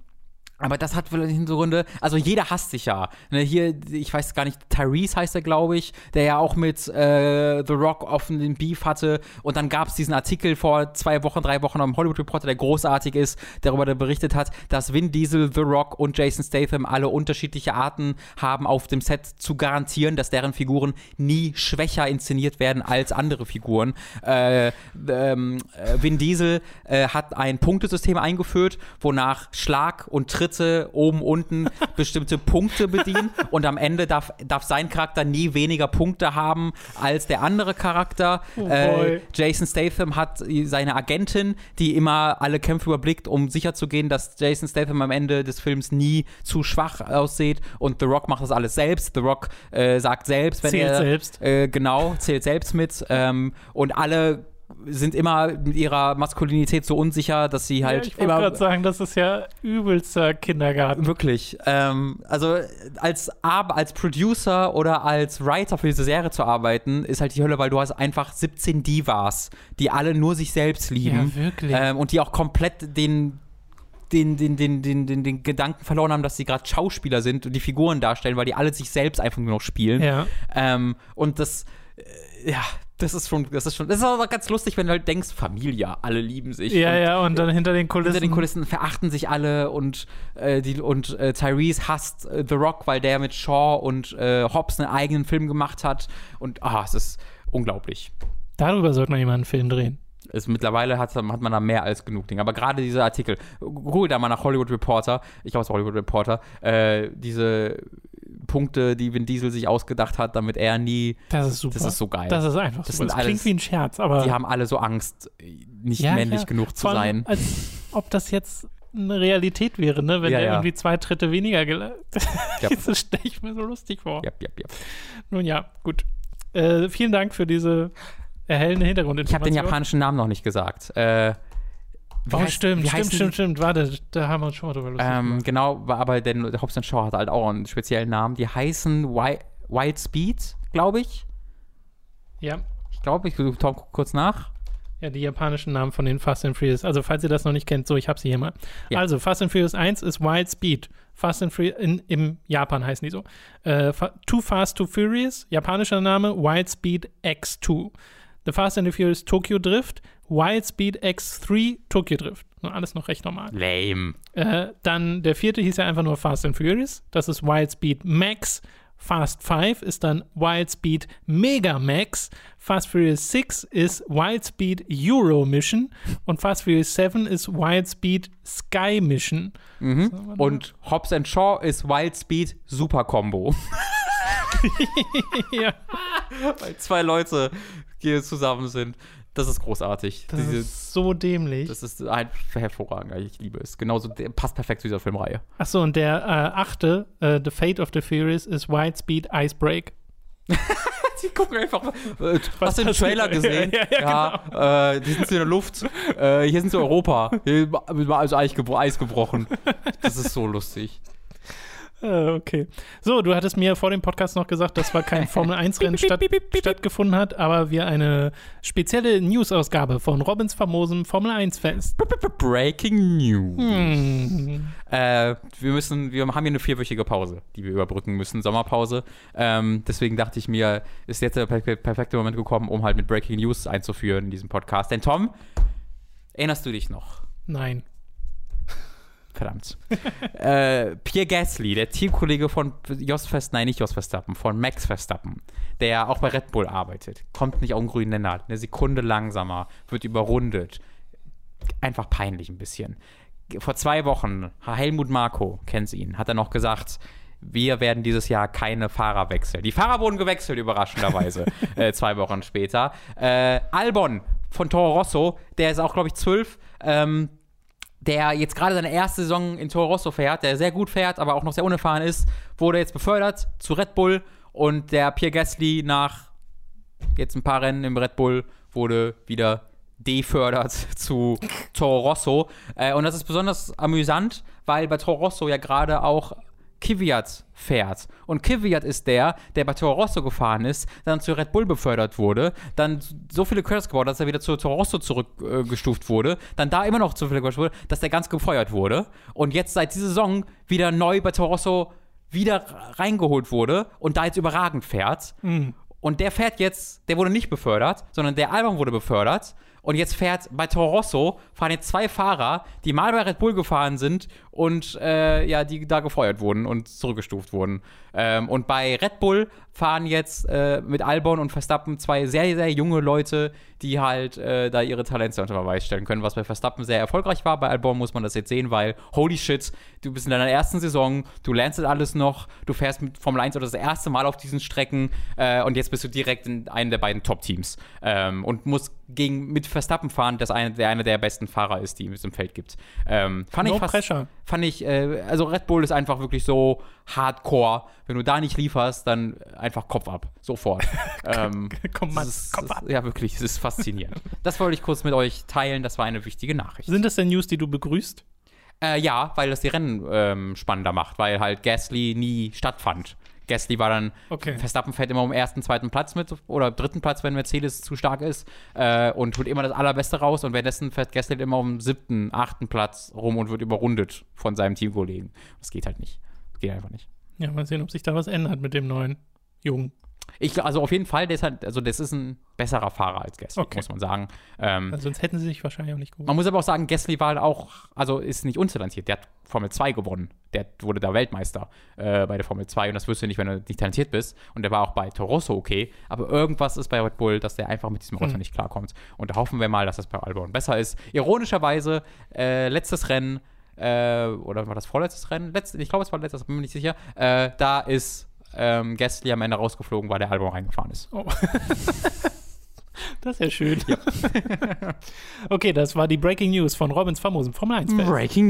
aber das hat vielleicht Hintergründe. Also jeder hasst sich ja. Ne, hier, ich weiß gar nicht, Tyrese heißt er, glaube ich, der ja auch mit äh, The Rock offen den Beef hatte. Und dann gab es diesen Artikel vor zwei Wochen, drei Wochen am Hollywood Reporter, der großartig ist, darüber der berichtet hat, dass Vin Diesel, The Rock und Jason Statham alle unterschiedliche Arten haben, auf dem Set zu garantieren, dass deren Figuren nie schwächer inszeniert werden als andere Figuren. Äh, ähm, äh, Vin Diesel äh, hat ein Punktesystem eingeführt, wonach Schlag und Tritt Schritte oben, unten bestimmte Punkte bedienen und am Ende darf, darf sein Charakter nie weniger Punkte haben als der andere Charakter. Oh äh, Jason Statham hat seine Agentin, die immer alle Kämpfe überblickt, um sicherzugehen, dass Jason Statham am Ende des Films nie zu schwach aussieht und The Rock macht das alles selbst. The Rock äh, sagt selbst, wenn zählt er selbst. Äh, genau zählt selbst mit ähm, und alle sind immer mit ihrer Maskulinität so unsicher, dass sie halt ja, ich immer. Ich gerade sagen, das ist ja übelster Kindergarten. Wirklich. Ähm, also als, als Producer oder als Writer für diese Serie zu arbeiten, ist halt die Hölle, weil du hast einfach 17 Divas, die alle nur sich selbst lieben. Ja, wirklich. Ähm, und die auch komplett den den, den, den, den, den, den Gedanken verloren haben, dass sie gerade Schauspieler sind und die Figuren darstellen, weil die alle sich selbst einfach nur noch spielen. Ja. Ähm, und das, äh, ja, das ist schon, das ist schon, das ist aber ganz lustig, wenn du halt denkst, Familie, alle lieben sich. Ja, und, ja, und dann hinter den Kulissen. Hinter den Kulissen verachten sich alle und, äh, die, und äh, Tyrese hasst äh, The Rock, weil der mit Shaw und äh, Hobbs einen eigenen Film gemacht hat. Und ah, es ist unglaublich. Darüber sollte man jemanden einen Film drehen. Ist, mittlerweile hat, hat man da mehr als genug Dinge. Aber gerade diese Artikel, google da mal nach Hollywood Reporter, ich glaube es Hollywood Reporter, äh, diese Punkte, die Vin Diesel sich ausgedacht hat, damit er nie. Das ist super. Das ist so geil. Das ist einfach das super. Das alles, klingt wie ein Scherz, aber. Die haben alle so Angst, nicht ja, männlich ja. genug zu sein. Als ob das jetzt eine Realität wäre, ne? Wenn ja, er ja. irgendwie zwei Tritte weniger gelangt. das stelle ich mir so lustig vor. Ja, ja, ja. Nun ja, gut. Äh, vielen Dank für diese erhellende Hintergrundinformation. Ich habe den japanischen Namen noch nicht gesagt. Äh, wie oh, heißt, stimmt, stimmt, stimmt, stimmt. Warte, da haben wir uns schon mal drüber lustig ähm, Genau, aber der, der Hobbs Shaw hat halt auch einen speziellen Namen. Die heißen Wild, Wild Speed, glaube ich. Ja. Ich glaube, ich gucke kurz nach. Ja, die japanischen Namen von den Fast and Furious. Also, falls ihr das noch nicht kennt, so, ich habe sie hier mal. Ja. Also, Fast and Furious 1 ist Wild Speed. Fast and Furious, in, im Japan heißen die so. Äh, Too Fast, Too Furious, japanischer Name, Wild Speed X2. The Fast and the Furious Tokyo Drift, Wild Speed X3 Tokyo Drift. Alles noch recht normal. Lame. Äh, dann der vierte hieß ja einfach nur Fast and Furious. Das ist Wild Speed Max. Fast 5 ist dann Wild Speed Mega Max. Fast Furious 6 ist Wild Speed Euro Mission. Und Fast Furious 7 ist Wild Speed Sky Mission. Mhm. Und Hobbs and Shaw ist Wild Speed Super Combo. ja. Weil zwei Leute hier zusammen sind. Das ist großartig. Das Diese, ist so dämlich. Das ist ein hervorragend. Ich liebe es. Genauso, passt perfekt zu dieser Filmreihe. Achso, und der äh, achte, äh, The Fate of the Furious, ist White Speed Icebreak. die gucken einfach. Äh, hast du den Trailer gesehen? ja, ja, ja genau. äh, die sind in der Luft. Äh, hier sind sie Europa. Hier ist also Eis gebrochen. Das ist so lustig. Äh, okay. So, du hattest mir vor dem Podcast noch gesagt, dass zwar kein Formel-1-Rennen statt, stattgefunden hat, aber wir eine spezielle News-Ausgabe von Robins famosem Formel-1-Fest. Breaking News. Hm. Äh, wir müssen, wir haben hier eine vierwöchige Pause, die wir überbrücken müssen, Sommerpause. Ähm, deswegen dachte ich mir, ist jetzt der perfekte Moment gekommen, um halt mit Breaking News einzuführen in diesem Podcast. Denn Tom, erinnerst du dich noch? Nein. Verdammt. äh, Pierre Gasly, der Teamkollege von Jos Verstappen, nein, nicht Jos Verstappen, von Max Verstappen, der auch bei Red Bull arbeitet, kommt nicht auf den grünen Nenner, eine Sekunde langsamer, wird überrundet. Einfach peinlich ein bisschen. Vor zwei Wochen, Helmut Marko, kennt ihn, hat er noch gesagt, wir werden dieses Jahr keine Fahrer wechseln. Die Fahrer wurden gewechselt, überraschenderweise, äh, zwei Wochen später. Äh, Albon von Toro Rosso, der ist auch, glaube ich, zwölf, ähm, der jetzt gerade seine erste Saison in Toro Rosso fährt, der sehr gut fährt, aber auch noch sehr unerfahren ist, wurde jetzt befördert zu Red Bull und der Pierre Gasly nach jetzt ein paar Rennen im Red Bull wurde wieder defördert zu Toro Rosso. Äh, und das ist besonders amüsant, weil bei Toro Rosso ja gerade auch Kvyat fährt. Und Kvyat ist der, der bei Toro Rosso gefahren ist, dann zu Red Bull befördert wurde, dann so viele Credits gebaut hat, dass er wieder zu Toro Rosso zurückgestuft äh, wurde, dann da immer noch so viele Credits wurde, dass der ganz gefeuert wurde und jetzt seit dieser Saison wieder neu bei Toro Rosso wieder reingeholt wurde und da jetzt überragend fährt. Mhm. Und der fährt jetzt, der wurde nicht befördert, sondern der Album wurde befördert und jetzt fährt bei Toro Rosso, fahren jetzt zwei Fahrer, die mal bei Red Bull gefahren sind und äh, ja, die da gefeuert wurden und zurückgestuft wurden. Ähm, und bei Red Bull fahren jetzt äh, mit Albon und Verstappen zwei sehr, sehr junge Leute, die halt äh, da ihre Talente unter Beweis stellen können, was bei Verstappen sehr erfolgreich war. Bei Albon muss man das jetzt sehen, weil, holy shit, du bist in deiner ersten Saison, du lernst das alles noch, du fährst mit Formel 1 oder das erste Mal auf diesen Strecken äh, und jetzt bist du direkt in einem der beiden Top-Teams ähm, und musst gegen, mit Verstappen fahren, das eine, der eine der besten Fahrer ist, die es im Feld gibt. Ähm, fand, no ich fast, fand ich, äh, also Red Bull ist einfach wirklich so hardcore. Wenn du da nicht lieferst, dann einfach Kopf ab. Sofort. ähm, Komm mal, ist, Kopf ab. Ja, wirklich, es ist faszinierend. das wollte ich kurz mit euch teilen, das war eine wichtige Nachricht. Sind das denn News, die du begrüßt? Äh, ja, weil das die Rennen ähm, spannender macht, weil halt Gasly nie stattfand. Gasly war dann, Okay. Verstappen fährt immer um ersten, zweiten Platz mit oder dritten Platz, wenn Mercedes zu stark ist äh, und holt immer das Allerbeste raus und währenddessen fährt Gasly immer um siebten, achten Platz rum und wird überrundet von seinem Teamkollegen. Das geht halt nicht. Das geht einfach nicht. Ja, mal sehen, ob sich da was ändert mit dem neuen Jungen. Ich, also auf jeden Fall, halt, also das ist ein besserer Fahrer als Gasly, Okay. muss man sagen. Ähm, Also sonst hätten sie sich wahrscheinlich auch nicht geholt. Man muss aber auch sagen, Gasly war halt auch, also ist nicht untalentiert. Der hat Formel 2 gewonnen. Der wurde da Weltmeister äh, bei der Formel 2 und das wirst du nicht, wenn du nicht talentiert bist. Und der war auch bei Torosso okay. Aber irgendwas ist bei Red Bull, dass der einfach mit diesem Auto Hm. nicht klarkommt. Und da hoffen wir mal, dass das bei Albon besser ist. Ironischerweise, äh, letztes Rennen, äh, oder war das vorletztes Rennen? Letzt, ich glaube, es war letztes, bin mir nicht sicher. Äh, da ist ähm, Gasly am Ende rausgeflogen, weil der Albon reingefahren ist. Oh. das ist ja schön. okay, das war die Breaking News von Robins famosen Formel 1 Fest. Breaking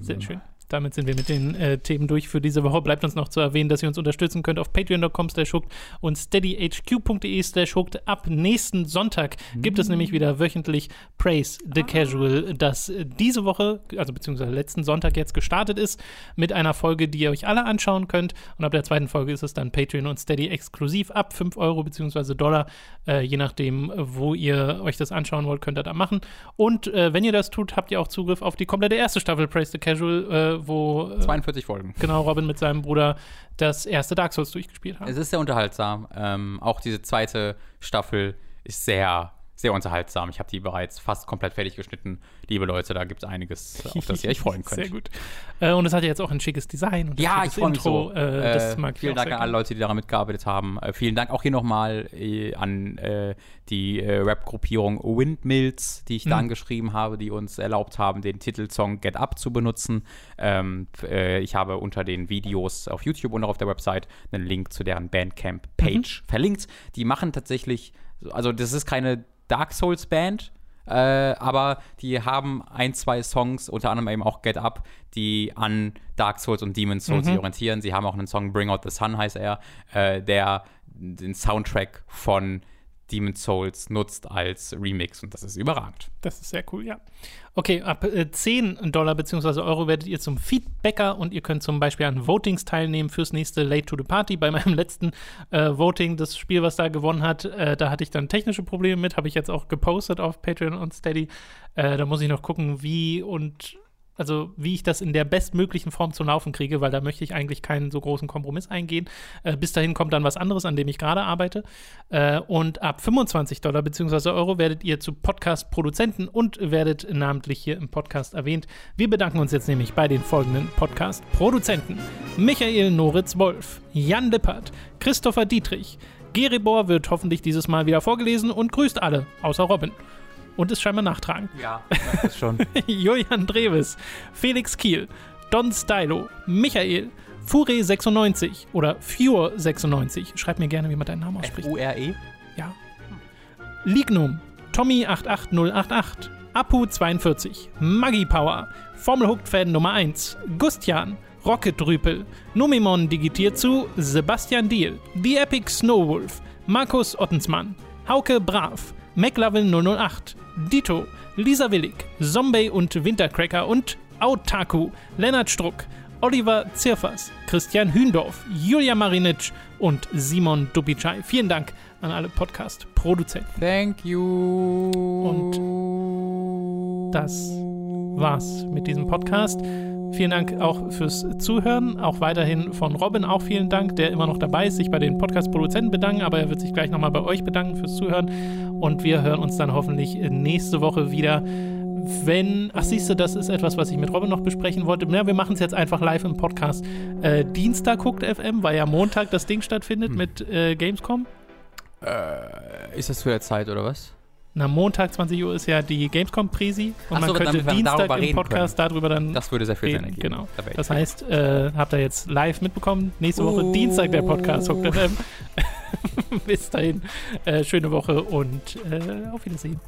Sehr schön. Damit sind wir mit den äh, Themen durch für diese Woche. Bleibt uns noch zu erwähnen, dass ihr uns unterstützen könnt auf patreon.com slash hooked und steadyhq.de slash hooked. Ab nächsten Sonntag gibt es nämlich wieder wöchentlich Praise the Casual, das äh, diese Woche, also beziehungsweise letzten Sonntag jetzt gestartet ist, mit einer Folge, die ihr euch alle anschauen könnt. Und ab der zweiten Folge ist es dann Patreon und Steady exklusiv ab 5 Euro beziehungsweise Dollar, äh, je nachdem, wo ihr euch das anschauen wollt, könnt ihr da machen. Und äh, wenn ihr das tut, habt ihr auch Zugriff auf die komplette erste Staffel Praise the Casual, äh, wo äh, 42 Folgen. genau Robin mit seinem Bruder das erste Dark Souls durchgespielt hat. Es ist sehr unterhaltsam. Ähm, auch diese zweite Staffel ist sehr, sehr unterhaltsam. Ich habe die bereits fast komplett fertig geschnitten. Liebe Leute, da gibt es einiges, auf das ihr euch freuen könnt. Sehr gut. Äh, und es hat ja jetzt auch ein schickes Design. Und Ja, ich freue mich Intro. so. Äh, das Äh, vielen Dank an alle. Leute, die daran mitgearbeitet haben. Äh, vielen Dank auch hier nochmal äh, an äh, die Rap-Gruppierung Windmills, die ich da Mhm. angeschrieben habe, die uns erlaubt haben, den Titelsong Get Up zu benutzen. Ähm, äh, ich habe unter den Videos auf YouTube und auch auf der Website einen Link zu deren Bandcamp-Page Mhm. verlinkt. Die machen tatsächlich, also das ist keine Dark Souls-Band, äh, aber die haben ein, zwei Songs, unter anderem eben auch Get Up, die an Dark Souls und Demon's Souls Mhm. sich orientieren. Sie haben auch einen Song Bring Out the Sun, heißt er, äh, der den Soundtrack von Demon's Souls nutzt als Remix und das ist überragend. Das ist sehr cool, ja. Okay, ab äh, 10 Dollar bzw. Euro werdet ihr zum Feedbacker und ihr könnt zum Beispiel an Votings teilnehmen fürs nächste Late to the Party. Bei meinem letzten äh, Voting, das Spiel, was da gewonnen hat, äh, da hatte ich dann technische Probleme mit, habe ich jetzt auch gepostet auf Patreon und Steady. Äh, da muss ich noch gucken, wie und also wie ich das in der bestmöglichen Form zum Laufen kriege, weil da möchte ich eigentlich keinen so großen Kompromiss eingehen. Äh, bis dahin kommt dann was anderes, an dem ich gerade arbeite. Äh, und ab 25 Dollar bzw. Euro werdet ihr zu Podcast-Produzenten und werdet namentlich hier im Podcast erwähnt. Wir bedanken uns jetzt nämlich bei den folgenden Podcast-Produzenten: Michael Noritz Wolf, Jan Lippert, Christopher Dietrich. Geribor wird hoffentlich dieses Mal wieder vorgelesen und grüßt alle, außer Robin. Und ist scheinbar nachtragen. Ja, das ist schon. Julian Dreves, Felix Kiel, Don Stylo, Michael, Fure96 oder Fure96. Schreib mir gerne, wie man deinen Namen ausspricht. U-R-E? Ja. Lignum, Tommy88088, Apu42, Maggie Power, Formel Hooked Fan Nummer 1, Gustian, Rocket Rüpel, Numimon digitiert zu Sebastian Diel, The Epic Snowwolf, Markus Ottensmann, Hauke Brav, McLovin 008, Dito, Lisa Willig, Zombie und Wintercracker und Autaku, Lennart Struck, Oliver Zirfers, Christian Hündorf, Julia Marinitsch und Simon Dubicai. Vielen Dank an alle Podcast-Produzenten. Thank you. Und das war's mit diesem Podcast. Vielen Dank auch fürs Zuhören. Auch weiterhin von Robin auch vielen Dank, der immer noch dabei ist, sich bei den Podcast-Produzenten bedanken, aber er wird sich gleich nochmal bei euch bedanken fürs Zuhören. Und wir hören uns dann hoffentlich nächste Woche wieder. Wenn, ach siehst du, das ist etwas, was ich mit Robin noch besprechen wollte. Ja, wir machen es jetzt einfach live im Podcast. Äh, Dienstag guckt FM, weil ja Montag das Ding stattfindet mit äh, Gamescom. Äh, ist das für der Zeit oder was? Na, Montag 20 Uhr ist ja die Gamescom-Präsi und Ach man so, könnte Dienstag im Podcast darüber dann Das würde sehr viel Sinn reden. ergeben. Genau. Da Das heißt, äh, habt ihr jetzt live mitbekommen, nächste Woche Uh. Dienstag der Podcast Hooked FM. Bis dahin, äh, schöne Woche und äh, auf Wiedersehen.